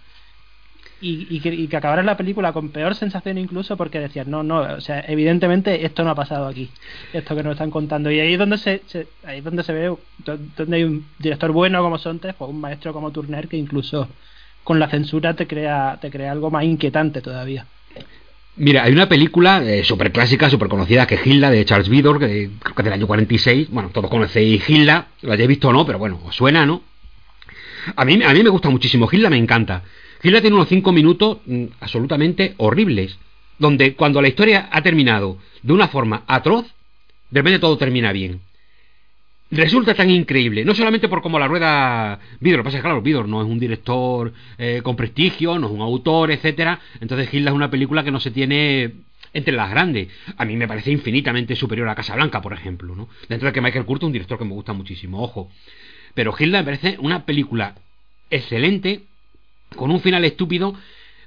Y, que, y que acabaras la película con peor sensación incluso porque decías, no, no, o sea, evidentemente esto no ha pasado aquí, esto que nos están contando. Y ahí es donde se, se- ahí es donde se ve, do- donde hay un director bueno como Sontes, o un maestro como Turner que incluso con la censura te crea, te crea algo más inquietante todavía. Mira, hay una película eh, súper clásica, súper conocida, que es Hilda, de Charles Vidor, que creo que es del año 46. Bueno, todos conocéis Hilda, lo hayáis visto o no, pero bueno, os suena, ¿no? A mí, a mí me gusta muchísimo, Hilda me encanta. Hilda tiene unos 5 minutos mm, absolutamente horribles, donde cuando la historia ha terminado de una forma atroz, de repente todo termina bien. Resulta tan increíble, no solamente por cómo la rueda Vidor, lo que pasa es que claro, Vidor no es un director eh, con prestigio, no es un autor, etcétera, entonces Hilda es una película que no se tiene entre las grandes. A mí me parece infinitamente superior a Casablanca, por ejemplo, ¿no? Dentro de que Michael Curtis es un director que me gusta muchísimo, ojo. Pero Hilda me parece una película excelente, con un final estúpido,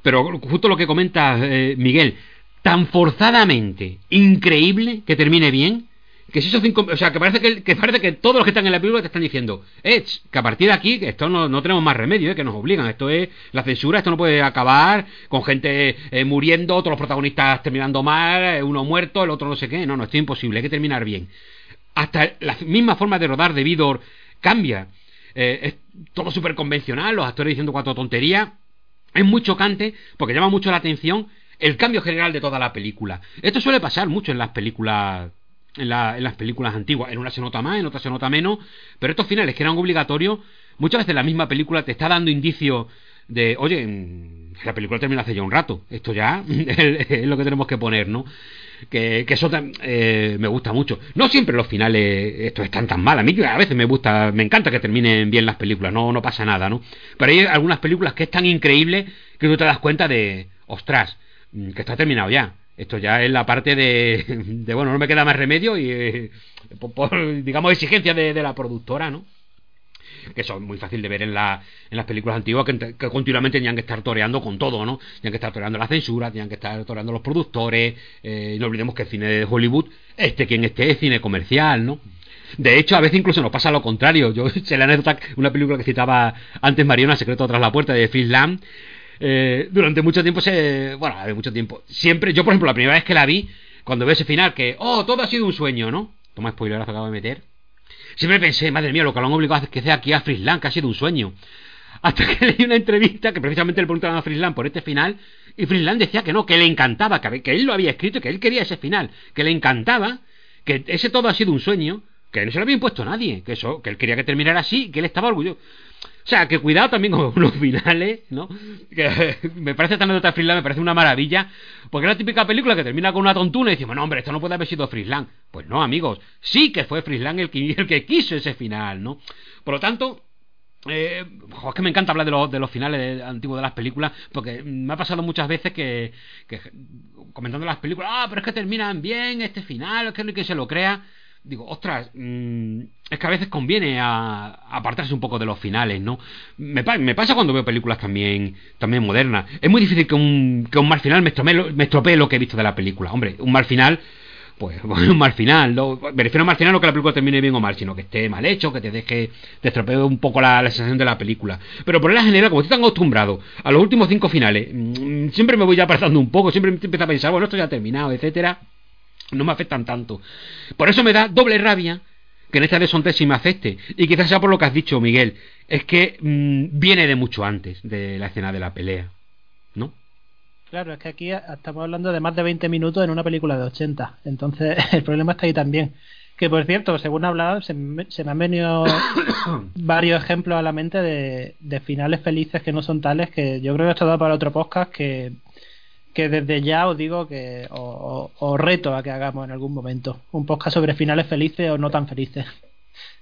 pero justo lo que comenta eh, Miguel, tan forzadamente increíble que termine bien, que si esos cinco, o sea, que parece que, parece que todos los que están en la película te están diciendo, eh, que a partir de aquí, que esto no, no tenemos más remedio, eh, que nos obligan, esto es la censura, esto no puede acabar con gente eh, muriendo, todos los protagonistas terminando mal, eh, uno muerto, el otro no sé qué, no, no, esto es imposible, hay que terminar bien. Hasta la misma forma de rodar de Vidor cambia, eh, es todo súper convencional, los actores diciendo cuatro tonterías, es muy chocante porque llama mucho la atención el cambio general de toda la película. Esto suele pasar mucho en las películas en, en las películas antiguas. En una se nota más, en otra se nota menos, pero estos finales que eran obligatorios, muchas veces la misma película te está dando indicios de, oye, mm, la película termina hace ya un rato, esto ya [laughs] es lo que tenemos que poner, ¿no? Que, que eso eh, me gusta mucho. No siempre los finales estos están tan mal. A mí a veces me gusta, me encanta que terminen bien las películas, no, no pasa nada, ¿no? Pero hay algunas películas que es tan increíble que tú te das cuenta de, ostras, mm, que está terminado ya. Esto ya es la parte de, [laughs] de bueno, no me queda más remedio y, eh, por, digamos, exigencia de la productora, ¿no? Que es muy fácil de ver en, la, en las películas antiguas que, que continuamente tenían que estar toreando con todo, ¿no? Tenían que estar toreando la censura, tenían que estar toreando los productores, eh, no olvidemos que el cine de Hollywood, este quien esté, es cine comercial, ¿no? De hecho, a veces incluso nos pasa lo contrario. Yo [laughs] sé la anécdota, una película que citaba antes Mariona, Secreto tras la puerta, de Phil Lamb, eh, durante mucho tiempo se... Bueno, mucho tiempo. Siempre, yo por ejemplo, la primera vez que la vi, cuando veo ese final, que, oh, todo ha sido un sueño, ¿no? Toma spoiler, acabo de meter. Siempre pensé, madre mía, lo que lo han obligado a que sea aquí a Frisland, que ha sido un sueño. Hasta que [laughs] leí una entrevista que precisamente le preguntaban a Frisland por este final, y Frisland decía que no, que le encantaba, que, él lo había escrito que él quería ese final, que le encantaba, que ese todo ha sido un sueño, que no se lo había impuesto nadie, que eso, que él quería que terminara así, que él estaba orgulloso. O sea, que cuidado también con los finales, ¿no? Que [laughs] me parece esta anécdota Frisland, me parece una maravilla, porque es la típica película que termina con una tontuna y decimos, no, hombre, esto no puede haber sido Frisland. Pues no, amigos, sí que fue Frisland el que, [laughs] el que quiso ese final, ¿no? Por lo tanto, eh, jo, es que me encanta hablar de los, de los finales antiguos de las películas, porque me ha pasado muchas veces que, que comentando las películas, ah, pero es que terminan bien este final, es que no hay que se lo crea. Digo, ostras, mm, es que a veces conviene a, apartarse un poco de los finales, ¿no? Me, pa- me pasa cuando veo películas también, también modernas. Es muy difícil que un, que un mal final me estropee, me estropee lo que he visto de la película. Hombre, un mal final pues [laughs] un mal final. No, me refiero a mal final no que la película termine bien o mal, sino que esté mal hecho, que te deje, te estropee un poco la, la sensación de la película. Pero por la general, como estoy tan acostumbrado a los últimos cinco finales, mm, siempre me voy ya apartando un poco, siempre empiezo a pensar, bueno, esto ya ha terminado, etcétera. No me afectan tanto. Por eso me da doble rabia que en esta de Sontes sí me afecte. Y quizás sea por lo que has dicho, Miguel. Es que mm, viene de mucho antes de la escena de la pelea. ¿No? Claro, es que aquí estamos hablando de más de 20 minutos en una película de 80. Entonces, [laughs] el problema está ahí también. Que por cierto, según hablado, se me, se me han venido [coughs] varios ejemplos a la mente de, de finales felices que no son tales. Que yo creo que esto da para otro podcast que, que desde ya os digo que os, os reto a que hagamos en algún momento un podcast sobre finales felices o no tan felices.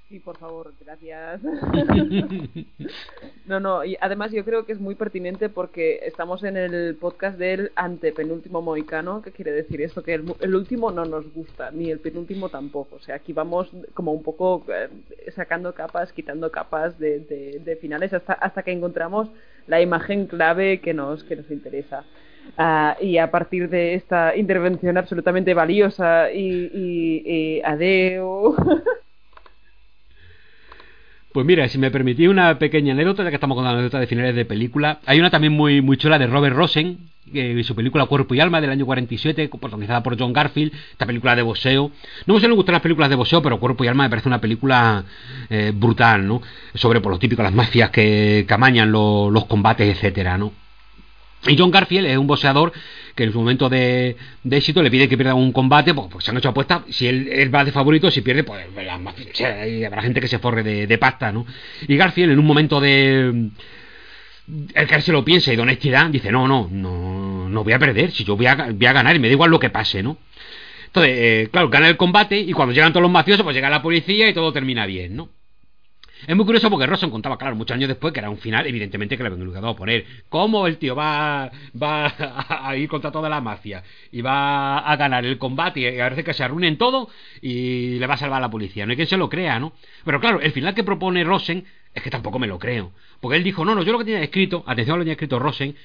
Sí, por favor, gracias. [laughs] no, no, y además yo creo que es muy pertinente porque estamos en el podcast del antepenúltimo moicano, que quiere decir esto, que el, mu- el último no nos gusta, ni el penúltimo tampoco. O sea, aquí vamos como un poco eh, sacando capas, quitando capas de, de- de finales hasta, hasta que encontramos la imagen clave que nos, que nos interesa. Ah, y a partir de esta intervención absolutamente valiosa y, y, adeu. [laughs] Pues mira, si me permitís una pequeña anécdota, ya que estamos con anécdotas de finales de película, hay una también muy, muy chula de Robert Rosen, que su película Cuerpo y Alma del año 47, protagonizada por John Garfield, esta película de boxeo. No me suelen gustar las películas de boxeo, pero Cuerpo y Alma me parece una película eh, brutal, ¿no? Sobre, por lo típico, las mafias que, que amañan lo- los combates, etcétera, ¿no? Y John Garfield es un boxeador que en su momento de, éxito le pide que pierda un combate, pues, pues se han hecho apuestas, si él, va de favorito, si pierde, pues ahí habrá gente que se forre de, pasta, ¿no? Y Garfield en un momento de... El que se lo piensa y de honestidad dice, no, no, no, no voy a perder, si yo voy a, voy a ganar y me da igual lo que pase, ¿no? Entonces, eh, claro, gana el combate y cuando llegan todos los mafiosos, pues llega la policía y todo termina bien, ¿no? Es muy curioso porque Rosen contaba, claro, muchos años después que era un final, evidentemente que le habían a poner. ¿Cómo el tío va, va a ir contra toda la mafia y va a ganar el combate y parece que se arruinen todo y le va a salvar a la policía? No hay quien se lo crea, ¿no? Pero claro, el final que propone Rosen es que tampoco me lo creo. Porque él dijo, no, no, yo lo que tenía escrito, atención a lo que tenía escrito Rosen,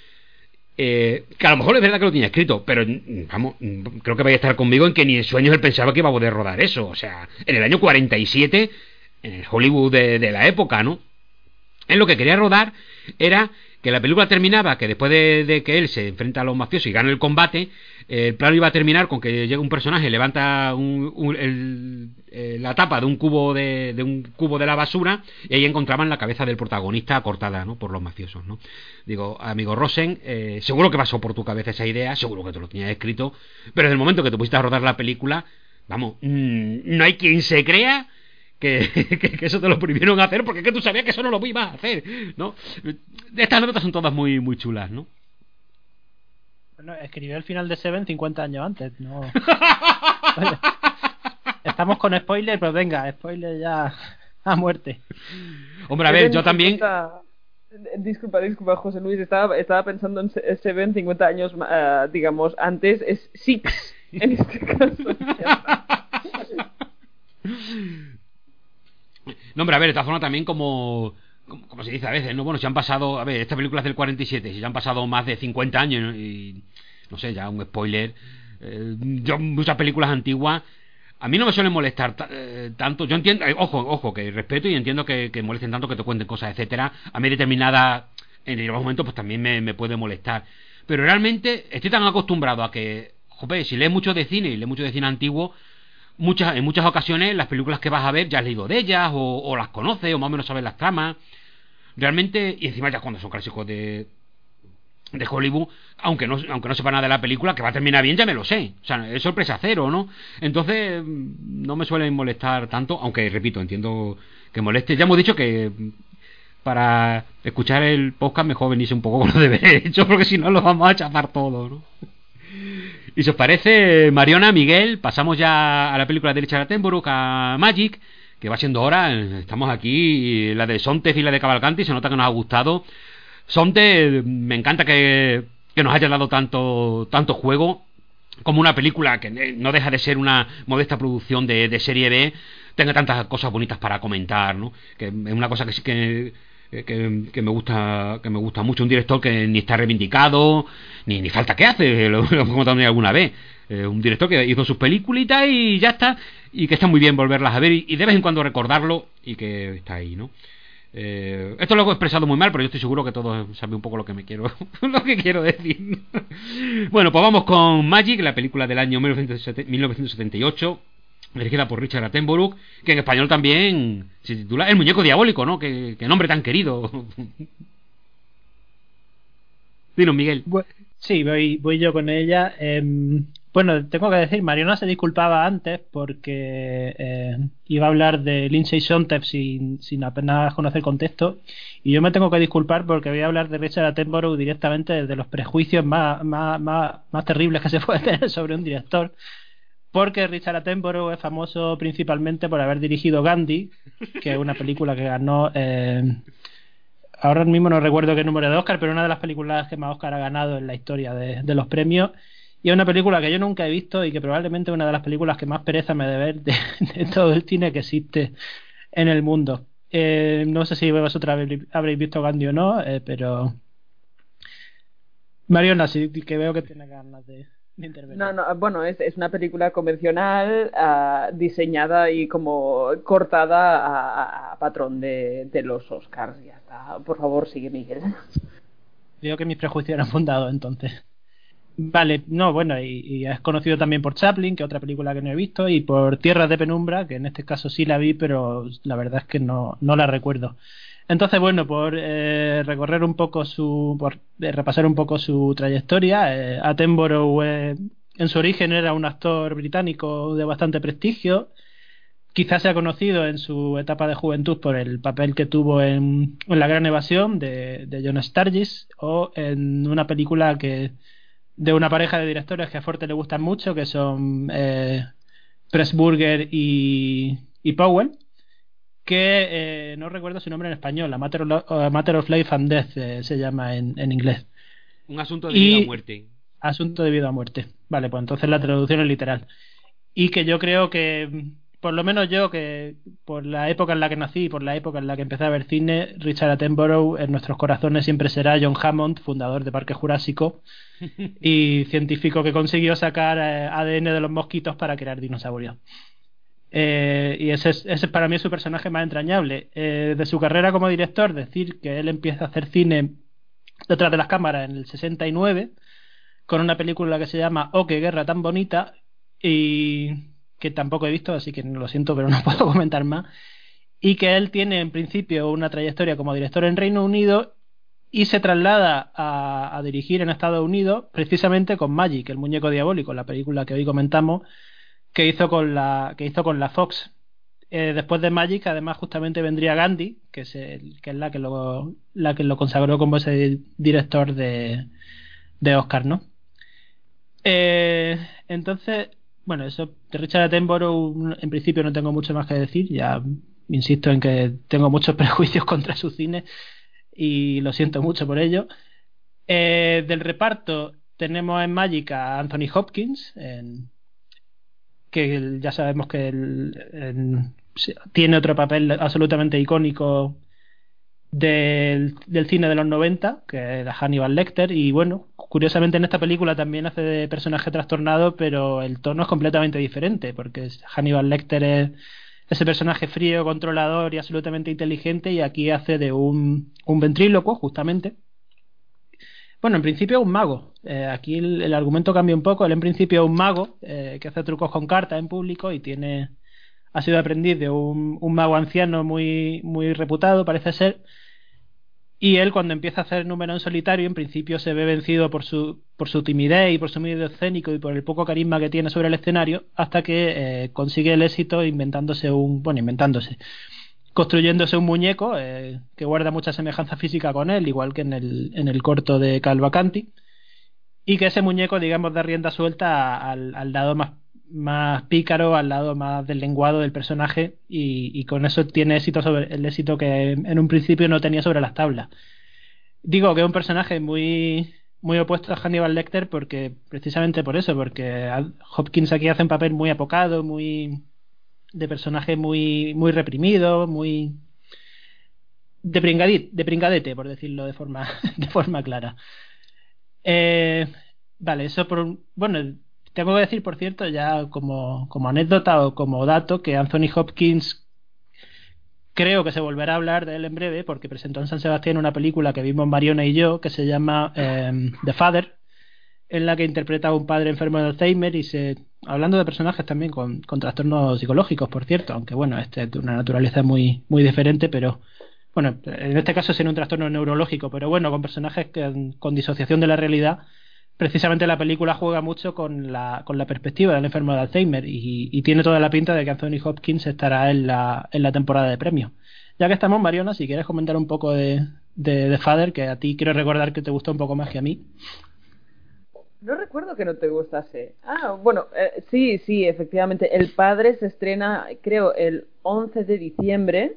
eh, que a lo mejor es verdad que lo tenía escrito, pero vamos, creo que vais a estar conmigo en que ni en sueños él pensaba que iba a poder rodar eso. O sea, en el año 47, en el Hollywood de, la época, ¿no? Él lo que quería rodar era que la película terminaba, que después de, que él se enfrenta a los mafiosos y gana el combate, el plano iba a terminar con que llega un personaje, levanta un- eh, la tapa de un cubo de, de un cubo de la basura y ahí encontraban la cabeza del protagonista cortada, ¿no? Por los mafiosos, ¿no? Digo, amigo Rosen, eh, seguro que pasó por tu cabeza esa idea, seguro que te lo tenías escrito, pero desde el momento que te pusiste a rodar la película, vamos, mm, no hay quien se crea que, [laughs] que- que eso te lo prohibieron hacer porque es que tú sabías que eso no lo ibas a hacer, ¿no? Estas notas son todas muy, muy chulas, ¿no? Bueno, escribió el final de Seven 50 años antes, no. [laughs] Oye, estamos con spoiler, pero venga, spoiler ya a muerte. Hombre, a ver, Seven yo también... 50 Disculpa, disculpa, José Luis, estaba, estaba pensando en Se- Seven 50 años, ah, digamos, antes, es Six, en este caso. [laughs] [laughs] No, hombre, a ver, de todas formas también como, como, se dice a veces, ¿no? Bueno, si han pasado, a ver, esta película es del 47, si ya han pasado más de 50 años ¿no? y, no sé, ya un spoiler, eh, yo muchas películas antiguas, a mí no me suelen molestar ta- eh, tanto, yo entiendo, eh, ojo, ojo, que respeto y entiendo que, molesten tanto que te cuenten cosas, etcétera, a mí determinada, en determinados momentos pues también me, puede molestar, pero realmente estoy tan acostumbrado a que, joder, si lees mucho de cine y lees mucho de cine antiguo, muchas, en muchas ocasiones las películas que vas a ver ya has leído de ellas o, las conoces o más o menos sabes las tramas. Realmente, y encima ya cuando son clásicos de, de Hollywood, aunque no, aunque no sepa nada de la película, que va a terminar bien, ya me lo sé. O sea, es sorpresa cero, ¿no? Entonces, mm, no me suelen molestar tanto, aunque repito, entiendo que moleste. Ya hemos dicho que mm, para escuchar el podcast mejor venirse un poco con los [laughs] deberes hechos, porque si no lo vamos a chapar todo, ¿no? Y si os parece, Mariona, Miguel, pasamos ya a la película de Richard Attenborough, a Magic, que va siendo hora. Estamos aquí, la de Sontez y la de Cavalcanti, se nota que nos ha gustado. Sonte, me encanta que, que nos haya dado tanto, tanto juego como una película que no deja de ser una modesta producción de, de serie B, tenga tantas cosas bonitas para comentar, ¿no? Que es una cosa que sí que, que, me gusta que me gusta mucho. Un director que ni está reivindicado ni, ni falta que hace [laughs] lo, lo hemos comentado alguna vez. Eh, un director que hizo sus peliculitas y ya está y que está muy bien volverlas a ver y, y de vez en cuando recordarlo y que está ahí no eh, esto lo he expresado muy mal pero yo estoy seguro que todos saben un poco lo que me quiero [laughs] lo que quiero decir. [laughs] Bueno pues vamos con Magic la película del año 1978 dirigida por Richard Attenborough, que en español también se titula El muñeco diabólico, ¿no? Qué, nombre tan querido. [laughs] Dinos, Miguel. Sí, voy, voy yo con ella. Em, bueno, tengo que decir, Mariona se disculpaba antes porque eh, iba a hablar de Lindsay Sontag sin, sin apenas conocer contexto. Y yo me tengo que disculpar porque voy a hablar de Richard Attenborough directamente desde los prejuicios más, más, más, más terribles que se [laughs] puede tener sobre un director. Porque Richard Attenborough es famoso principalmente por haber dirigido Gandhi, que es una película que ganó eh, ahora mismo no recuerdo qué número de Oscar, pero una de las películas que más Oscar ha ganado en la historia de, los premios. Y es una película que yo nunca he visto y que probablemente es una de las películas que más pereza me de ver de, todo el cine que existe en el mundo. Eh, no sé si vosotros habréis, habréis visto Gandhi o no, eh, pero. Mariona, sí que veo que tiene ganas de, de intervenir. No, no, bueno, es, es una película convencional, ah, diseñada y como cortada a, a patrón de, de los Oscars. Ya está. Por favor, sigue Miguel. Digo que mis prejuicios eran fundados entonces. Vale, no, bueno, y, y es conocido también por Chaplin, que es otra película que no he visto, y por Tierras de Penumbra, que en este caso sí la vi, pero la verdad es que no, no la recuerdo. Entonces, bueno, por eh, recorrer un poco su. por eh, repasar un poco su trayectoria, eh, Attenborough en su origen era un actor británico de bastante prestigio. Quizás sea conocido en su etapa de juventud por el papel que tuvo en, La Gran Evasión de, de John Sturges o en una película que de una pareja de directores que a Forte le gustan mucho, que son eh, Pressburger y Powell, que eh, no recuerdo su nombre en español, A Matter of, Lo- A Matter of Life and Death eh, se llama en, en inglés. Un asunto de Y- vida o muerte. Asunto de vida o muerte. Vale, pues entonces la traducción es literal. Y que yo creo que, por lo menos yo, que por la época en la que nací y por la época en la que empecé a ver cine, Richard Attenborough en nuestros corazones siempre será John Hammond, fundador de Parque Jurásico [laughs] y científico que consiguió sacar eh, ADN de los mosquitos para crear dinosaurios. Eh, y ese es, ese para mí es su personaje más entrañable. Eh, de su carrera como director, decir que él empieza a hacer cine detrás de las cámaras en el 69 con una película que se llama Oh, qué guerra tan bonita y que tampoco he visto, así que lo siento, pero [laughs] no puedo comentar más. Y que él tiene en principio una trayectoria como director en Reino Unido y se traslada a, a dirigir en Estados Unidos precisamente con Magic, el muñeco diabólico, la película que hoy comentamos, que hizo con la, que hizo con la Fox. Eh, después de Magic, además, justamente vendría Gandhi, que es, el- que es la, que lo, la que lo consagró como ese director de, de Oscar, ¿no? Eh, entonces, bueno, eso de Richard Attenborough en principio no tengo mucho más que decir. Ya insisto en que tengo muchos [laughs] prejuicios contra su cine y lo siento mucho por ello. Eh, del reparto tenemos en Magic a Anthony Hopkins, en- que ya sabemos que el- tiene otro papel absolutamente icónico del, cine de los 90, que era Hannibal Lecter, y bueno, curiosamente en esta película también hace de personaje trastornado, pero el tono es completamente diferente, porque Hannibal Lecter es ese personaje frío, controlador y absolutamente inteligente, y aquí hace de un, un ventrílocuo, justamente. Bueno, en principio es un mago. Eh, aquí el, el argumento cambia un poco. Él en principio es un mago eh, que hace trucos con cartas en público y tiene ha sido aprendiz de un, mago anciano muy, muy reputado, parece ser. Y él, cuando empieza a hacer número en solitario, en principio se ve vencido por su, por su timidez y por su medio escénico y por el poco carisma que tiene sobre el escenario, hasta que eh, consigue el éxito inventándose un. Bueno, inventándose. Construyéndose un muñeco eh, que guarda mucha semejanza física con él, igual que en el, en el corto de Calvacanti. Y que ese muñeco, digamos, da rienda suelta al, al lado más más pícaro, al lado más deslenguado del personaje y, y con eso tiene éxito sobre el éxito que en un principio no tenía sobre las tablas. Digo que es un personaje muy muy opuesto a Hannibal Lecter porque precisamente por eso, porque Hopkins aquí hace un papel muy apocado, muy de personaje muy muy reprimido, muy de pringadit, de pringadete, por decirlo de forma [laughs] de forma clara. Eh, vale, eso por bueno, tengo que decir, por cierto, ya como, como anécdota o como dato, que Anthony Hopkins creo que se volverá a hablar de él en breve, porque presentó en San Sebastián una película que vimos Mariona y yo, que se llama eh, The Father, en la que interpreta a un padre enfermo de Alzheimer y se. hablando de personajes también con, con trastornos psicológicos, por cierto, aunque bueno, este es de una naturaleza muy, muy diferente, pero. Bueno, en este caso sería un trastorno neurológico, pero bueno, con personajes que, con disociación de la realidad precisamente la película juega mucho con la, con la perspectiva del enfermo de Alzheimer y, tiene toda la pinta de que Anthony Hopkins estará en la, en la temporada de premios. Ya que estamos, Mariona, si quieres comentar un poco de, de, de Father, que a ti quiero recordar que te gustó un poco más que a mí. No recuerdo que no te gustase. Ah, bueno, eh, sí, sí, efectivamente. El Padre se estrena, creo, el 11 de diciembre.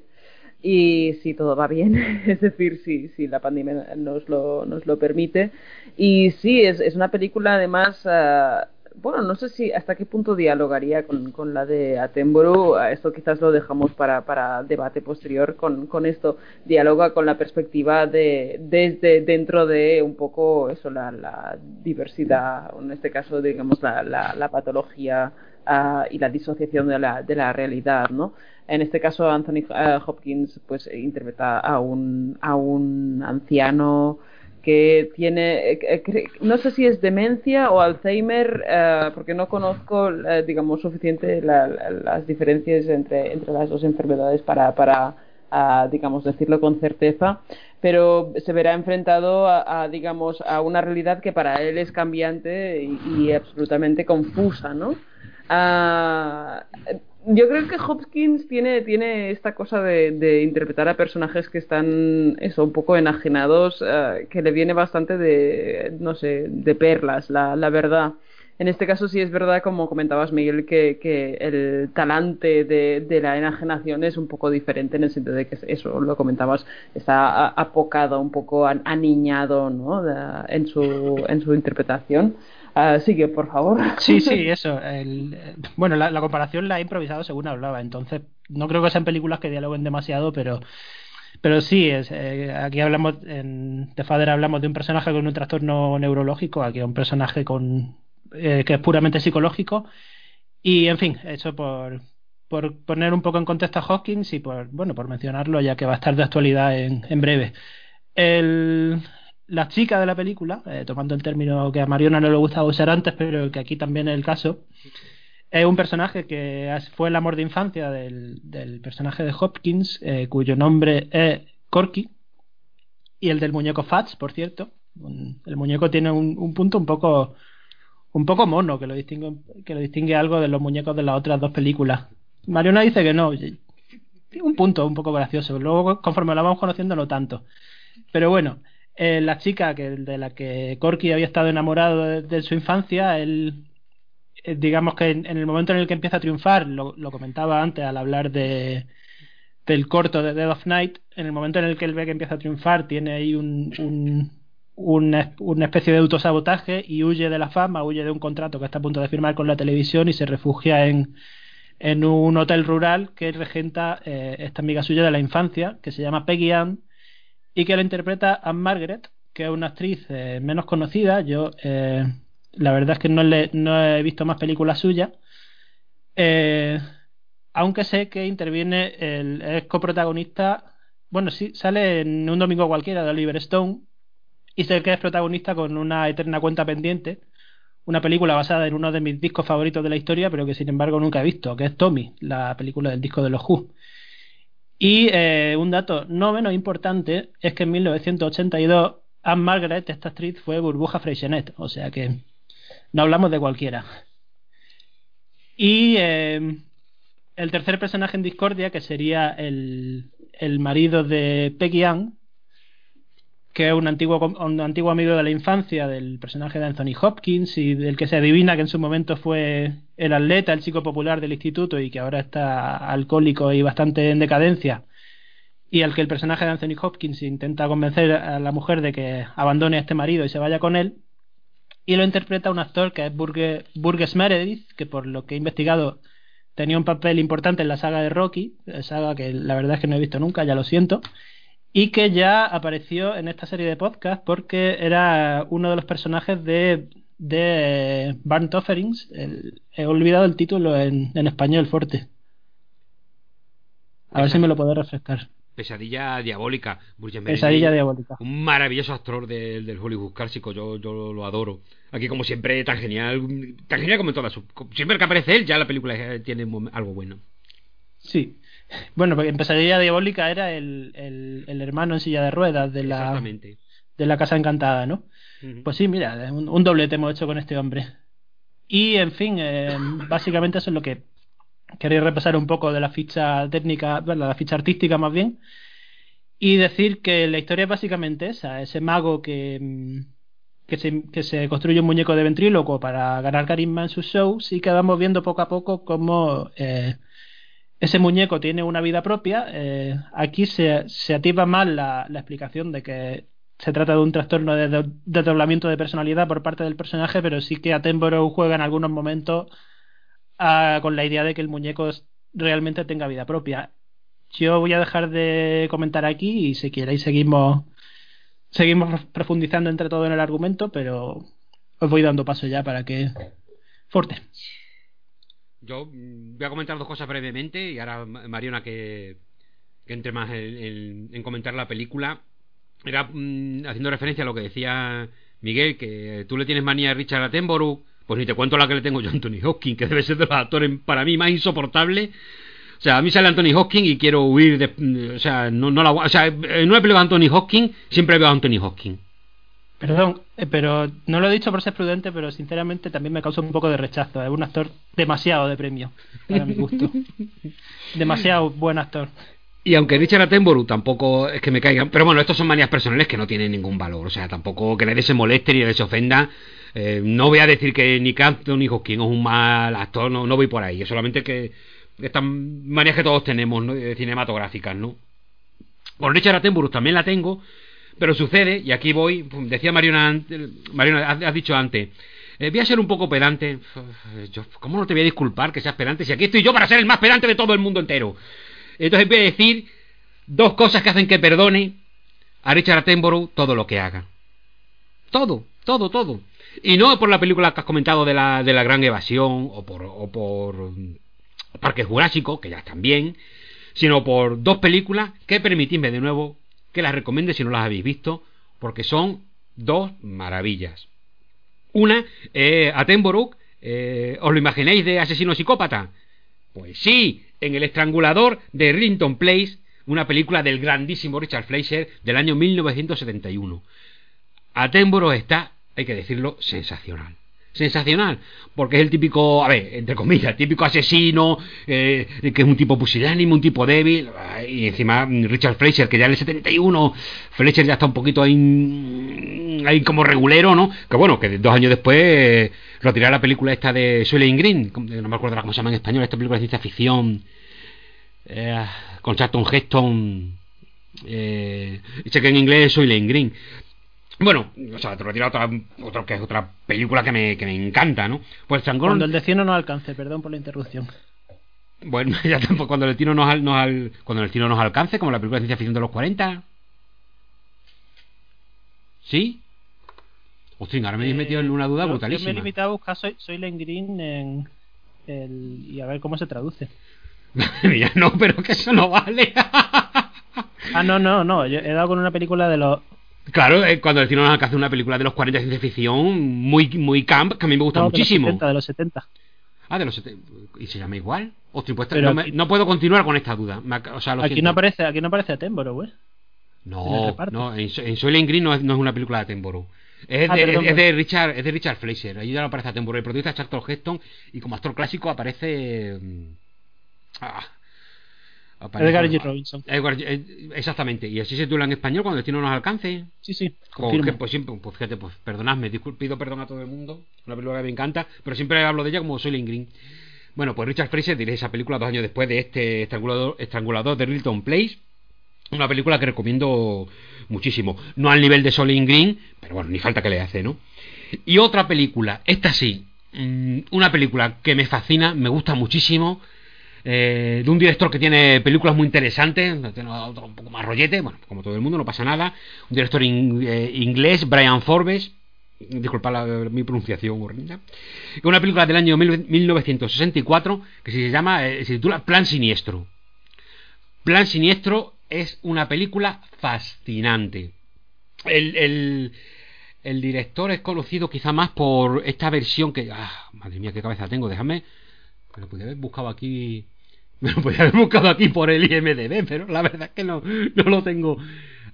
Y si todo va bien, [laughs] es decir, si, si la pandemia nos lo, nos lo permite. Y sí, es, es una película además uh, bueno, no sé si hasta qué punto dialogaría con, con la de Attenborough. Esto quizás lo dejamos para, para debate posterior con, con esto. Dialoga con la perspectiva de desde dentro de un poco eso, la, la diversidad, en este caso, digamos, la, la, la patología ah, y la disociación de la, de la realidad, ¿no? En este caso, Anthony ah, Hopkins pues interpreta a un, a un anciano que tiene, eh, eh, no sé si es demencia o Alzheimer, eh, porque no conozco, digamos, suficiente la- la- las diferencias entre, entre las dos enfermedades para, para ah, digamos, decirlo con certeza, pero se verá enfrentado a, a, digamos, a una realidad que para él es cambiante y, y absolutamente confusa, ¿no? Ah, yo creo que Hopkins tiene, tiene esta cosa de, interpretar a personajes que están eso, un poco enajenados, eh, que le viene bastante de, no sé, de perlas, la, la verdad. En este caso sí es verdad, como comentabas Miguel, que, que el talante de, de la enajenación es un poco diferente en el sentido de que eso, lo comentabas, está apocado, un poco an- aniñado ¿no? En, su, en su interpretación. Ah, sigue, por favor. Sí, sí, [laughs] eso. el- bueno, la, la comparación la he improvisado según hablaba, entonces no creo que sean películas que dialoguen demasiado, pero pero sí, es, eh, aquí hablamos, en The Father hablamos de un personaje con un trastorno neurológico, aquí un personaje con eh, que es puramente psicológico, y en fin, eso por, por poner un poco en contexto a Hawkins y por, bueno, por mencionarlo ya que va a estar de actualidad en, en breve. El, la chica de la película, eh, tomando el término que a Mariona no le gustaba usar antes, pero que aquí también es el caso, es un personaje que fue el amor de infancia del, del personaje de Hopkins, eh, cuyo nombre es Corky, y el del muñeco Fats, por cierto. El muñeco tiene un, un punto un poco un poco mono que lo distingue que lo distingue algo de los muñecos de las otras dos películas. Mariona dice que no, un punto un poco gracioso. Luego conforme la vamos conociendo no tanto. Pero bueno, eh, la chica que de la que Corky había estado enamorado desde su infancia, él eh, digamos que en, en el momento en el que empieza a triunfar, lo, comentaba antes al hablar de del corto de Dead of Night, en el momento en el que él ve que empieza a triunfar, tiene ahí un, un una, una especie de autosabotaje y huye de la fama, huye de un contrato que está a punto de firmar con la televisión y se refugia en, en un hotel rural que regenta eh, esta amiga suya de la infancia, que se llama Peggy Ann, y que la interpreta Anne Margaret, que es una actriz eh, menos conocida. Yo, eh, la verdad es que no, le, no he visto más películas suyas. Eh, aunque sé que interviene el es coprotagonista. Bueno, sí, sale en un domingo cualquiera de Oliver Stone. Y sé que es protagonista con una eterna cuenta pendiente. Una película basada en uno de mis discos favoritos de la historia, pero que sin embargo nunca he visto, que es Tommy, la película del disco de los Who. Y eh, un dato no menos importante es que en 1982 Anne Margaret, esta actriz, fue Burbuja Freixenet, o sea que no hablamos de cualquiera. Y eh, el tercer personaje en discordia, que sería el, el marido de Peggy Ann, que es un antiguo, un antiguo amigo de la infancia del personaje de Anthony Hopkins y del que se adivina que en su momento fue el atleta, el chico popular del instituto y que ahora está alcohólico y bastante en decadencia y al que el personaje de Anthony Hopkins intenta convencer a la mujer de que abandone a este marido y se vaya con él y lo interpreta un actor que es Burge, Burgess Meredith que por lo que he investigado tenía un papel importante en la saga de Rocky saga que la verdad es que no he visto nunca, ya lo siento y que ya apareció en esta serie de podcast porque era uno de los personajes de, de Burnt Offerings. El, he olvidado el título en, en español, fuerte. A ver si me lo puedo refrescar. Pesadilla diabólica. Pesadilla diabólica. Un maravilloso actor del, del Hollywood clásico, yo, yo lo adoro. Aquí como siempre tan genial, tan genial como en todas. Siempre que aparece él ya la película tiene algo bueno. Sí. Bueno, porque en Pesadilla Diabólica era el, el, el, hermano en silla de ruedas de la, de la Casa Encantada, ¿no? Uh -huh. Pues sí, mira, un, un, doblete hemos hecho con este hombre. Y, en fin, eh, básicamente eso es lo que quería repasar un poco de la ficha técnica, bueno, la ficha artística más bien, y decir que la historia es básicamente esa, ese mago que, que, se, que se construye un muñeco de ventríloco para ganar carisma en sus shows y que vamos viendo poco a poco cómo... Eh, ese muñeco tiene una vida propia. Eh, aquí se, se activa más la, explicación de que se trata de un trastorno de de- de personalidad por parte del personaje, pero sí que Attenborough juega en algunos momentos ah, con la idea de que el muñeco realmente tenga vida propia. Yo voy a dejar de comentar aquí y si queréis seguimos seguimos profundizando entre todo en el argumento, pero os voy dando paso ya para que Forte. Yo voy a comentar dos cosas brevemente y ahora Ma- Mariona que, entre más en, en- en comentar la película. Era mm, haciendo referencia a lo que decía Miguel, que tú le tienes manía a Richard Attenborough, pues ni te cuento la que le tengo yo a Anthony Hopkins, que debe ser de los actores para mí más insoportable. O sea, a mí sale Anthony Hopkins y quiero huir de... mm, O sea, no, no la, o sea, en una película de Anthony Hopkins siempre veo a Anthony Hopkins. Perdón, eh, pero no lo he dicho por ser prudente, pero sinceramente también me causa un poco de rechazo. Es un actor demasiado de premio, para mi gusto. [laughs] demasiado buen actor. Y aunque Richard Attenborough tampoco es que me caigan, pero bueno, estos son manías personales que no tienen ningún valor, o sea, tampoco que nadie se moleste ni nadie se ofenda. Eh, no voy a decir que ni Anthony Hopkins es un mal actor, no, no voy por ahí, es solamente que estas manías que todos tenemos, ¿no? Cinematográficas, ¿no? Con Richard Attenborough también la tengo, pero sucede, y aquí voy, decía Mariona, Mariona has, has dicho antes, eh, voy a ser un poco pedante. Yo, ¿Cómo no te voy a disculpar que seas pedante si aquí estoy yo para ser el más pedante de todo el mundo entero? Entonces voy a decir dos cosas que hacen que perdone a Richard Attenborough todo lo que haga. Todo, todo, todo. Y no por la película que has comentado de la, de la Gran Evasión o por, o por mm, Parque Jurásico, que ya están bien, sino por dos películas que permitidme de nuevo que las recomiende si no las habéis visto, porque son dos maravillas. Una, eh, Attenborough, eh, ¿os lo imagináis de asesino psicópata? Pues sí, en El estrangulador de Rillington Place, una película del grandísimo Richard Fleischer del año 1971. Attenborough está, hay que decirlo, sensacional. Sensacional, porque es el típico, a ver, entre comillas, típico asesino, eh, que es un tipo pusilánime, un tipo débil, y encima mm, Richard Fleischer, que ya en el 71, Fleischer ya está un poquito ahí, mm, ahí como regulero, ¿no? Que bueno, que dos años después eh, retiró la película esta de Soylent Green, no me acuerdo cómo se llama en español, esta película de ciencia ficción, eh, con Charlton Heston, eh, sé que en inglés es Soylent Green. Bueno, o sea, te retira otra, otra, que es otra película que me, que me encanta, ¿no? Pues Strangor, Cuando el destino no alcance, perdón por la interrupción. bueno, [laughs] ya tampoco, cuando el destino nos, al- nos al- cuando el destino nos alcance, como la película de ciencia ficción de los 40. ¿Sí? Hostia, ahora me habéis metido en una duda Yo- Yo me he brutalísima. limitado a buscar Soy, Soylent Green en el, y a ver cómo se traduce. [laughs] Mira, no, pero que eso no vale. [laughs] Ah, no, no, no. Yo he dado con una película de los. Claro, eh, cuando el destino nos alcance una película de los 40 de ciencia ficción muy, muy camp, que a mí me gusta no, de los muchísimo. 70, de los 70. Ah, de los 70. ¿Y se llama igual? Hostia, pues no, me- aquí- no puedo continuar con esta duda. Me ac- o sea, lo Aquí siento. no aparece, aquí no aparece Attenborough, en el No, no, en, en Soylent Green no es, no es una película de Attenborough. Es, Ah, de, perdón, es- es de. Richard, es de Richard Fleischer. Ahí ya no aparece Attenborough. El protagonista es Charlton Heston y como actor clásico aparece. mm, ah, aparece- Edgar G. Robinson. Edgar eh, exactamente. Y así se titula en español cuando el destino nos alcance. Sí, sí, Como confirmo. que, pues siempre, pues fíjate, pues perdonadme, pido perdón a todo el mundo, una película que me encanta, pero siempre hablo de ella como Soylent Green. Bueno, pues Richard Fraser dirige esa película dos años después de este estrangulador, estrangulador de Rilton Place, una película que recomiendo muchísimo, no al nivel de Soylent Green, pero bueno, ni falta que le hace, ¿no? Y otra película, esta sí, mm, una película que me fascina, me gusta muchísimo, eh, de un director que tiene películas muy interesantes, tiene otro un poco más rollete, bueno, como todo el mundo, no pasa nada. Un director eh, inglés, Brian Forbes, disculpa la- mi pronunciación horrenda. Una película del año mil- 1964 que se llama, eh, se titula Plan Siniestro. Plan Siniestro es una película fascinante. El, director es conocido quizá más por esta versión que... Ah, madre mía, qué cabeza tengo, déjame... Me lo podría haber buscado aquí... [laughs] Me lo podría haber buscado aquí por el IMDB, pero la verdad es que no, no lo tengo...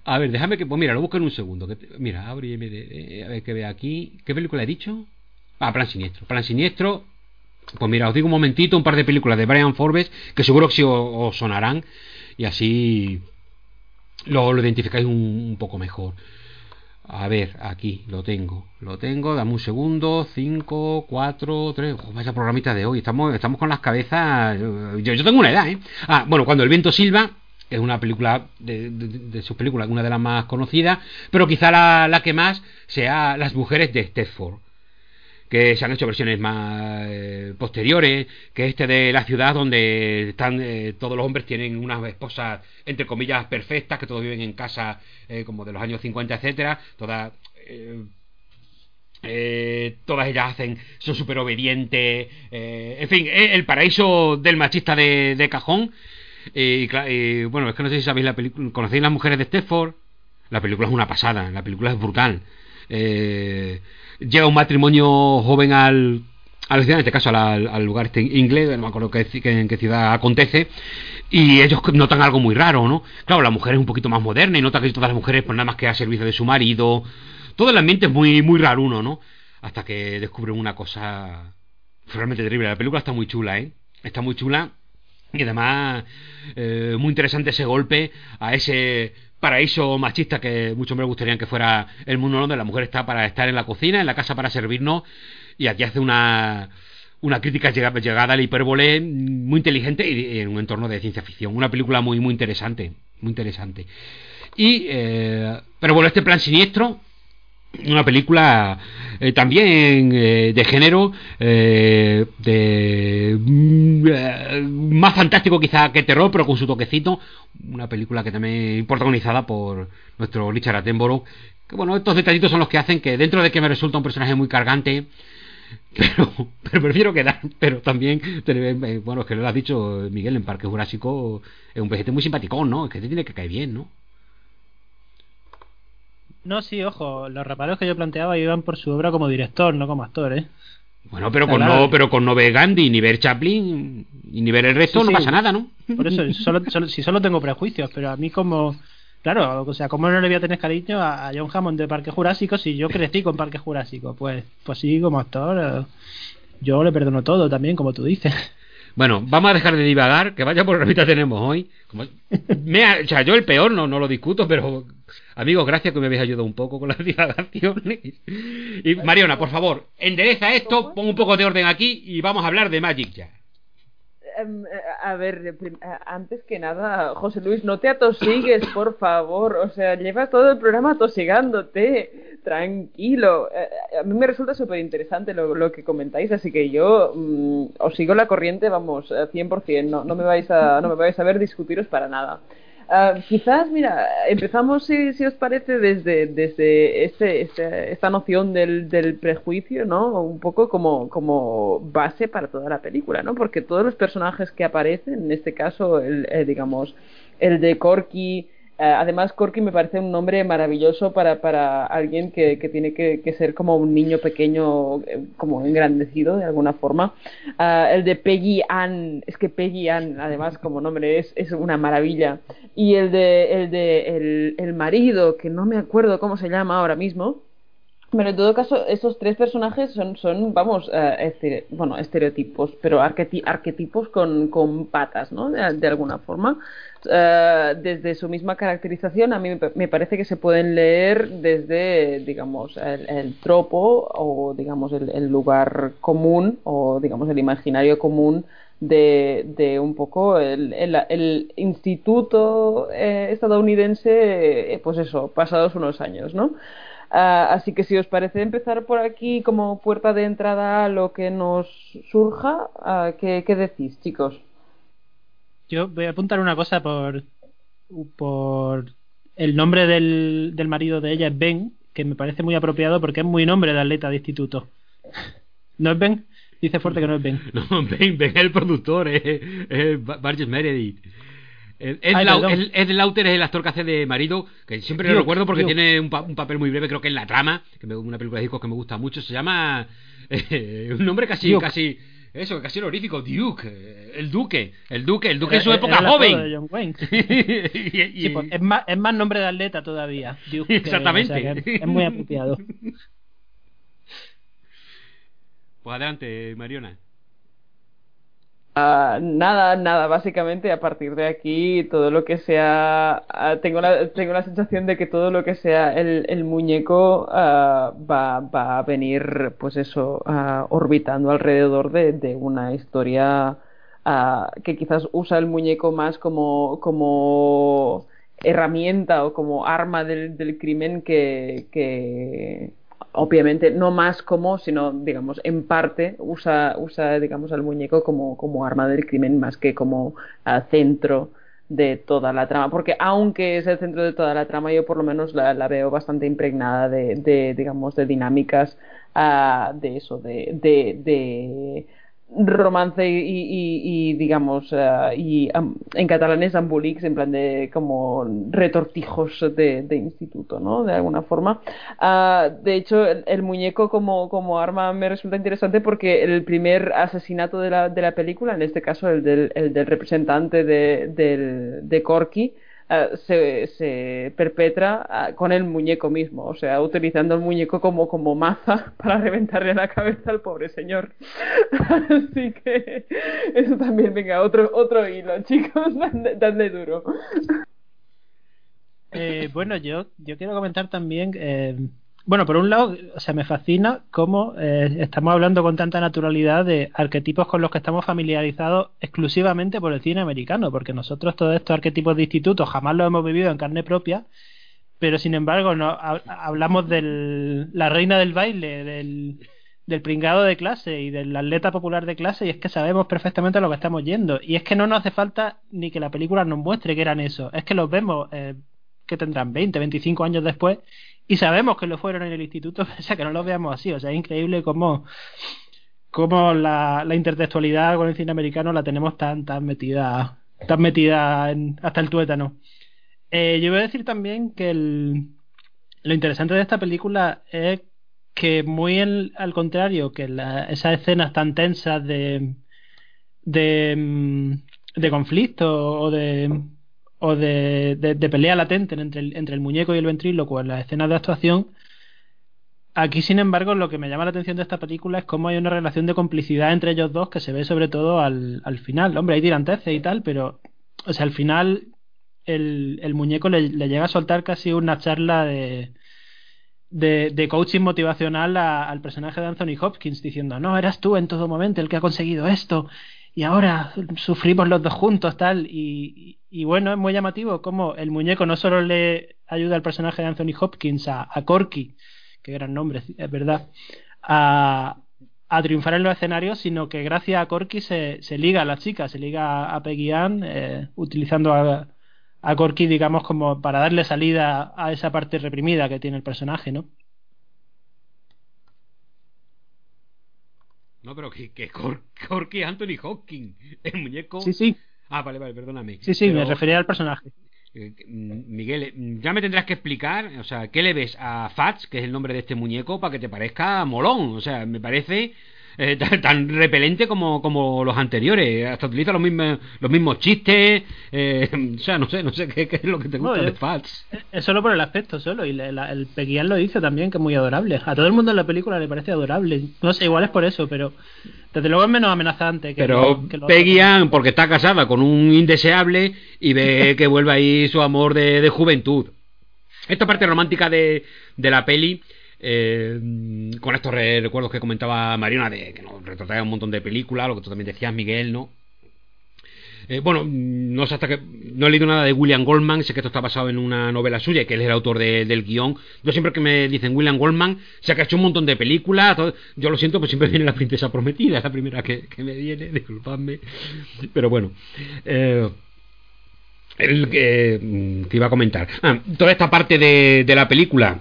A ver, déjame que... Pues mira, lo busco en un segundo. que te- mira, abre IMDB, a ver que vea aquí... ¿Qué película he dicho? Ah, Plan Siniestro. Plan Siniestro... Pues mira, os digo un momentito, un par de películas de Brian Forbes que seguro que sí os, sonarán y así lo, lo identificáis un poco mejor. A ver, aquí lo tengo. Lo tengo, dame un segundo. 5, 4, 3. Vaya programita de hoy. Estamos, con las cabezas. Yo, yo tengo una edad, ¿eh? Ah, bueno, cuando el viento silba es una película de sus películas, una de las más conocidas, pero quizá la, la que más sea Las mujeres de Stepford que se han hecho versiones más eh, posteriores, que este de la ciudad donde están eh, todos los hombres tienen unas esposas entre comillas perfectas, que todos viven en casa eh, como de los años 50, etcétera, todas todas ellas hacen son súper obedientes en fin eh, el paraíso del machista de, cajón. Y, bueno es que no sé si sabéis la película conocéis las mujeres de Stepford la película es una pasada la película es brutal. Eh, llega un matrimonio joven al a la ciudad, en este caso al, lugar este inglés, no me acuerdo qué- en qué ciudad acontece, y ellos notan algo muy raro, ¿no? Claro, la mujer es un poquito más moderna y nota que todas las mujeres pues nada más que a servicio de su marido, todo el ambiente es muy, muy raro uno, ¿no? Hasta que descubren una cosa realmente terrible. La película está muy chula, ¿eh? Está muy chula y además eh, muy interesante ese golpe a ese paraíso machista que muchos me gustaría que fuera el mundo donde la mujer está para estar en la cocina, en la casa para servirnos y aquí hace una una crítica llega- llegada al hipérbole muy inteligente y en un entorno de ciencia ficción. Una película muy muy interesante, muy interesante. Y eh, pero bueno, este plan siniestro una película eh, también eh, de género eh, de mm, más fantástico quizá que terror pero con su toquecito una película que también protagonizada por nuestro Richard Attenborough que bueno estos detallitos son los que hacen que dentro de que me resulta un personaje muy cargante [laughs] pero, prefiero quedar pero también bueno es que lo has dicho Miguel en Parque Jurásico es un vejete muy simpaticón ¿no? es que te tiene que caer bien ¿no? No, sí, ojo, los reparos que yo planteaba iban por su obra como director, no como actor, ¿eh? Bueno, pero con claro. no, pero con no ver Gandhi, ni ver Chaplin, y ni ver el resto, Sí, no sí. pasa nada, ¿no? Por eso, [laughs] solo, solo- si solo tengo prejuicios, pero a mí como... Claro, o sea, ¿cómo no le voy a tener cariño a, a John Hammond de Parque Jurásico si yo crecí con Parque Jurásico? Pues, pues sí, como actor, eh, yo le perdono todo también, como tú dices. Bueno, vamos a dejar de divagar, que vaya por revista tenemos hoy. Como- me ha- o sea, yo el peor no, no lo discuto, pero amigos, gracias que me habéis ayudado un poco con las [laughs] divagaciones. Y Mariona, por favor, endereza esto, pon un poco de orden aquí y vamos a hablar de Magic ya. Em, eh, a ver, eh, antes que nada, José Luis, no te atosigues, [laughs] por favor. O sea, llevas todo el programa atosigándote. Tranquilo. Eh, a mí me resulta súper interesante lo, lo que comentáis, así que yo mm, os sigo la corriente, vamos, eh, 100%. No, no, me vais a, no me vais a ver discutiros para nada. Ah, quizás, mira, empezamos, si, si os parece, desde, desde este, este- esta noción del, del prejuicio, ¿no? Un poco como, como base para toda la película, ¿no? Porque todos los personajes que aparecen, en este caso, el, eh, digamos, el de Corky, además Corky me parece un nombre maravilloso para, para alguien que, que tiene que, que ser como un niño pequeño, eh, como engrandecido de alguna forma. Ah, el de Peggy Ann, es que Peggy Ann, además, como nombre es, es una maravilla. Y el de, el de el, el marido, que no me acuerdo cómo se llama ahora mismo. Pero en todo caso, esos tres personajes son, son vamos, eh, estere- bueno, estereotipos, pero arqueti- arquetipos con, con patas, ¿no? De alguna forma. Eh, desde su misma caracterización, a mí me pa- me parece que se pueden leer desde, digamos, el, tropo o, digamos, el, lugar común o, digamos, el imaginario común de, un poco el, instituto eh, estadounidense, eh, pues eso, pasados unos años, ¿no? Ah, así que si os parece empezar por aquí como puerta de entrada a lo que nos surja, ah, ¿qué, qué decís, chicos? Yo voy a apuntar una cosa por, por el nombre del, del marido de ella es Ben, que me parece muy apropiado porque es muy nombre de atleta de instituto. ¿No es Ben? Dice fuerte que no es Ben. [laughs] No, ven, ven el productor, es, es Burgess Meredith. Ed, Ay, Lau- perdón. Ed- Ed Lauter es el actor que hace de marido, que siempre lo Duke, recuerdo porque tiene un, pa- un papel muy breve, creo que en la trama, que me, una película de discos que me gusta mucho, se llama [laughs] eh, un nombre casi, casi, eso, casi honorífico, Duke, eh, el Duque, el Duque, el Duque en Era- su era época el apodo joven. de John Wayne. [laughs] Y- y- Sí, pues, es, más, es más nombre de atleta todavía. Duke, que- Exactamente. o sea que es muy apropiado. [laughs] Pues adelante, Mariona. Ah, nada, nada, básicamente a partir de aquí todo lo que sea, ah, tengo la, tengo la sensación de que todo lo que sea el, muñeco ah, va, va a venir, pues eso, orbitando alrededor de, de una historia que quizás usa el muñeco más como, como herramienta o como arma del, del crimen que obviamente no más como, sino digamos en parte usa, usa digamos al muñeco como, como arma del crimen más que como ah, centro de toda la trama, porque aunque es el centro de toda la trama, yo por lo menos la, la veo bastante impregnada de, de digamos, de dinámicas ah, de eso, de, de romance y, digamos ah, y en catalán es embolics en plan de como retortijos de, de instituto no de alguna forma. Ah, de hecho el, muñeco como, como arma me resulta interesante porque el primer asesinato de la, de la película en este caso el del, el representante de, del, de Corky ah, se, perpetra ah, con el muñeco mismo, o sea, utilizando el muñeco como, como maza [laughs] para reventarle la cabeza al pobre señor. [laughs] Así que eso también, venga, otro, otro hilo, [laughs] chicos, dadle duro. Eh, bueno, yo, yo quiero comentar también. eh, bueno, por un lado, o sea, me fascina cómo eh, estamos hablando con tanta naturalidad de arquetipos con los que estamos familiarizados exclusivamente por el cine americano, porque nosotros todos estos arquetipos de institutos jamás los hemos vivido en carne propia, pero sin embargo no, ha- hablamos de la reina del baile, del, pringado de clase y del atleta popular de clase y es que sabemos perfectamente lo que estamos yendo. Y es que no nos hace falta ni que la película nos muestre que eran eso, es que los vemos eh, que tendrán 20, 25 años después y sabemos que lo fueron en el instituto, [laughs] pese a que no los veamos así. O sea, es increíble cómo, cómo la, la intertextualidad con el cine americano la tenemos tan, tan metida, tan metida en- hasta el tuétano. Eh, yo voy a decir también que el, lo interesante de esta película es que muy al contrario que la- esas escenas tan tensas de de, mm, de conflicto o de o de, de- pelea latente entre el, entre el muñeco y el ventrílocuo en las escenas de actuación aquí sin embargo lo que me llama la atención de esta película es cómo hay una relación de complicidad entre ellos dos que se ve sobre todo al, al final. Hombre hay tiranteces y tal pero o sea al final el, el muñeco le, le llega a soltar casi una charla de de, de coaching motivacional al personaje de Anthony Hopkins diciendo no eras tú en todo momento el que ha conseguido esto y ahora sufrimos los dos juntos tal y, y bueno es muy llamativo como el muñeco no solo le ayuda al personaje de Anthony Hopkins a, Corky qué gran nombre es verdad a, a triunfar en los escenarios sino que gracias a Corky se, se liga a la chica se liga a Peggy Ann eh, utilizando a, a Corky digamos como para darle salida a esa parte reprimida que tiene el personaje ¿no? No, pero que, que Cor- Corky Anthony Hopkins, el muñeco. sí sí Ah, vale, vale, perdóname. sí sí me refería al personaje eh, mm, Miguel, eh, ya me tendrás que explicar, o sea, ¿qué le ves a Fats, que es el nombre de este muñeco, para que te parezca molón? O sea, me parece eh, tan, tan repelente como, como los anteriores. Hasta utiliza los mismos, los mismos chistes. eh, [laughs] o sea, no sé, no sé qué, qué es lo que te No, gusta yo- de Fats. Es solo por el aspecto solo, y la- la- el lo dice también, que es muy adorable. A todo el mundo en la película le parece adorable. No sé, igual es por eso, pero desde luego es menos amenazante que Pero lo- que lo Peggy. Ann, porque está casada con un indeseable y ve [laughs] que vuelve ahí su amor de, de juventud. Esta parte romántica de, de la peli, eh, con estos re- recuerdos que comentaba Mariona, de que nos retrataba un montón de películas, lo que tú también decías, Miguel, ¿no? Eh, bueno, no sé hasta que no he leído nada de William Goldman, sé que esto está basado en una novela suya, que él es el autor de- del guion. Yo siempre que me dicen William Goldman, se ha hecho un montón de películas, yo lo siento, pues siempre [laughs] viene la princesa prometida, es la primera que, me viene, [laughs] disculpadme. Pero bueno, eh, el que, mm, que iba a comentar. Ah, toda esta parte de la película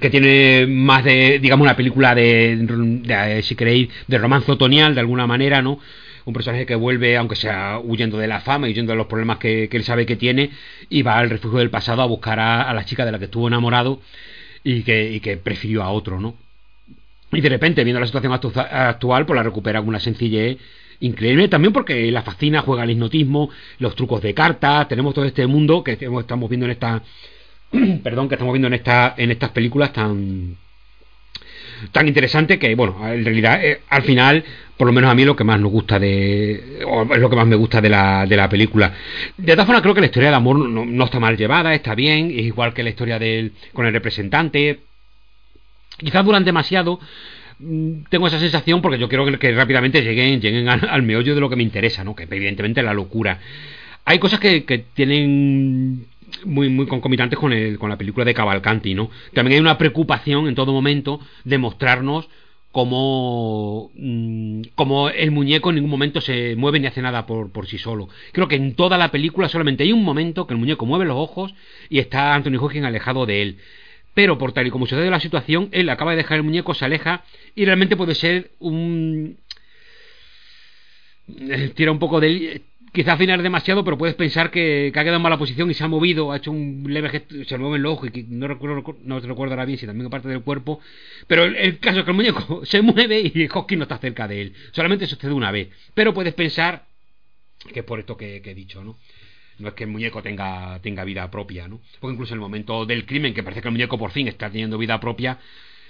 que tiene más de, digamos, una película de, si queréis, de romance otoñal, de alguna manera, ¿no? Un personaje que vuelve, aunque sea huyendo de la fama y huyendo de los problemas que, que él sabe que tiene, y va al refugio del pasado a buscar a, a la chica de la que estuvo enamorado y que, y que prefirió a otro, ¿no? Y de repente, viendo la situación actu- actual, pues la recupera con una sencillez increíble. También porque la fascina, juega al hipnotismo, los trucos de cartas, tenemos todo este mundo que estamos viendo en esta. [clears throat] perdón, que estamos viendo en esta, en estas películas tan tan interesante que bueno en realidad eh, al final por lo menos a mí lo que más nos gusta de o es lo que más me gusta de la, de la película de todas formas creo que la historia de amor no, no está mal llevada está bien es igual que la historia del con el representante quizás duran demasiado mm, tengo esa sensación porque yo quiero que, rápidamente lleguen, lleguen al, meollo de lo que me interesa, ¿no? Que evidentemente la locura. Hay cosas que, que tienen muy, muy concomitantes con, el, con la película de Cavalcanti, ¿no? También hay una preocupación en todo momento de mostrarnos cómo, mm, cómo el muñeco en ningún momento se mueve ni hace nada por, por sí solo. Creo que en toda la película solamente hay un momento que el muñeco mueve los ojos y está Anthony Hopkins alejado de él. Pero por tal y como sucede la situación, él acaba de dejar el muñeco, se aleja y realmente puede ser un... eh, Tira un poco de quizá afinar demasiado, pero puedes pensar que, ha quedado en mala posición y se ha movido, ha hecho un leve gesto, se mueve el ojo y no recuerdo, no recuerdo ahora bien si también parte del cuerpo, pero el, caso es que el muñeco [laughs] se mueve y Hopkins no está cerca de él. Solamente sucede una vez, pero puedes pensar que es por esto que, he dicho, ¿no? No es que el muñeco tenga, tenga vida propia, ¿no? Porque incluso en el momento del crimen, que parece que el muñeco por fin está teniendo vida propia,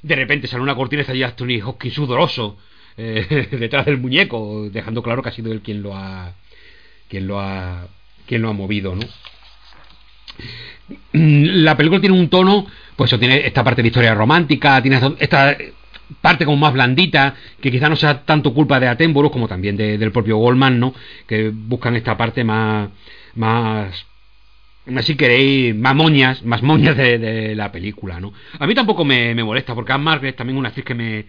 de repente sale una cortina y está allí Anthony Hopkins sudoroso eh, [laughs] detrás del muñeco, dejando claro que ha sido él quien lo ha quien lo ha quien lo ha movido, ¿no? La película tiene un tono, pues tiene esta parte de historia romántica, tiene esta parte como más blandita, que quizá no sea tanto culpa de Attenborough como también de- del propio Goldman, ¿no? Que buscan esta parte más más si queréis, más moñas, más moñas de, la película, ¿no? A mí tampoco me, molesta, porque Anne Margaret también una actriz que me,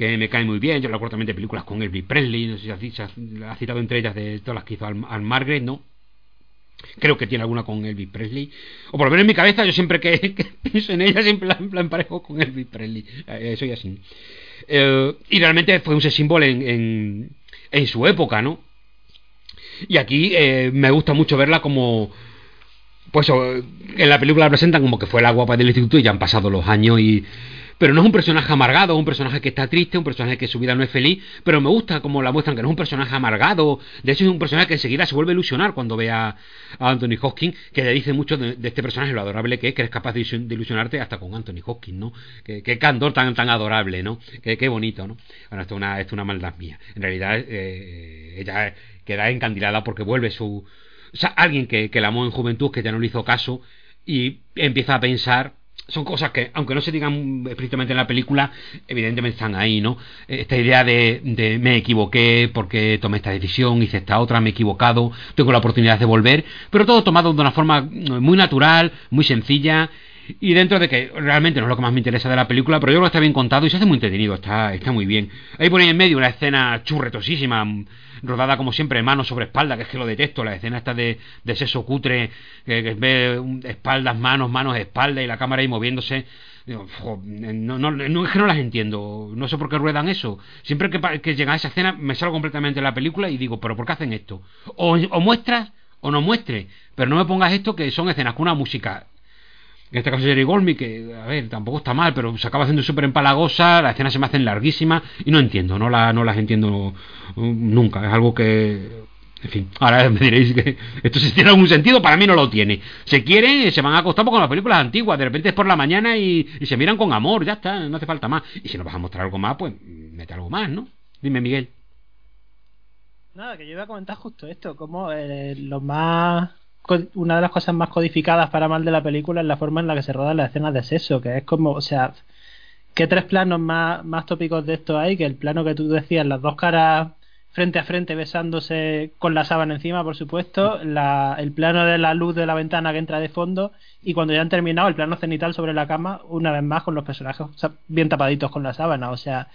que me cae muy bien. Yo recuerdo también de películas con Elvis Presley, no sé si has, citado entre ellas de todas las que hizo Anne Anne Margaret, ¿no? Creo que tiene alguna con Elvis Presley. O por lo menos en mi cabeza, yo siempre que, [laughs] que pienso en ella, siempre la, la emparejo con Elvis Presley. Eh, soy así. Eh, y realmente fue un symbol en, en, su época, ¿no? Y aquí eh, me gusta mucho verla como. Pues en la película la presentan como que fue la guapa del instituto y ya han pasado los años y. Pero no es un personaje amargado, un personaje que está triste, un personaje que su vida no es feliz, pero me gusta como la muestran que no es un personaje amargado, de hecho es un personaje que enseguida se vuelve a ilusionar cuando ve a, Anthony Hopkins, que le dice mucho de, este personaje, lo adorable que es, que eres capaz de, ilusion- de ilusionarte hasta con Anthony Hopkins, ¿no? Que candor tan, tan adorable, ¿no? Qué bonito, ¿no? Bueno, esto es una, maldad mía. En realidad, eh, ella queda encandilada porque vuelve su... O sea, alguien que, que la amó en juventud, que ya no le hizo caso, y empieza a pensar son cosas que, aunque no se digan explícitamente en la película, evidentemente están ahí, ¿no? Esta idea de, me equivoqué porque tomé esta decisión, hice esta otra, me he equivocado, tengo la oportunidad de volver, pero todo tomado de una forma muy natural, muy sencilla, y dentro de que realmente no es lo que más me interesa de la película, pero yo creo que está bien contado y se hace muy entretenido, está, está muy bien. Ahí ahí en medio una escena churretosísima, rodada como siempre, mano sobre espalda, que es que lo detesto, la escena esta de, de sexo cutre, que, ve espaldas, manos, manos, espalda y la cámara ahí moviéndose. No, no, no, es que no las entiendo, no sé por qué ruedan eso. Siempre que, que llega a esa escena me salgo completamente de la película y digo, pero ¿por qué hacen esto? O, o muestras o no muestres, pero no me pongas esto que son escenas con una música en este caso Jerry Golmi, que, a ver, tampoco está mal, pero se acaba haciendo súper empalagosa, las escenas se me hacen larguísimas y no entiendo, no, la, no las entiendo uh, nunca. Es algo que, en fin, ahora [laughs] me diréis que esto si tiene algún sentido, para mí no lo tiene. Se quieren, se van a acostar con las películas antiguas, de repente es por la mañana y, y se miran con amor, ya está, no hace falta más. Y si nos vas a mostrar algo más, pues mete algo más, ¿no? Dime, Miguel. Nada, que yo iba a comentar justo esto, como eh, lo más una de las cosas más codificadas para mal de la película es la forma en la que se rodan las escenas de sexo, que es como, o sea, ¿qué tres planos más, más tópicos de esto hay? Que el plano que tú decías, las dos caras frente a frente besándose con la sábana encima, por supuesto, la, el plano de la luz de la ventana que entra de fondo y cuando ya han terminado el plano cenital sobre la cama, una vez más con los personajes bien tapaditos con la sábana, o sea,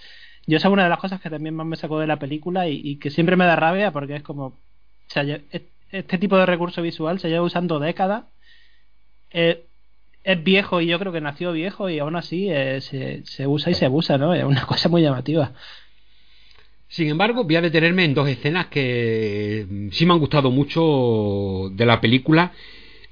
yo esa es una de las cosas que también más me sacó de la película y, y que siempre me da rabia porque es como, o sea, yo- este tipo de recurso visual se lleva usando décadas, eh, es viejo y yo creo que nació viejo y aún así eh, se, se usa y se abusa, ¿no? Es una [laughs] cosa muy llamativa. Sin embargo, voy a detenerme en dos escenas que mm, sí me han gustado mucho de la película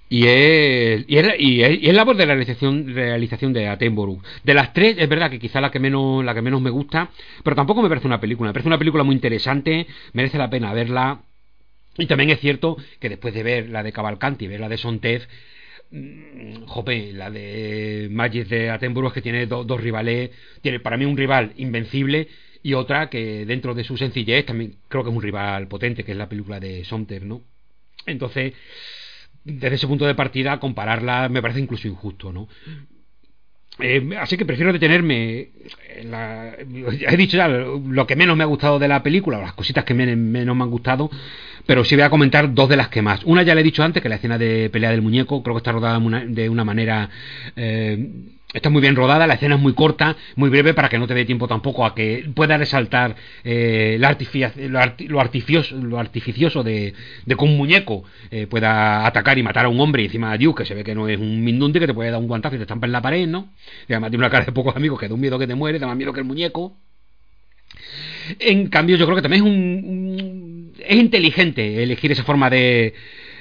y es, y es, y es- y es labor de la realización, realización de Attenborough. De las tres, es verdad que quizá la que menos la que menos me gusta, pero tampoco me parece una película. Me parece una película muy interesante, merece la pena verla. Y también es cierto que después de ver la de Cavalcanti y ver la de Sontev, mm, jope, la de Magic de Attenborough es que tiene do- dos rivales, tiene para mí un rival invencible y otra que dentro de su sencillez también creo que es un rival potente, que es la película de Somter, ¿no? Entonces, desde ese punto de partida, compararla me parece incluso injusto, ¿no? Eh, así que prefiero detenerme. En la, he dicho ya lo que menos me ha gustado de la película, las cositas que menos me han gustado, pero sí voy a comentar dos de las que más. Una ya le he dicho antes, que la escena de pelea del muñeco, creo que está rodada de una manera. Eh, Está muy bien rodada, la escena es muy corta, muy breve para que no te dé tiempo tampoco a que pueda resaltar eh, lo, artificioso, lo artificioso de, que un muñeco eh, pueda atacar y matar a un hombre encima a Duke, que se ve que no es un mindunde que te puede dar un guantazo y te estampa en la pared, ¿no? Y además una cara de pocos amigos que da un miedo que te muere, da más miedo que el muñeco. En cambio, yo creo que también es un es inteligente elegir esa forma de,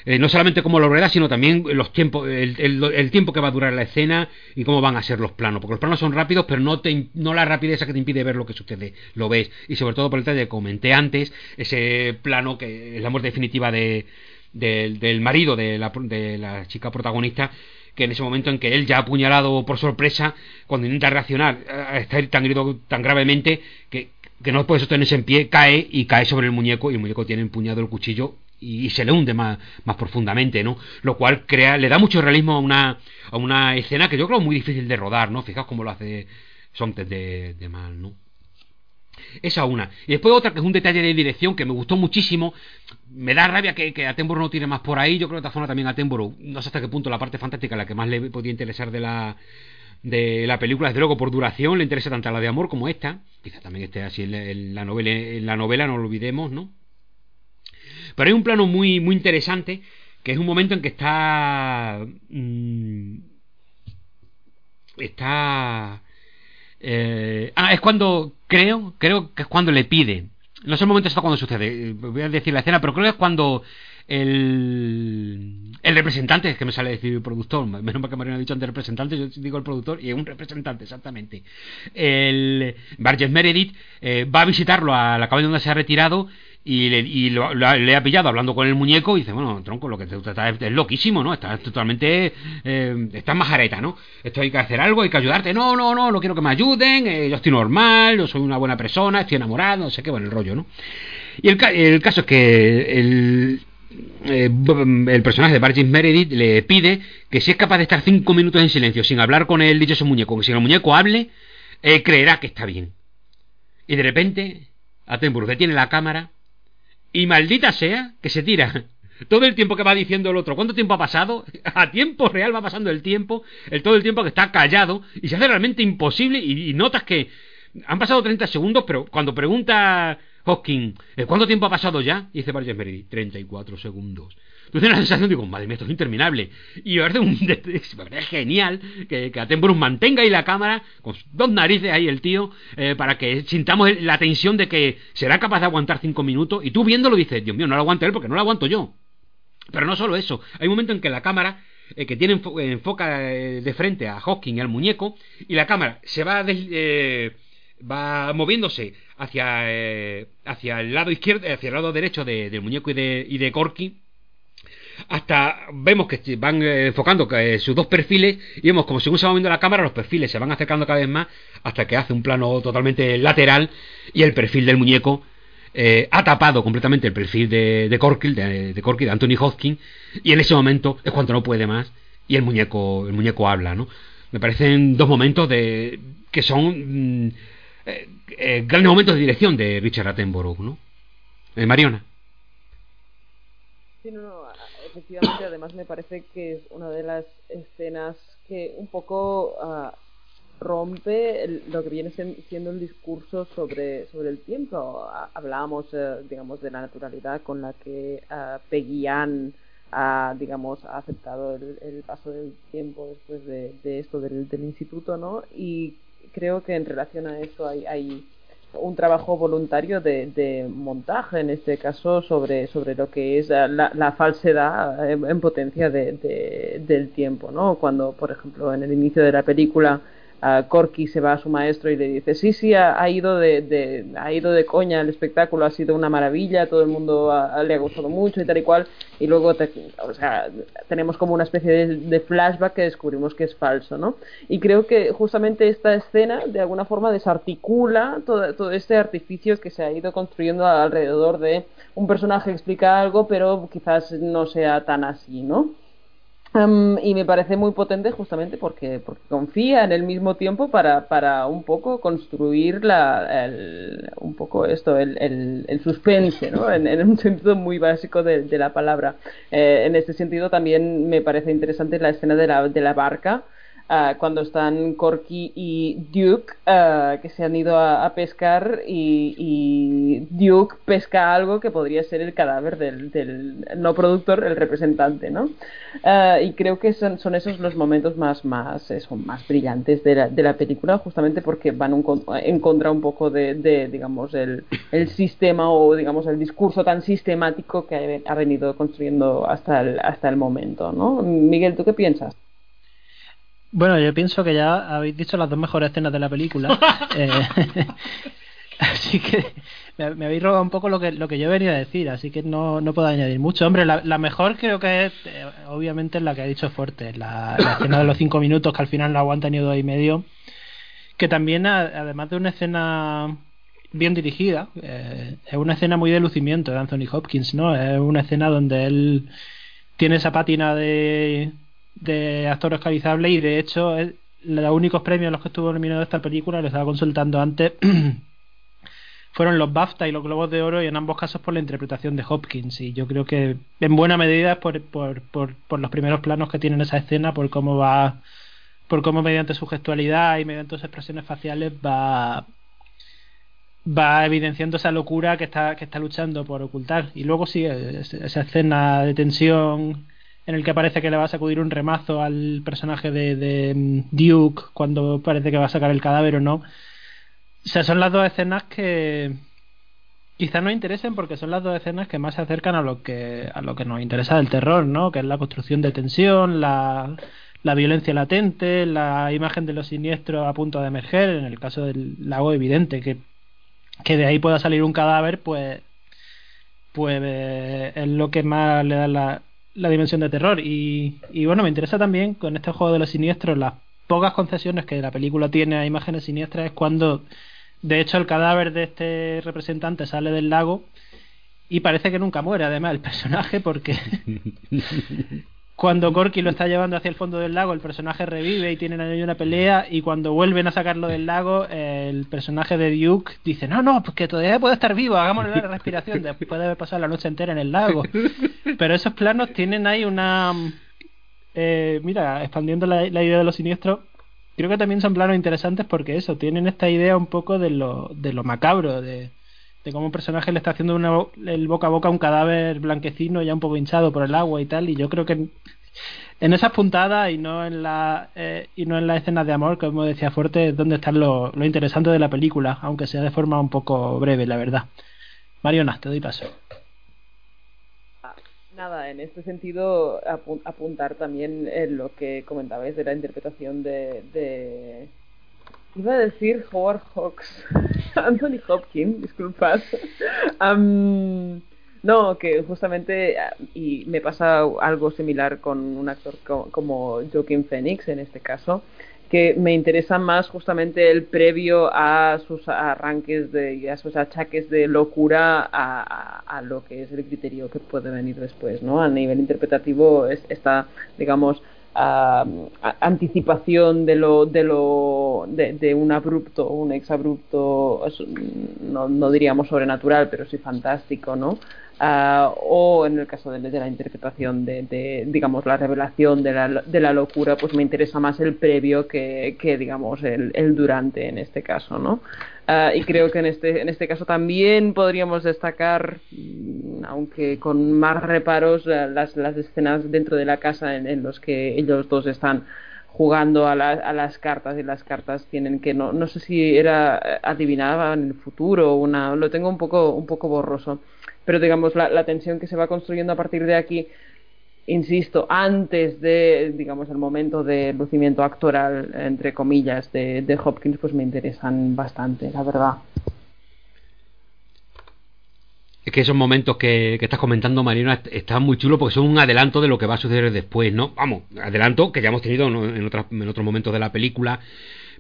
eh, no solamente cómo lo rueda, sino también los tiempos, el, tiempo que va a durar la escena y cómo van a ser los planos. Porque los planos son rápidos, pero no, te, no la rapidez que te impide ver lo que sucede, lo ves. Y sobre todo por el detalle que comenté antes, ese plano que es la muerte definitiva de, del marido de la, de la chica protagonista, que en ese momento en que él ya ha apuñalado por sorpresa, cuando intenta reaccionar, está tan herido tan gravemente que, que no puede sostenerse en pie, cae y cae sobre el muñeco y el muñeco tiene empuñado el cuchillo y, se le hunde más, más profundamente, ¿no? Lo cual crea, le da mucho realismo a una, a una escena que yo creo muy difícil de rodar, ¿no? Fijaos cómo lo hace Sontes de, de mal, ¿no? Esa una. Y después otra que es un detalle de dirección que me gustó muchísimo. Me da rabia que, que Attenborough no tiene más por ahí. Yo creo que esta zona también Attenborough, no sé hasta qué punto la parte fantástica, la que más le podía interesar de la, de la película, desde luego por duración, le interesa tanto la de amor como esta. Quizá también esté así en la, novela, en la novela, no lo olvidemos, ¿no? Pero hay un plano muy, muy interesante, que es un momento en que está... Mm, está... Eh, ah, es cuando, creo, creo que es cuando le pide. No sé el momento exacto cuando sucede, voy a decir la escena, pero creo que es cuando el, el representante, es que me sale decir el productor, menos mal que Mariano ha dicho antes representante, yo digo el productor y es un representante, exactamente. El Barges Meredith eh, va a visitarlo a la cabaña donde se ha retirado y, le, lo, le ha pillado hablando con el muñeco y dice, bueno, tronco, lo que te trata es, loquísimo, ¿no? Estás totalmente... Eh, estás majareta, ¿no? Esto hay que hacer algo, hay que ayudarte. No, no, no, no quiero que me ayuden, eh, yo estoy normal, yo soy una buena persona, estoy enamorado, no sé qué, bueno, el rollo, ¿no? Y el, el caso es que el, eh, el personaje de Bargis Meredith le pide que si es capaz de estar cinco minutos en silencio sin hablar con el dichoso muñeco, que si el muñeco hable, creerá que está bien. Y de repente, Attenborough detiene la cámara y maldita sea que se tira todo el tiempo que va diciendo el otro, ¿cuánto tiempo ha pasado? [laughs] A tiempo real va pasando el tiempo, el todo el tiempo que está callado y se hace realmente imposible y, notas que han pasado 30 segundos, pero cuando pregunta Hawking, ¿eh, ¿cuánto tiempo ha pasado ya? Y dice Barges Meredith, 34 segundos. Tú tienes la sensación, digo, madre mía, esto es interminable. Y me parece, un, [laughs] genial que, que Attenborough mantenga ahí la cámara, con dos narices ahí el tío, eh, para que sintamos la tensión de que será capaz de aguantar cinco minutos. Y tú viéndolo dices, Dios mío, no lo aguanta él porque no lo aguanto yo. Pero no solo eso, hay un momento en que la cámara eh, que tiene enfoca de frente a Hawking y al muñeco, y la cámara se va, va moviéndose hacia, hacia el lado izquierdo, hacia el lado derecho del muñeco y de, y de Corky, hasta vemos que van eh, enfocando eh, sus dos perfiles y vemos como según se va moviendo la cámara los perfiles se van acercando cada vez más hasta que hace un plano totalmente lateral y el perfil del muñeco eh, ha tapado completamente el perfil de, de Corky, de, Corky, de Anthony Hopkins y en ese momento es cuando no puede más y el muñeco el muñeco habla, ¿no? Me parecen dos momentos de que son mm, grandes momentos de dirección de Richard Attenborough, ¿no? Mariona. Efectivamente, además me parece que es una de las escenas que un poco uh, rompe lo que viene siendo el discurso sobre, sobre el tiempo. Hablábamos, uh, digamos, de la naturalidad con la que uh, ha, digamos, ha aceptado el, el, paso del tiempo después de, de esto del, del, instituto, ¿no? Y creo que en relación a eso hay, hay un trabajo voluntario de, de, montaje, en este caso, sobre, sobre lo que es la, la falsedad en, en potencia de, de, del tiempo, ¿no? Cuando, por ejemplo, en el inicio de la película uh, Corky se va a su maestro y le dice, sí, sí, ha, ido de, de, ha ido de coña el espectáculo, ha sido una maravilla, todo el mundo ha, le ha gustado mucho y tal y cual, y luego te, o sea, tenemos como una especie de, de, flashback que descubrimos que es falso, ¿no? Y creo que justamente esta escena de alguna forma desarticula todo, todo este artificio que se ha ido construyendo alrededor de un personaje explica algo, pero quizás no sea tan así, ¿no? Um, y me parece muy potente justamente porque, porque confía en el mismo tiempo para, para un poco construir la, el, un poco esto, el, el, el suspense, ¿no? En, un sentido muy básico de, de la palabra. Eh, en este sentido también me parece interesante la escena de la, de la barca, uh, cuando están Corky y Duke, uh, que se han ido a, a pescar y, y, Duke pesca algo que podría ser el cadáver del, del no productor, el representante, ¿no? Uh, y creo que son, son, esos los momentos más, más, eso, más brillantes de la, de la, película, justamente porque van un, en contra un poco de, de digamos, el, el, sistema o, digamos, el discurso tan sistemático que ha venido construyendo hasta el, hasta el momento, ¿no? Miguel, ¿tú qué piensas? Bueno, yo pienso que ya habéis dicho las dos mejores escenas de la película. [laughs] eh, [laughs] así que me, me, habéis robado un poco lo que, lo que yo venía a decir, así que no, no puedo añadir mucho. Hombre, la, la mejor creo que es, eh, obviamente, es la que ha dicho Fuerte, la, la, escena de los cinco minutos, que al final la aguantan y dos y medio. Que también, además de una escena bien dirigida, eh, es una escena muy de lucimiento de Anthony Hopkins, ¿no? Es una escena donde él tiene esa pátina de de actor oscarizable y de hecho los únicos premios a los que estuvo nominado esta película, lo estaba consultando antes, [clears throat] fueron los BAFTA y los Globos de Oro y en ambos casos por la interpretación de Hopkins. Y yo creo que en buena medida es por, por, por, por los primeros planos que tiene en esa escena, por cómo va, por cómo mediante su gestualidad y mediante sus expresiones faciales va va evidenciando esa locura que está que está luchando por ocultar. Y luego sigue esa escena de tensión en el que parece que le va a sacudir un remazo al personaje de, mm, Duke cuando parece que va a sacar el cadáver o no. O sea, son las dos escenas que quizá nos interesen porque son las dos escenas que más se acercan a lo que a lo que nos interesa del terror, ¿no? Que es la construcción de tensión, la, la violencia latente, la imagen de los siniestros a punto de emerger, en el caso del lago evidente que que de ahí pueda salir un cadáver, pues pues eh, es lo que más le da la, la dimensión de terror. Y, y, bueno, me interesa también con este juego de los siniestros, las pocas concesiones que la película tiene a imágenes siniestras es cuando, de hecho, el cadáver de este representante sale del lago y parece que nunca muere, además, el personaje, porque [laughs] cuando Corky lo está llevando hacia el fondo del lago, el personaje revive y tienen ahí una pelea. Y cuando vuelven a sacarlo del lago, el personaje de Duke dice: No, no, porque todavía puede estar vivo, hagámosle la respiración después de haber pasado la noche entera en el lago. [laughs] Pero esos planos tienen ahí una. Eh, mira, expandiendo la, la, idea de los siniestros, creo que también son planos interesantes porque eso, tienen esta idea un poco de lo, de lo macabro, de, de cómo un personaje le está haciendo el boca a boca a un cadáver blanquecino ya un poco hinchado por el agua y tal y yo creo que en esas puntadas y no en la eh, y no en las escenas de amor como decía Fuerte es donde está lo, lo, interesante de la película aunque sea de forma un poco breve la verdad. Mariona te doy paso. Nada en este sentido apuntar también en lo que comentabais de la interpretación de Iba a decir Howard Hawks. [laughs] Anthony Hopkins, disculpad. Um, no, que justamente, y me pasa algo similar con un actor co como Joaquin Phoenix en este caso, que me interesa más justamente el previo a sus arranques de, y a sus achaques de locura a, a, a, lo que es el criterio que puede venir después, ¿no? A nivel interpretativo es, está, digamos, Anticipación de lo de lo de, de, un abrupto un exabrupto no, no diríamos sobrenatural pero sí fantástico no uh, o en el caso de, la interpretación de, digamos la revelación de la, de la locura pues me interesa más el previo que, digamos el, durante en este caso no Uh, y creo que en este, en este caso también podríamos destacar, aunque con más reparos, las, las escenas dentro de la casa en, en los que ellos dos están jugando a, a, las cartas y las cartas tienen que no, no sé si era adivinaban el futuro una lo tengo un poco un poco borroso pero digamos la, la tensión que se va construyendo a partir de aquí insisto, antes de, digamos, el momento de lucimiento actoral, entre comillas, de, de Hopkins, pues me interesan bastante, la verdad. Es que esos momentos que, que estás comentando, Marina, están muy chulos porque son un adelanto de lo que va a suceder después, ¿no? Vamos, adelanto que ya hemos tenido en, en otros momentos de la película,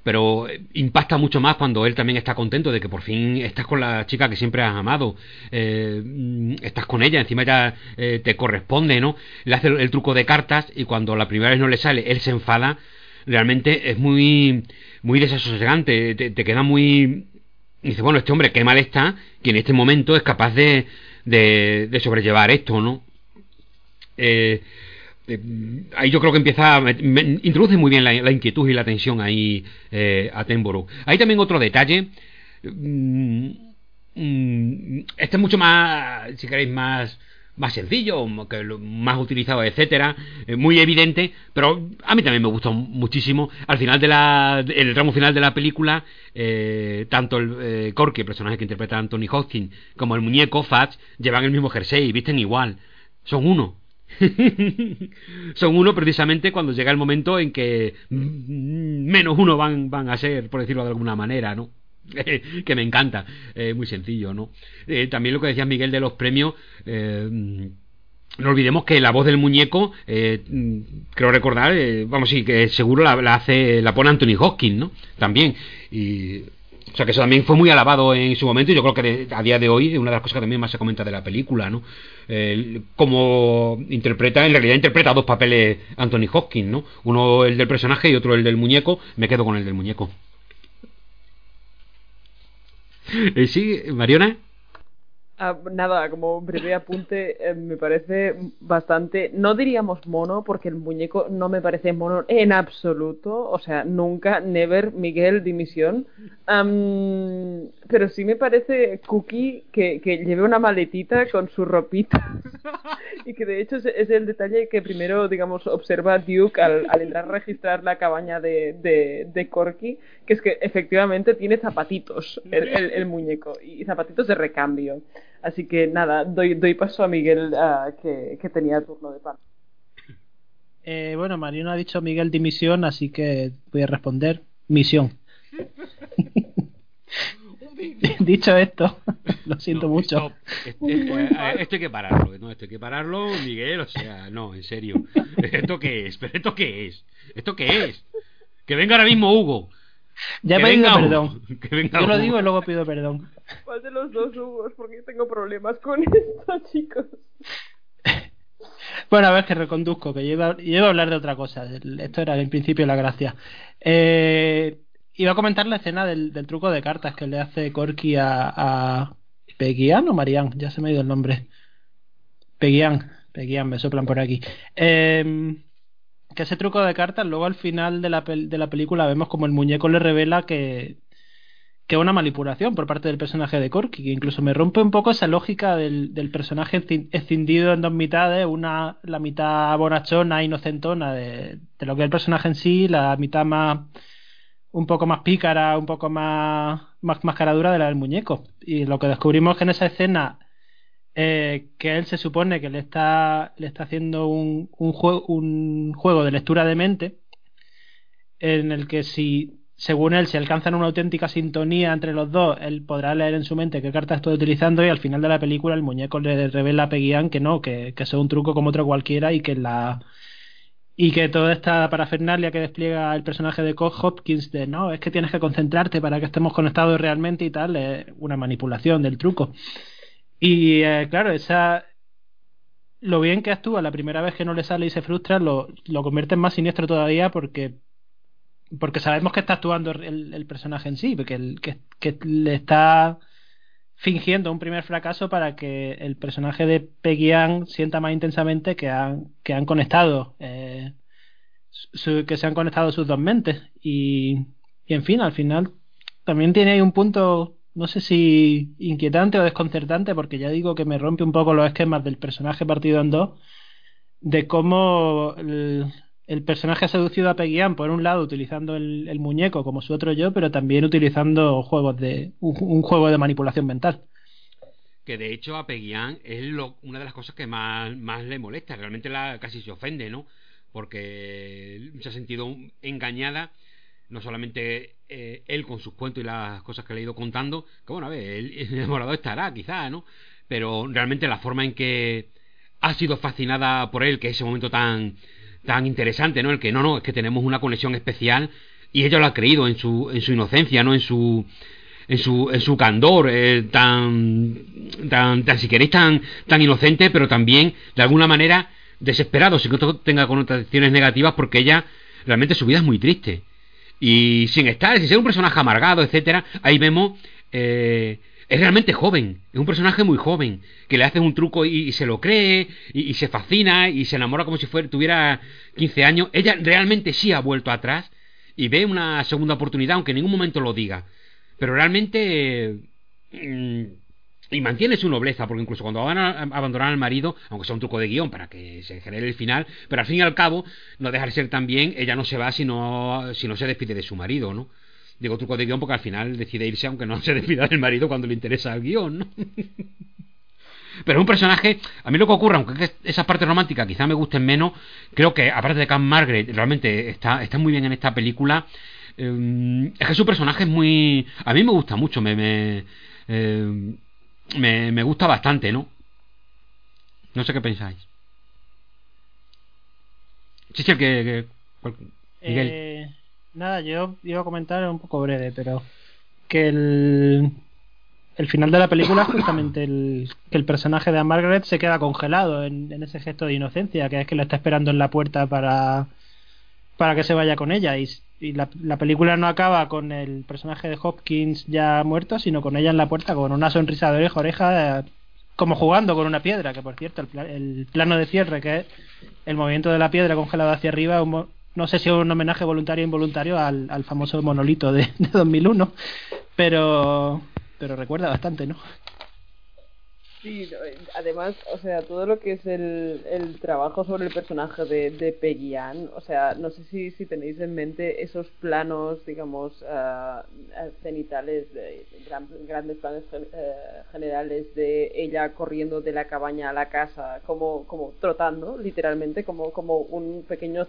pero eh, impacta mucho más cuando él también está contento de que por fin estás con la chica que siempre has amado, eh, estás con ella, encima ya eh, te corresponde, ¿no? Le hace el, truco de cartas y cuando la primera vez no le sale, él se enfada, realmente es muy, muy desasosegante, te, queda muy... Dice, bueno, este hombre qué mal está, que en este momento es capaz de, de, de sobrellevar esto, ¿no? Eh, eh, ahí yo creo que empieza me- introduce muy bien la, inquietud y la tensión ahí eh, a Tenborough. Hay también otro detalle. mm, mm, este es mucho más, si queréis, más más sencillo, más utilizado, etcétera, eh, muy evidente, pero a mí también me gustó muchísimo. Al final de la, el tramo final de la película, tanto el eh, el personaje que interpreta Anthony Hopkins, como el muñeco Fats llevan el mismo jersey, visten igual, son uno. [laughs] Son uno precisamente cuando llega el momento en que menos uno van, van a ser, por decirlo de alguna manera, ¿no? [laughs] que me encanta, eh, muy sencillo, ¿no? Eh, también lo que decía Miguel de los premios, eh, no olvidemos que la voz del muñeco, creo recordar, vamos, sí, que seguro la, la hace, la pone Anthony Hopkins, ¿no? También. Y, o sea que eso también fue muy alabado en su momento y yo creo que a día de hoy es una de las cosas que también más se comenta de la película, ¿no? El- como interpreta, en realidad interpreta dos papeles Anthony Hopkins, ¿no? Uno el del personaje y otro el del muñeco. Me quedo con el del muñeco. [laughs] Eh, sí, Mariona. Nada, como breve apunte, eh, me parece bastante, no diríamos mono, porque el muñeco no me parece mono en absoluto, o sea, nunca, never, Miguel, dimisión, Am, pero sí me parece Cookie que, lleve una maletita con su ropita, [laughs] y que de hecho es, el detalle que primero, digamos, observa Duke al, entrar a registrar la cabaña de, de, Corky, que es que efectivamente tiene zapatitos el- el muñeco, y zapatitos de recambio. Así que nada, doy, doy paso a Miguel que, que tenía turno de pan. Eh, bueno, Mariano ha dicho Miguel dimisión, así que voy a responder misión. [laughs] dicho esto, [laughs] lo siento No, mucho. stop. Esto, eh, eh, esto hay que pararlo, no, esto hay que pararlo, Miguel, o sea, no, en serio. [laughs] ¿Esto qué es? ¿Pero esto qué es? ¿Esto qué es? Que venga ahora mismo Hugo. Ya he pedido Hugo. perdón. [laughs] Que venga Yo lo Hugo. digo y luego pido perdón. ¿Cuál de los dos Hugos? Porque tengo problemas con [laughs] esto, chicos. Bueno, a ver que reconduzco, que yo iba, yo iba a hablar de otra cosa. Esto era en principio la gracia. Eh, iba a comentar la escena del, del truco de cartas que le hace Corky a, a Peguian o Marian, ya se me ha ido el nombre. Peguian, Peguian, me soplan por aquí. Eh, que ese truco de cartas, luego al final de la, de la película vemos como el muñeco le revela que, que una manipulación por parte del personaje de Corky, que incluso me rompe un poco esa lógica del, del personaje escin- escindido en dos mitades, una la mitad bonachona, inocentona de, de lo que es el personaje en sí, la mitad más un poco más pícara, un poco más, más mascaradura de la del muñeco. Y lo que descubrimos es que en esa escena eh, que él se supone que le está, le está haciendo un, un, juego, un juego de lectura de mente en el que si según él, si alcanzan una auténtica sintonía entre los dos, él podrá leer en su mente qué carta estoy utilizando y al final de la película el muñeco le revela a Peguian que no, que, que es un truco como otro cualquiera y que la y que toda esta parafernalia que despliega el personaje de Cobb Hopkins de no, es que tienes que concentrarte para que estemos conectados realmente y tal, es una manipulación del truco. Y eh, claro, esa lo bien que actúa la primera vez que no le sale y se frustra lo, lo convierte en más siniestro todavía porque porque sabemos que está actuando el, personaje en sí, porque que, le está fingiendo un primer fracaso para que el personaje de Peggy Ann sienta más intensamente que han, que han conectado, eh, que se han conectado sus dos mentes. Y, y en fin, al final también tiene ahí un punto, no sé si inquietante o desconcertante, porque ya digo que me rompe un poco los esquemas del personaje partido en dos, de cómo el, personaje ha seducido a Peggy Ann, por un lado utilizando el, muñeco como su otro yo, pero también utilizando juegos de un, juego de manipulación mental. Que de hecho a Peguian es lo- una de las cosas que más, más le molesta. Realmente la, casi se ofende, ¿no? Porque se ha sentido engañada. No solamente eh, él con sus cuentos y las cosas que le ha ido contando, que bueno, a ver, él [laughs] enamorado estará, quizá, ¿no? Pero realmente la forma en que ha sido fascinada por él, que ese momento tan, tan interesante, ¿no? El que no, no, es que tenemos una conexión especial y ella lo ha creído en su, en su inocencia, ¿no? En su, en su, en su candor eh, tan, tan, tan, si queréis, tan, tan inocente, pero también, de alguna manera, desesperado, sin que esto tenga connotaciones negativas, porque ella, realmente su vida es muy triste. Y sin estar, sin ser un personaje amargado, etcétera, ahí vemos, eh, es realmente joven, es un personaje muy joven, que le hace un truco y, se lo cree, y, y, se fascina, y se enamora como si fuera, tuviera 15 años. Ella realmente sí ha vuelto atrás y ve una segunda oportunidad, aunque en ningún momento lo diga. Pero realmente... Mm, y mantiene su nobleza, porque incluso cuando van abandonar al marido, aunque sea un truco de guion para que se genere el final, pero al fin y al cabo, no deja de ser también, ella no se va si no, si no se despide de su marido, ¿no? Digo truco de guion porque al final decide irse aunque no [laughs] se despida del marido cuando le interesa el guion, ¿no? [laughs] Pero un personaje, a mí lo que ocurre, aunque esa parte romántica quizá me gusten menos, creo que aparte de Cam Margaret, realmente está, está muy bien en esta película. Eh, es que su personaje es muy... A mí me gusta mucho, me... eh, me, me gusta bastante, ¿no? No sé qué pensáis. Sí, sí, que... que Miguel. Eh, nada, yo iba a comentar un poco breve, pero que el, el final de la película justamente el, que el personaje de Margaret se queda congelado en, en, ese gesto de inocencia, que es que lo está esperando en la puerta para, para que se vaya con ella. Y, y la, la, película no acaba con el personaje de Hopkins ya muerto, sino con ella en la puerta con una sonrisa de oreja oreja, eh, como jugando con una piedra, que por cierto, el, el, plano de cierre, que es el movimiento de la piedra congelada hacia arriba, un, no sé si es un homenaje voluntario o involuntario al, al famoso monolito de, de 2001, pero, pero recuerda bastante, ¿no? Sí, además, o sea, todo lo que es el, el trabajo sobre el personaje de, de Peggy Ann, o sea, no sé si, si tenéis en mente esos planos, digamos, uh, cenitales, de, gran, grandes planes uh, generales de ella corriendo de la cabaña a la casa, como, como trotando, literalmente, como, como un pequeño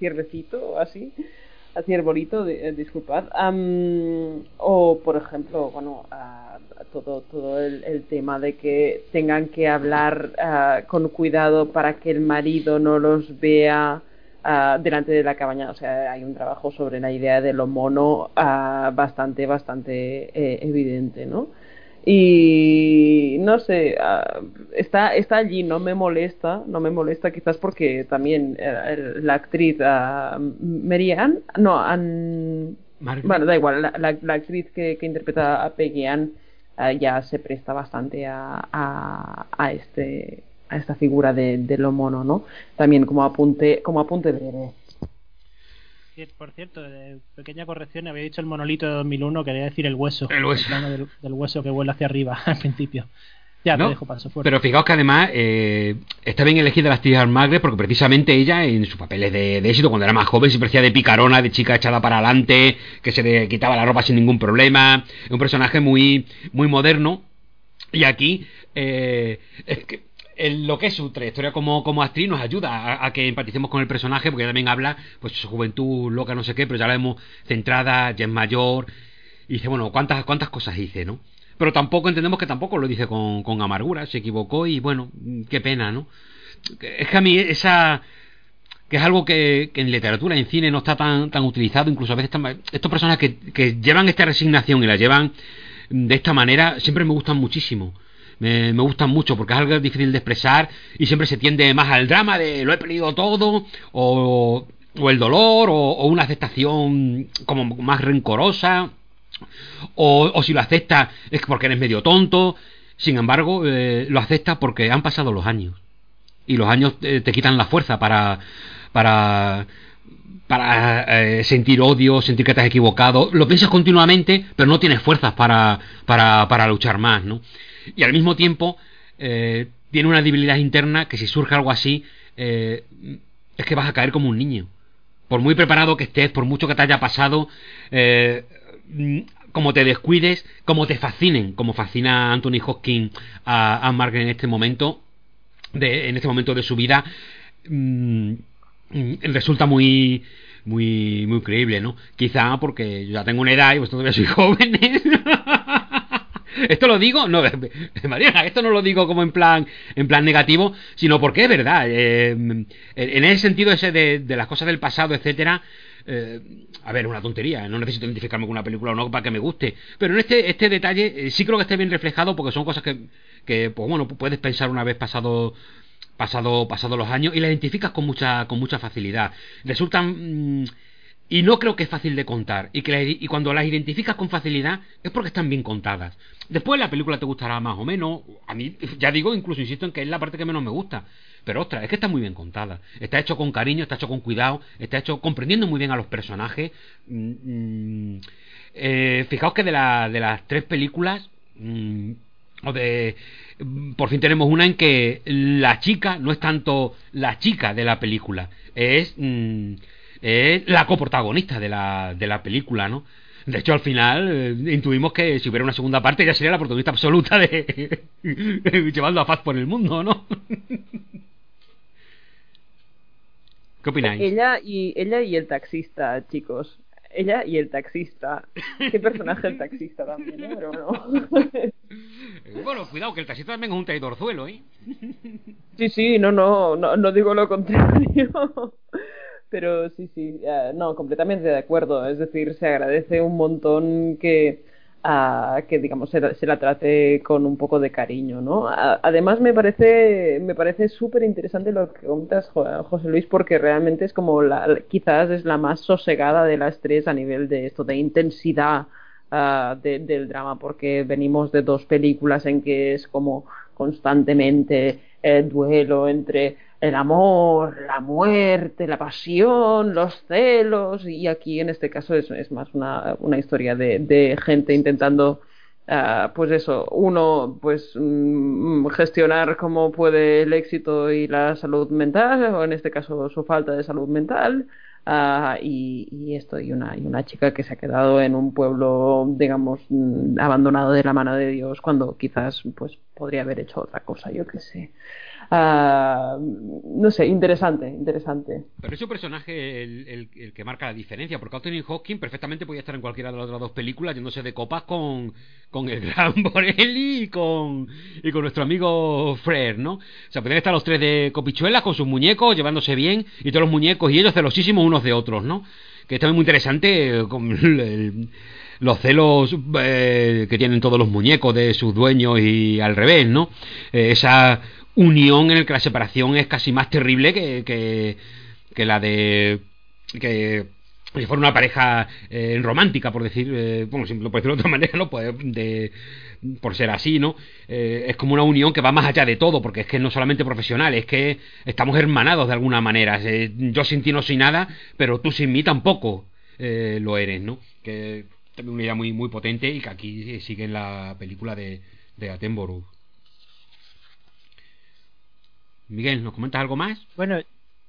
ciervecito, así así arbolito, de, disculpad. Um, o, por ejemplo, bueno, todo, todo el, tema de que tengan que hablar uh, con cuidado para que el marido no los vea uh, delante de la cabaña. O sea, hay un trabajo sobre la idea de lo mono bastante, bastante eh, evidente, ¿no? Y no sé uh, está está allí no me molesta no me molesta quizás porque también uh, la actriz uh, Marianne no an, bueno da igual la, la, la actriz que, que, interpreta a Peggy Ann ya se presta bastante a, a, a, este a esta figura de, de lo mono no también como apunte como apunte por cierto, de pequeña corrección, había dicho el monolito de 2001, quería decir el hueso. El hueso. El del, del, hueso que vuela hacia arriba [laughs] al principio. Ya, ¿No? te dejo paso fuerte. Pero fijaos que además eh, está bien elegida la actriz Magre porque precisamente ella en sus papeles de, de, éxito, cuando era más joven, siempre hacía de picarona, de chica echada para adelante, que se le quitaba la ropa sin ningún problema. Es un personaje muy, muy moderno. Y aquí, eh, es que lo que es su trayectoria como, como actriz nos ayuda a, que empaticemos con el personaje, porque también habla, pues, su juventud loca, no sé qué, pero ya la vemos centrada, ya es mayor, y dice, bueno, ¿cuántas, cuántas cosas hice, no? Pero tampoco entendemos que tampoco lo dice con, con amargura, se equivocó y bueno, qué pena, ¿no? Es que a mí esa que es algo que, en literatura, en cine, no está tan, tan utilizado, incluso a veces están, estos personas que, que llevan esta resignación y la llevan de esta manera, siempre me gustan muchísimo me, me, gustan mucho porque es algo difícil de expresar y siempre se tiende más al drama de lo he perdido todo o, el dolor o, una aceptación como más rencorosa o, si lo acepta es porque eres medio tonto sin embargo eh, lo acepta porque han pasado los años y los años te quitan la fuerza para para para eh, sentir odio, sentir que te equivocado, lo piensas continuamente, pero no tienes fuerzas para, para, para luchar más, ¿no? Y al mismo tiempo eh, tiene una debilidad interna que si surge algo así eh, es que vas a caer como un niño. Por muy preparado que estés por mucho que te haya pasado eh, como te descuides como te fascinen como fascina Anthony Hopkins a, a Margaret en este momento de, en este momento de su vida mmm, resulta muy muy muy creíble no quizá porque yo ya tengo una edad y vosotros todavía sois jóvenes [laughs] esto lo digo, no, [laughs] Mariana, esto no lo digo como en plan, en plan negativo, sino porque es verdad. Eh, en ese sentido ese de, de, las cosas del pasado, etcétera, eh, a ver, una tontería, no necesito identificarme con una película o no para que me guste, pero en este, este detalle eh, sí creo que esté bien reflejado porque son cosas que, que pues bueno, puedes pensar una vez pasado pasado pasado los años y la identificas con mucha con mucha facilidad. Resultan mm, y no creo que es fácil de contar y que la- y cuando las identificas con facilidad es porque están bien contadas. Después la película te gustará más o menos, a mí ya digo, incluso insisto en que es la parte que menos me gusta, pero ostras, es que está muy bien contada. Está hecho con cariño, está hecho con cuidado, está hecho comprendiendo muy bien a los personajes. Mm, mm, eh, fijaos que de, la- de las tres películas mm, o de mm, por fin tenemos una en que la chica no es tanto la chica de la película, es es la coprotagonista de la, de la película, ¿no? De hecho, al final eh, intuimos que si hubiera una segunda parte ya sería la protagonista absoluta de [laughs] llevando a Faz por el mundo, ¿no? [laughs] ¿Qué opináis? Ella y, ella y el taxista, chicos. Ella y el taxista. Qué personaje el taxista también, ¿eh? Pero. Eh, [laughs] Bueno, cuidado, que el taxista también es un traidorzuelo, ¿eh? Sí, sí, no, no, no, no digo lo contrario. Pero sí, sí, eh, no, completamente de acuerdo. Es decir, se agradece un montón que, ah, que digamos, se, se la trate con un poco de cariño, ¿no? Además, me parece, me parece súper interesante lo que comentas, Jo- José Luis, porque realmente es como la, la- quizás es la más sosegada de las tres a nivel de esto, de intensidad de- del drama, porque venimos de dos películas en que es como constantemente el duelo entre el amor, la muerte, la pasión, los celos, y aquí en este caso es, más una, una historia de, de gente intentando, ah, pues eso, uno, pues mm, gestionar cómo puede el éxito y la salud mental, o en este caso su falta de salud mental, Ah, y, y esto, y una, y una chica que se ha quedado en un pueblo, digamos, mm, abandonado de la mano de Dios, cuando quizás pues podría haber hecho otra cosa, yo qué sé. Ah, no sé, interesante, interesante. Pero es un personaje el, el- que marca la diferencia, porque Anthony Hopkins perfectamente podía estar en cualquiera de las otras dos películas yéndose de copas con, con el [laughs] gran Borelli y con, y con nuestro amigo Fred, ¿no? O sea, podrían estar los tres de copichuelas con sus muñecos, llevándose bien, y todos los muñecos y ellos celosísimos unos de otros, ¿no? Que es también muy interesante eh, con los celos eh, que tienen todos los muñecos de sus dueños y al revés, ¿no? Eh, esa unión en el que la separación es casi más terrible que, que, la de que si fuera una pareja eh, romántica por decir eh, bueno lo puedo decir de otra [laughs] manera no de por ser así no Eh, es como una unión que va más allá de todo porque es que no solamente profesional es que estamos hermanados de alguna manera. Eh, yo sin ti no soy nada pero tú sin mí tampoco lo eres no que también una idea muy muy potente y que aquí sigue en la película de, de Miguel, ¿nos comentas algo más? Bueno,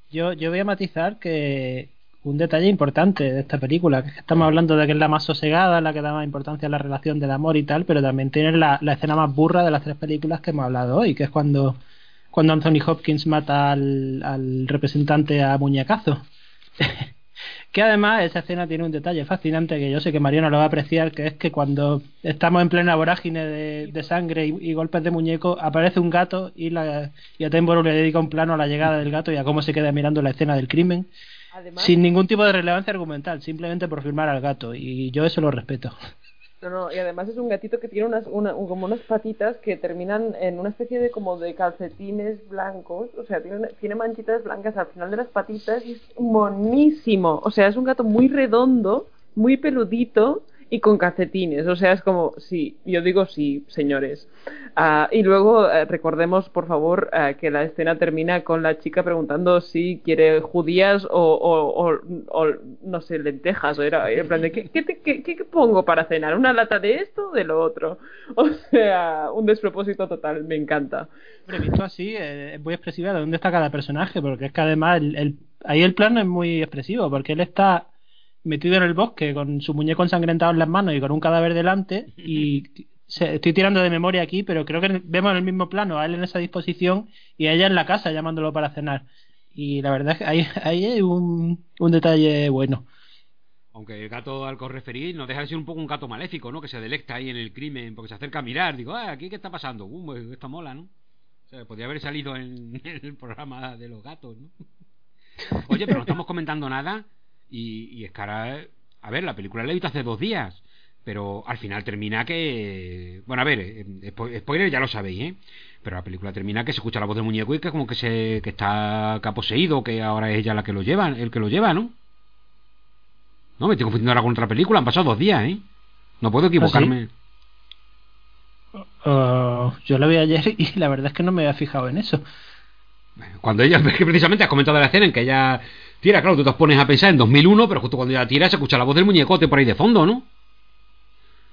yo, yo voy a matizar que un detalle importante de esta película, que es que estamos hablando de que es la más sosegada, la que da más importancia a la relación del amor y tal, pero también tiene la, la escena más burra de las tres películas que hemos hablado hoy, que es cuando, cuando Anthony Hopkins mata al, al representante a muñecazo. Que además esa escena tiene un detalle fascinante que yo sé que Mariano lo va a apreciar, que es que cuando estamos en plena vorágine de, de sangre y, y golpes de muñeco, aparece un gato y, la, y Attenborough le dedica un plano a la llegada del gato y a cómo se queda mirando la escena del crimen, Además, sin ningún tipo de relevancia argumental, simplemente por firmar al gato, y yo eso lo respeto. No, no, y además es un gatito que tiene unas, una- un- como unas patitas que terminan en una especie de como de calcetines blancos, o sea, tiene, tiene manchitas blancas al final de las patitas y es monísimo, o sea, es un gato muy redondo, muy peludito y con calcetines, o sea, es como, sí, yo digo sí, señores. Ah, y luego eh, recordemos, por favor, ah, que la escena termina con la chica preguntando si quiere judías o, o, o- o, no sé, lentejas, o era en plan de, ¿qué, qué, qué- qué pongo para cenar? ¿Una lata de esto o de lo otro? [laughs] O sea, un despropósito total, me encanta. Hombre, visto así, eh, es muy expresiva de dónde está cada personaje, porque es que además el, el- ahí el plano es muy expresivo, porque él está metido en el bosque con su muñeco ensangrentado en las manos y con un cadáver delante, y [laughs] se- estoy tirando de memoria aquí, pero creo que vemos en el mismo plano a él en esa disposición y a ella en la casa llamándolo para cenar. Y la verdad es que ahí, [laughs] ahí hay un, un detalle bueno. Aunque el gato al que os referís no deja de ser un poco un gato maléfico, ¿no? Que se delecta ahí en el crimen porque se acerca a mirar. Digo, ah, ¿aquí qué está pasando? Uh, pues esto mola, ¿no? O sea, podría haber salido en, en [laughs] el programa de los gatos, ¿no? Oye, pero no estamos comentando nada. Y, y a ver, la película la he visto hace dos días, pero al final termina que... Bueno, a ver, eh, spo- spoiler ya lo sabéis, ¿eh? Pero la película termina que se escucha la voz del muñeco y que como que se que está que ha poseído, que ahora es ella la que lo lleva, el que lo lleva, ¿no? No, me estoy confundiendo ahora con otra película, han pasado dos días, ¿eh? No puedo equivocarme. Oh, yo la vi ayer [laughs] y la verdad es que no me había fijado en eso. Cuando ella, es [laughs] que precisamente has comentado la escena en que ella tira, claro, tú te pones a pensar en 2001, pero justo cuando ella tira se escucha la voz del muñecote por ahí de fondo, ¿no?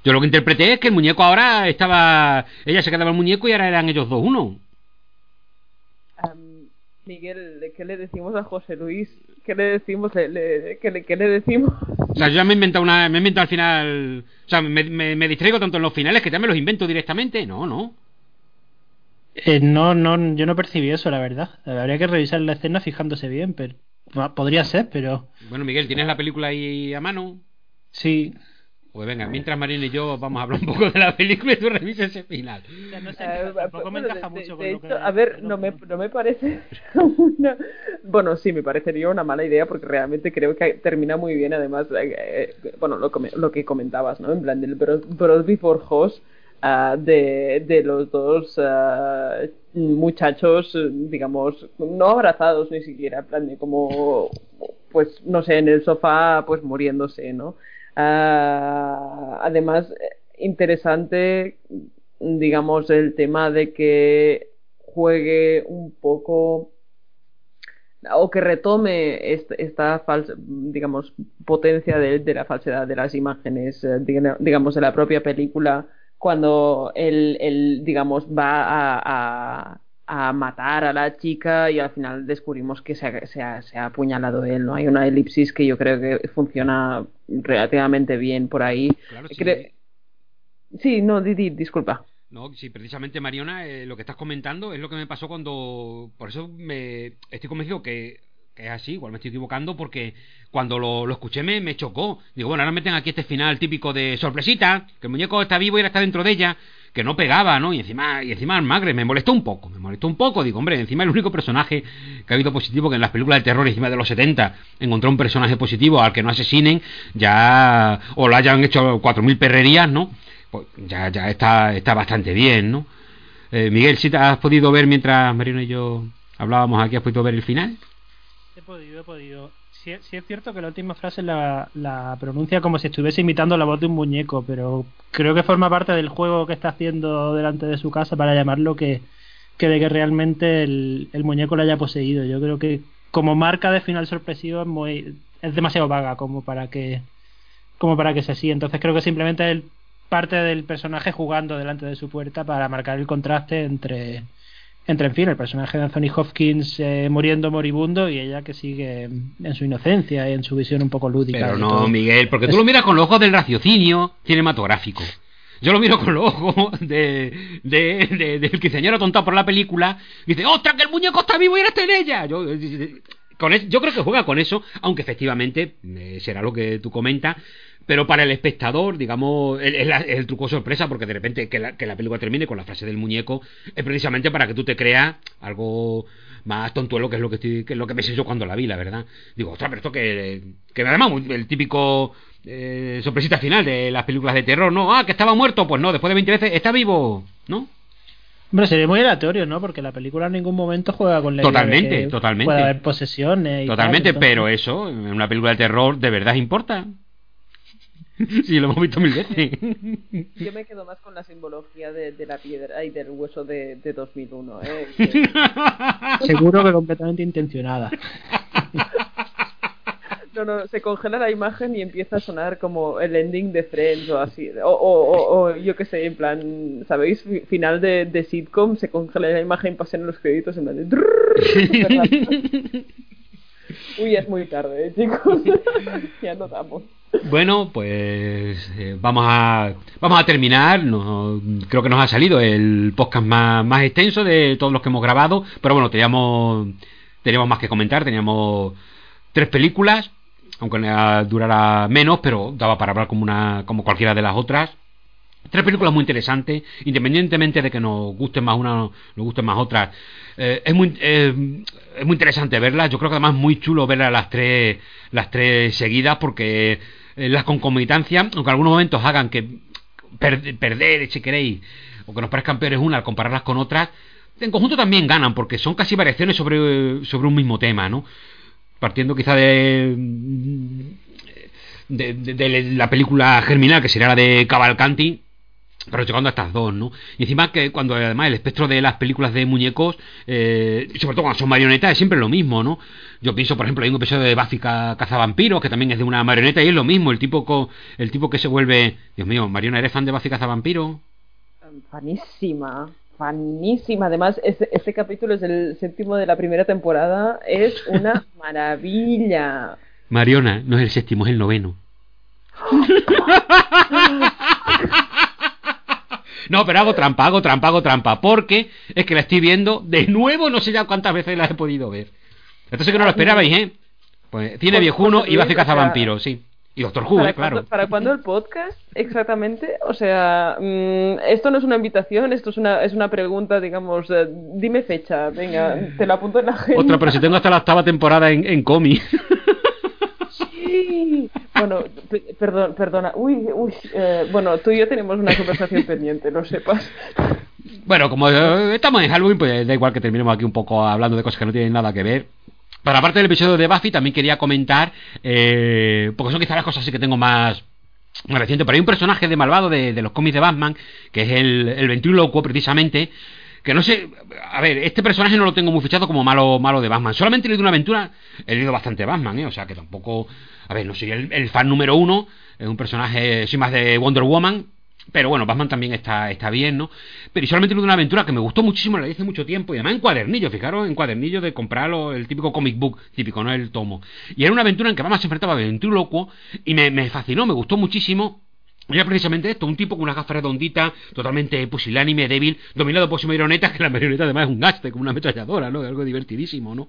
Yo lo que interpreté es que el muñeco ahora estaba. Ella se quedaba el muñeco y ahora eran ellos dos uno. Miguel, ¿qué le decimos a José Luis? ¿Qué le decimos? Le- le- ¿qué, le, qué le decimos? O sea, yo ya me he inventado una. Me he inventado al final. O sea, me, me- me distraigo tanto en los finales que ya me los invento directamente. No, no. Eh, no, no, yo no percibí eso, la verdad. Habría que revisar la escena fijándose bien, pero ah, podría ser, pero Bueno, Miguel, ¿tienes la película ahí a mano? sí. Pues venga, mientras Marina y yo vamos a hablar un poco de la película y tú revisas ese final. no sé, tampoco me bueno, encaja de- de- mucho de con lo que- A ver, no me, que- no me parece [laughs] una... Bueno, sí, me parecería una mala idea porque realmente creo que termina muy bien. Además, eh, eh, bueno, lo, lo que comentabas, ¿no? En plan del Broad Before Hoss ah, de, de los dos ah, muchachos, digamos, no abrazados ni siquiera, plan de como, pues, no sé, en el sofá, pues muriéndose, ¿no? Ah, además, interesante, digamos, el tema de que juegue un poco o que retome est- esta falsa, digamos, potencia de, de la falsedad de las imágenes, eh, diga- digamos, de la propia película, cuando él, él, digamos, va a, a- a matar a la chica y al final descubrimos que se ha, se ha- se ha apuñalado él, ¿no? Hay una elipsis que yo creo que funciona relativamente bien por ahí. Claro, sí. Cre- Sí, no, Didi, disculpa. No, sí, precisamente Mariona, eh, lo que estás comentando es lo que me pasó cuando. Por eso me estoy convencido que, que es así, igual me estoy equivocando, porque cuando lo, lo escuché me, me chocó. Digo, bueno, ahora meten aquí este final típico de sorpresita, que el muñeco está vivo y ahora está dentro de ella, que no pegaba, ¿no? Y encima, y encima Magre me molestó un poco, me molestó un poco. Digo, hombre, encima el único personaje que ha habido positivo que en las películas de terror encima de los 70 encontró un personaje positivo al que no asesinen, ya. o lo hayan hecho 4.000 perrerías, ¿no? pues ya, ya está, está bastante bien, ¿no? Eh, Miguel, si te has podido ver mientras Marino y yo hablábamos aquí, ¿has podido ver el final? Podido, he podido. Sí, sí es cierto que la última frase la, la pronuncia como si estuviese imitando la voz de un muñeco, pero creo que forma parte del juego que está haciendo delante de su casa para llamarlo que, que de que realmente el, el muñeco lo haya poseído. Yo creo que como marca de final sorpresivo es muy es demasiado vaga como para que como para que sea así. Entonces creo que simplemente es parte del personaje jugando delante de su puerta para marcar el contraste entre entre en fin el personaje de Anthony Hopkins eh, muriendo moribundo y ella que sigue en su inocencia y en su visión un poco lúdica Pero no, todo. Miguel, porque tú lo miras con los ojos del raciocinio cinematográfico. Yo lo miro con los ojos de, de, de- del quinceañero atontado por la película. Y dice, ¡ostras, que el muñeco está vivo y eres en ella! Yo, eh, con es- yo creo que juega con eso, aunque efectivamente eh, será lo que tú comentas. Pero para el espectador, digamos, es el, el truco sorpresa, porque de repente que la, que la película termine con la frase del muñeco es precisamente para que tú te creas algo más tontuelo que es lo que estoy, que es lo que pensé yo cuando la vi, la verdad. Digo, ostras, pero esto que, que además el típico eh, sorpresita final de las películas de terror, ¿no? Ah, que estaba muerto, pues no, después de 20 veces está vivo, ¿no? Hombre, sería muy aleatorio, ¿no? Porque la película en ningún momento juega con la idea de Totalmente, que totalmente. Puede haber posesiones y tal, Totalmente, entonces- pero eso, en una película de terror, ¿de verdad importa? [laughs] sí, lo hemos visto mil veces. [laughs] Yo me quedo más con la simbología de, de la piedra y del hueso de, de 2001. ¿eh? Que- [laughs] Seguro que completamente intencionada. No, no, se congela la imagen y empieza a sonar como el ending de Friends o así. O, o, o, o yo qué sé, en plan, ¿sabéis? Fi- Final de, de sitcom, se congela la imagen y pasan los créditos en plan de... Uy, es muy tarde, ¿eh, chicos. ya nos damos. Bueno, pues eh, vamos a vamos a terminar. No, creo que nos ha salido el podcast más, más extenso de todos los que hemos grabado, pero bueno, teníamos teníamos más que comentar. Teníamos tres películas, aunque durara menos, pero daba para hablar como una como cualquiera de las otras. Tres películas muy interesantes, independientemente de que nos gusten más una nos gusten más otras. Eh, es, muy, eh, es muy interesante verlas. Yo creo que además es muy chulo verlas las tres, las tres seguidas porque eh, las concomitancias, aunque en algunos momentos hagan que per- perder, si queréis, o que nos parezcan peores una al compararlas con otras, en conjunto también ganan porque son casi variaciones sobre, sobre un mismo tema, ¿no? Partiendo quizá de, de, de- de la película Germinal, que sería la de Cavalcanti, pero llegando a estas dos, ¿no? Y encima que cuando además el espectro de las películas de muñecos, eh, sobre todo cuando son marionetas, es siempre lo mismo, ¿no? Yo pienso, por ejemplo, hay un episodio de Buffy ca- Cazavampiros, que también es de una marioneta, y es lo mismo, el tipo co- el tipo que se vuelve... Dios mío, Mariona, ¿eres fan de Buffy Cazavampiros? Fanísima, fanísima. Además, ese, ese capítulo es el séptimo de la primera temporada. Es una [laughs] maravilla. Mariona, no es el séptimo, es el noveno. [laughs] No, pero hago trampa, hago trampa, hago trampa, porque es que la estoy viendo de nuevo, no sé ya cuántas veces la he podido ver. Entonces que no lo esperabais, ¿eh? Pues Cine Pues, Viejuno y Luis, o sea, Cazavampiros, sí. Y Doctor Who, ¿Para, ¿eh? Claro. ¿Para cuándo el podcast? Exactamente. O sea, mm, esto no es una invitación, esto es una, es una pregunta, digamos. eh, dime fecha, venga, te la apunto en la agenda. Otra, pero si tengo hasta la octava temporada en, en Comi. Sí. Bueno, pe- perdón, perdona. Uy, uy. eh, bueno, tú y yo tenemos una conversación pendiente, lo sepas. Bueno, como eh, estamos en Halloween, pues da igual que terminemos aquí un poco hablando de cosas que no tienen nada que ver. Para aparte del episodio de Buffy, también quería comentar, eh, porque son quizás las cosas así que tengo más, reciente, pero hay un personaje de malvado de, de los cómics de Batman, que es el, el ventrílocuo precisamente, que no sé, a ver, este personaje no lo tengo muy fichado como malo malo de Batman. Solamente he leído una aventura, he leído bastante Batman, ¿eh? o sea que tampoco, a ver, no soy el, fan número uno, es un personaje, soy más de Wonder Woman, pero bueno, Batman también está, está bien, ¿no? Pero solamente leí una aventura que me gustó muchísimo, la hice mucho tiempo, y además en cuadernillo, fijaros, en cuadernillo de comprarlo, el típico comic book típico, no el tomo. Y era una aventura en que Batman se enfrentaba a ventrílocuo, y me, me fascinó, me gustó muchísimo. Era precisamente esto, un tipo con unas gafas redonditas, totalmente pusilánime, débil, dominado por su marioneta, que la marioneta además es un gaste, como una ametralladora, ¿no? Algo divertidísimo, ¿no?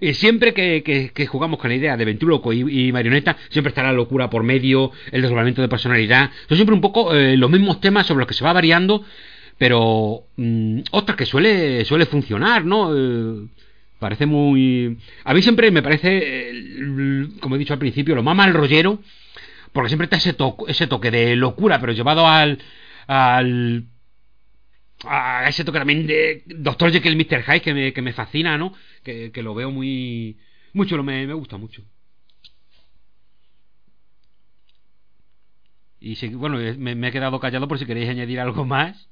Y siempre que, jugamos con la idea de ventríloco y, y marioneta, siempre está la locura por medio, el desdoblamiento de personalidad. Son siempre un poco eh, los mismos temas sobre los que se va variando, pero mm, ostras, que suele, suele funcionar, ¿no? Eh, parece muy... A mí siempre me parece, eh, como he dicho al principio, lo más mal rollero, porque siempre está ese, to- ese toque de locura, pero llevado al... al a ese toque también de Doctor Jekyll y Mr. Hyde que me, que me fascina, ¿no? Que, que lo veo muy, muy chulo, me, me gusta mucho. Y si- bueno, eh, me, me he quedado callado por si queréis añadir algo más.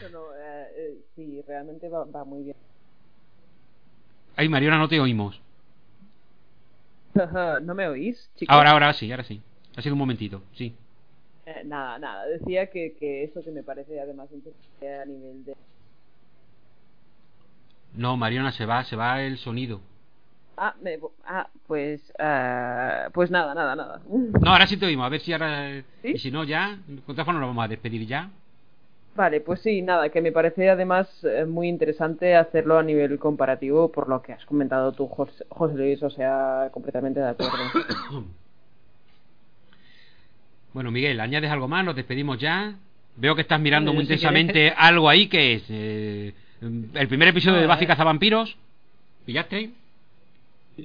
Bueno, eh, eh, sí, realmente va, va muy bien. Ay, Mariona, no te oímos. [laughs] ¿No me oís, chicos? Ahora, ahora sí, ahora sí. Ha sido un momentito, sí. Eh, nada, nada. Decía que, que eso que me parece además interesante a nivel de... No, Mariona, se va, se va el sonido. Ah, me... ah pues... ah, pues nada, nada, nada. [laughs] No, ahora sí te oímos, a ver si ahora... ¿Sí? Y si no, ya, con nos vamos a despedir ya. Vale, pues sí, nada, que me parece además eh, muy interesante hacerlo a nivel comparativo por lo que has comentado tú, José, José Luis, o sea, completamente de acuerdo. [coughs] Bueno, Miguel, ¿añades algo más? Nos despedimos ya. Veo que estás mirando Bueno, muy si intensamente [laughs] algo ahí que es eh, el primer episodio No, de Buffy eh. Cazavampiros. ¿Pillaste?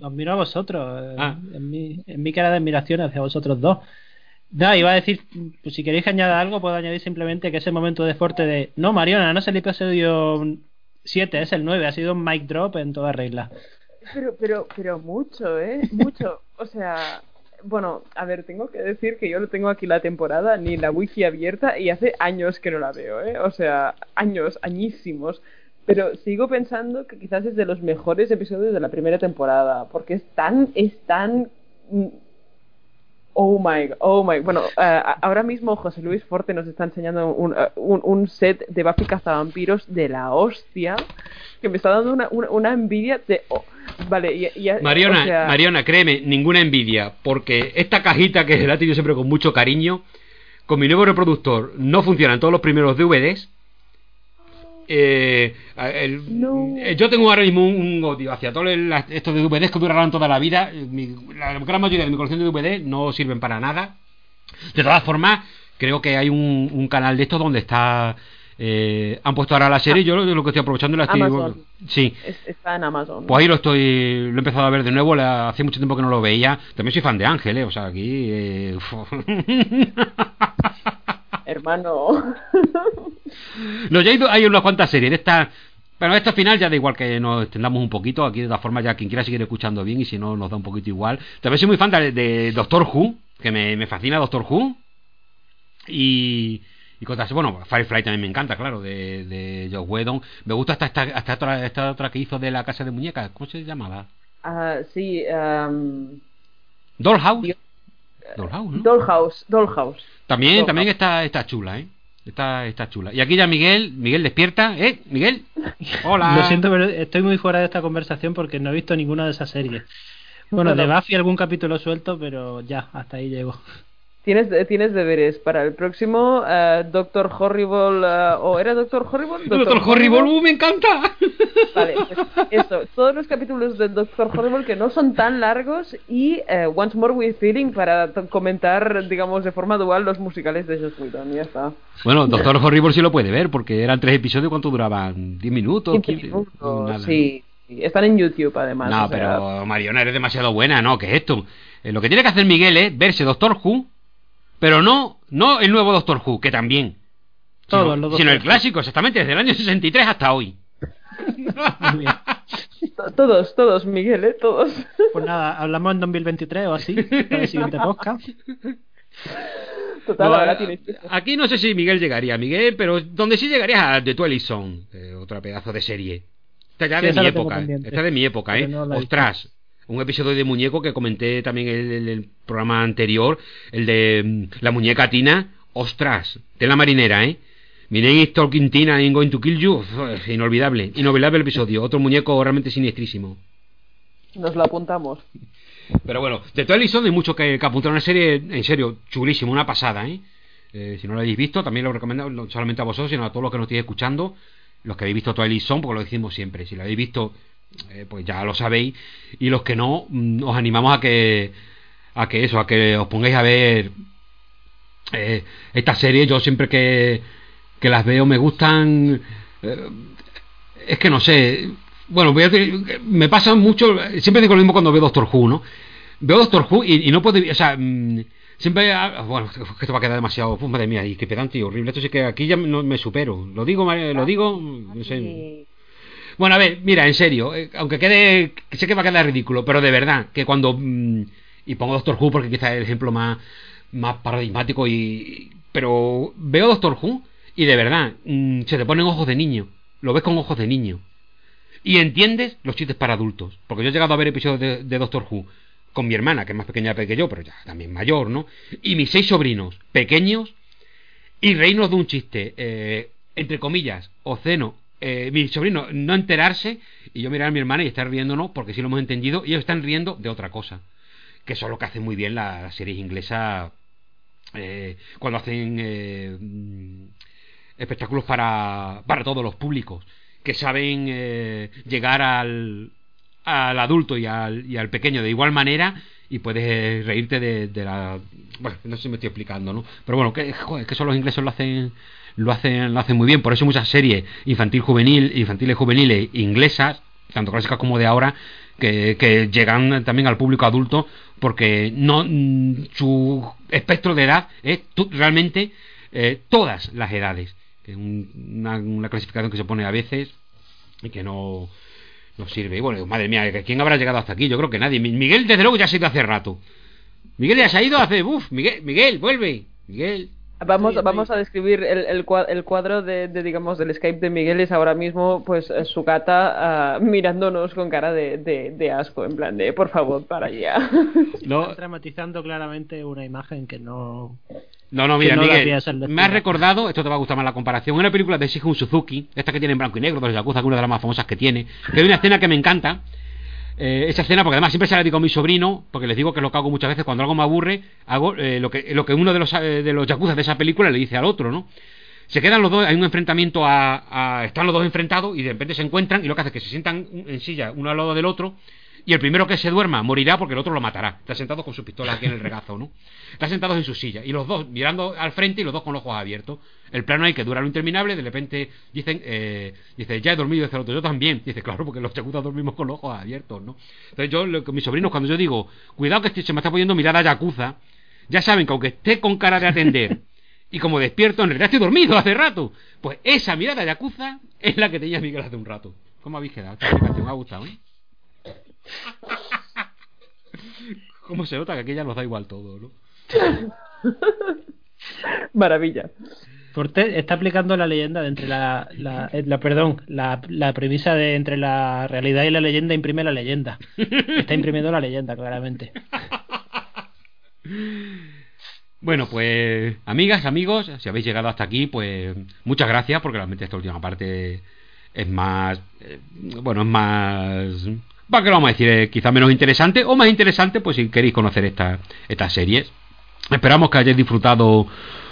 Os miro a vosotros, eh, Ah. en, mi, en mi cara de admiración hacia vosotros dos. Nada, iba a decir, pues si queréis que añada algo, puedo añadir simplemente que ese momento de fuerte de. No, Mariona, no es el episodio 7, es el 9, ha sido un mic drop en toda regla. Pero, pero, pero mucho, ¿eh? Mucho. O sea, bueno, a ver, tengo que decir que yo no tengo aquí la temporada ni la wiki abierta y hace años que no la veo, ¿eh? O sea, años, añísimos. Pero sigo pensando que quizás es de los mejores episodios de la primera temporada, porque es tan, es tan... Oh my, oh my. Bueno, eh, ahora mismo José Luis Forte nos está enseñando un, un, un set de Buffy cazavampiros de la hostia que me está dando una, una, una envidia de. oh, vale, y, y- Mariona, o sea, Mariona, créeme, ninguna envidia, porque esta cajita que la he tenido siempre con mucho cariño, con mi nuevo reproductor, no funcionan todos los primeros DVDs. Eh, el- No. eh, yo tengo ahora mismo un, odio hacia todos estos de DVDs que durarán toda la vida. Mi- la gran mayoría de mi colección de DVDs no sirven para nada. De todas formas, creo que hay un, un canal de estos donde está eh, han puesto ahora la serie yo lo, lo que estoy aprovechando la estoy Amazon. sí Es- está en Amazon. pues ahí lo estoy lo he empezado a ver de nuevo la- hace mucho tiempo que no lo veía también soy fan de Ángel eh, o sea aquí eh, [laughs] Hermano. No, ya hay, unas cuantas series. De esta, bueno, esta final ya da igual que nos extendamos un poquito. Aquí, de todas formas, ya quien quiera seguir escuchando bien y si no, nos da un poquito igual. También soy muy fan de, de Doctor Who, que me, me fascina Doctor Who. Y, y cosas Bueno, Firefly también me encanta, claro, de, de Joss Whedon. Me gusta hasta, esta, hasta otra, esta otra que hizo de la casa de muñecas. ¿Cómo se llamaba? Ah, sí, um, Dollhouse. Dollhouse, ¿no? Dollhouse. Dollhouse. También, Dollhouse. también está, está chula, ¿eh? Está, está chula. Y aquí ya Miguel, Miguel despierta, ¿eh? Miguel. Hola. Lo siento, pero estoy muy fuera de esta conversación porque no he visto ninguna de esas series. Bueno, de. Buffy algún capítulo suelto, pero ya, hasta ahí llego. Tienes, tienes deberes para el próximo eh, Doctor Horrible. eh, ¿O era Doctor Horrible? [laughs] Doctor Horrible, uh, me encanta. [laughs] Vale, pues eso. Todos los capítulos del Doctor Horrible que no son tan largos y eh, Once More With Feeling para comentar, digamos, de forma dual los musicales de Joss Whedon. Ya está. Bueno, Doctor Horrible sí lo puede ver, porque eran tres episodios, ¿cuánto duraban? ¿10 minutos? 15 15? minutos, Nada. sí. Están en YouTube, además. No, o sea, pero Mariona, eres demasiado buena, ¿no? ¿Qué es esto? Eh, lo que tiene que hacer Miguel es verse Doctor Who, pero no, no el nuevo Doctor Who, que también. Todos sino, los Doctor sino el clásico, exactamente, desde el año 63 hasta hoy. Todos, todos, Miguel, ¿eh? Todos. Pues nada, hablamos en 2023 o así, [laughs] para el siguiente podcast. Total, No, ahora eh, tienes. Aquí no sé si Miguel llegaría, Miguel, pero donde sí llegaría a The Twilight Zone, eh, otra pedazo de serie. Esta ya Sí, de mi época, eh. esta de mi época, Pero ¿eh? no. Ostras, un episodio de muñeco que comenté también en el, programa anterior, el de mm, la muñeca Tina, ostras, de la marinera, ¿eh? Name is Talking Tina, I'm going to kill you. Inolvidable, inolvidable el episodio, otro muñeco realmente siniestrísimo. Nos lo apuntamos. Pero bueno, de Twilight Zone hay mucho que, que apuntar. Una serie, en serio, chulísima, una pasada, ¿eh? Eh, si no lo habéis visto, también lo recomiendo no solamente a vosotros, sino a todos los que nos estéis escuchando, los que habéis visto Twilight Zone, porque lo decimos siempre. Si lo habéis visto, eh, pues ya lo sabéis. Y los que no, mm, os animamos a que, a que eso, a que os pongáis a ver eh, esta serie. Yo siempre que, que las veo me gustan. eh, es que no sé. Bueno, voy a decir, me pasa mucho. Siempre digo lo mismo cuando veo Doctor Who, ¿no? Veo Doctor Who y, y no puedo. O sea, mm, siempre. ah, Bueno, esto va a quedar demasiado. Pues madre mía, y qué pedante y horrible. Esto sí que aquí ya no me supero. Lo digo, lo digo. No sé. Bueno, a ver, mira, en serio, eh, aunque quede, sé que va a quedar ridículo, pero de verdad, que cuando, mm, y pongo Doctor Who porque quizá es el ejemplo más, más paradigmático, y, pero veo Doctor Who y de verdad, mm, se te ponen ojos de niño, lo ves con ojos de niño, y entiendes los chistes para adultos, porque yo he llegado a ver episodios de, Doctor Who con mi hermana, que es más pequeña que yo, pero ya también mayor, ¿no? Y mis seis sobrinos pequeños, y reírnos de un chiste, eh, entre comillas, obsceno, eh, mi sobrino no enterarse y yo mirar a mi hermana y estar riéndonos porque sí lo hemos entendido y ellos están riendo de otra cosa. Que eso es lo que hacen muy bien las, las series inglesas eh, cuando hacen eh, espectáculos para, para todos los públicos, que saben eh, llegar al, al adulto y al, y al pequeño de igual manera y puedes eh, reírte de, la bueno no sé si me estoy explicando no pero bueno que que eso los ingleses lo hacen lo hacen lo hacen muy bien por eso muchas series infantil juvenil infantiles juveniles inglesas tanto clásicas como de ahora que, que llegan también al público adulto porque no mm, su espectro de edad es realmente eh, todas las edades es un- una, una clasificación que se pone a veces y que no no sirve. Y bueno, madre mía, ¿quién habrá llegado hasta aquí? Yo creo que nadie. Mi- Miguel, desde luego, ya se ha ido hace rato. Miguel ya se ha ido hace. Uf, Miguel, Miguel, vuelve. Miguel. Vamos, Estoy- vamos a describir el, el, el cuadro de, de, digamos, del Skype de Miguel es ahora mismo, pues, eh, su gata ah, mirándonos con cara de, de, de asco, en plan de, por favor, para allá. [laughs] No, dramatizando claramente una imagen que no. no, no, mira, no Miguel. Me has recordado, esto te va a gustar más la comparación, una película de Shihun Suzuki, esta que tiene en blanco y negro, de los Yakuza, que es una de las más famosas que tiene. Que hay una escena que me encanta. Eh, esa escena, porque además siempre se la digo a mi sobrino, porque les digo que lo que hago muchas veces cuando algo me aburre, hago eh, lo, que, lo que uno de los, eh, de los de esa película le dice al otro, ¿no? Se quedan los dos, hay un enfrentamiento a, a- Están los dos enfrentados y de repente se encuentran y lo que hace es que se sientan en silla uno al lado del otro y el primero que se duerma morirá porque el otro lo matará. Está sentado con su pistola aquí en el regazo, ¿no? Está sentados en su silla y los dos mirando al frente y los dos con los ojos abiertos. El plano ahí que dura lo interminable, de repente dicen, eh, dice, ya he dormido, dice el otro, yo también. Dice, claro, porque los yakuza dormimos con los ojos abiertos, ¿no? Entonces yo, con mis sobrinos, cuando yo digo, cuidado que estoy- se me está poniendo mirada yakuza, ya saben que aunque esté con cara de atender y como despierto, en realidad estoy dormido hace rato. Pues esa mirada yakuza es la que tenía Miguel hace un rato. ¿Cómo habéis quedado? Esta ha gustado, ¿eh? [laughs] ¿Cómo se nota que aquí ya nos da igual todo, no? [laughs] Maravilla. Forte está aplicando la leyenda de entre la, la, eh, la- perdón, la, la premisa de entre la realidad y la leyenda imprime la leyenda. Está imprimiendo la leyenda, claramente. [laughs] Bueno, pues amigas, amigos, si habéis llegado hasta aquí, pues muchas gracias porque realmente esta última parte es más, eh, bueno, es más, ¿para lo vamos a decir? Eh, quizá menos interesante o más interesante, pues si queréis conocer esta, estas series. Esperamos que hayáis disfrutado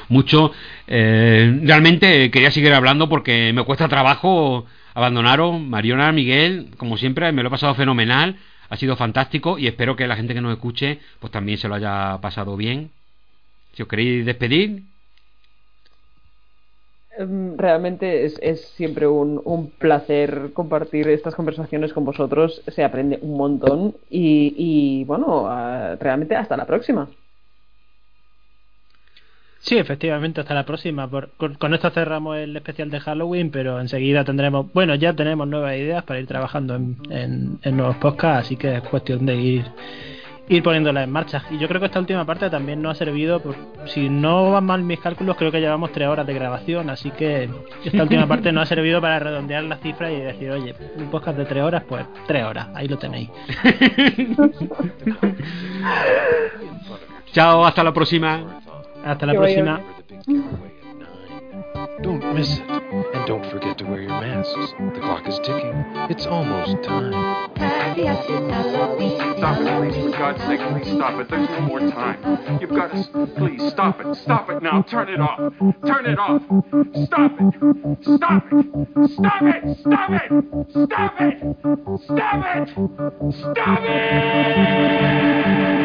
mucho. Eh, realmente quería seguir hablando porque me cuesta trabajo abandonaros. Mariona, Miguel, como siempre, me lo he pasado fenomenal. Ha sido fantástico y espero que la gente que nos escuche pues también se lo haya pasado bien. Si os queréis despedir, Realmente es, es siempre un, un placer compartir estas conversaciones con vosotros. Se aprende un montón y, y, bueno, ah, realmente hasta la próxima. Sí, efectivamente, hasta la próxima. Por- con, con esto cerramos el especial de Halloween, pero enseguida tendremos, bueno, ya tenemos nuevas ideas para ir trabajando en, en- en nuevos podcasts, así que es cuestión de ir, ir poniéndolas en marcha. Y yo creo que esta última parte también nos ha servido, por, si no van mal mis cálculos, creo que llevamos tres horas de grabación, así que esta última parte nos ha servido para redondear la cifra y decir, oye, un podcast de tres horas, pues tres horas, ahí lo tenéis. [laughs] chao, hasta la próxima. Hasta la próxima. Don't miss it. And don't forget to wear your masks. The clock is ticking. It's almost time. Happy, happy Stop it, please. For God's sake, please stop it. There's no more time. You've got to. Please stop it. Stop it now. Turn it off. Turn it off. Stop it. Stop it. Stop it. Stop it. Stop it. Stop it. Stop it.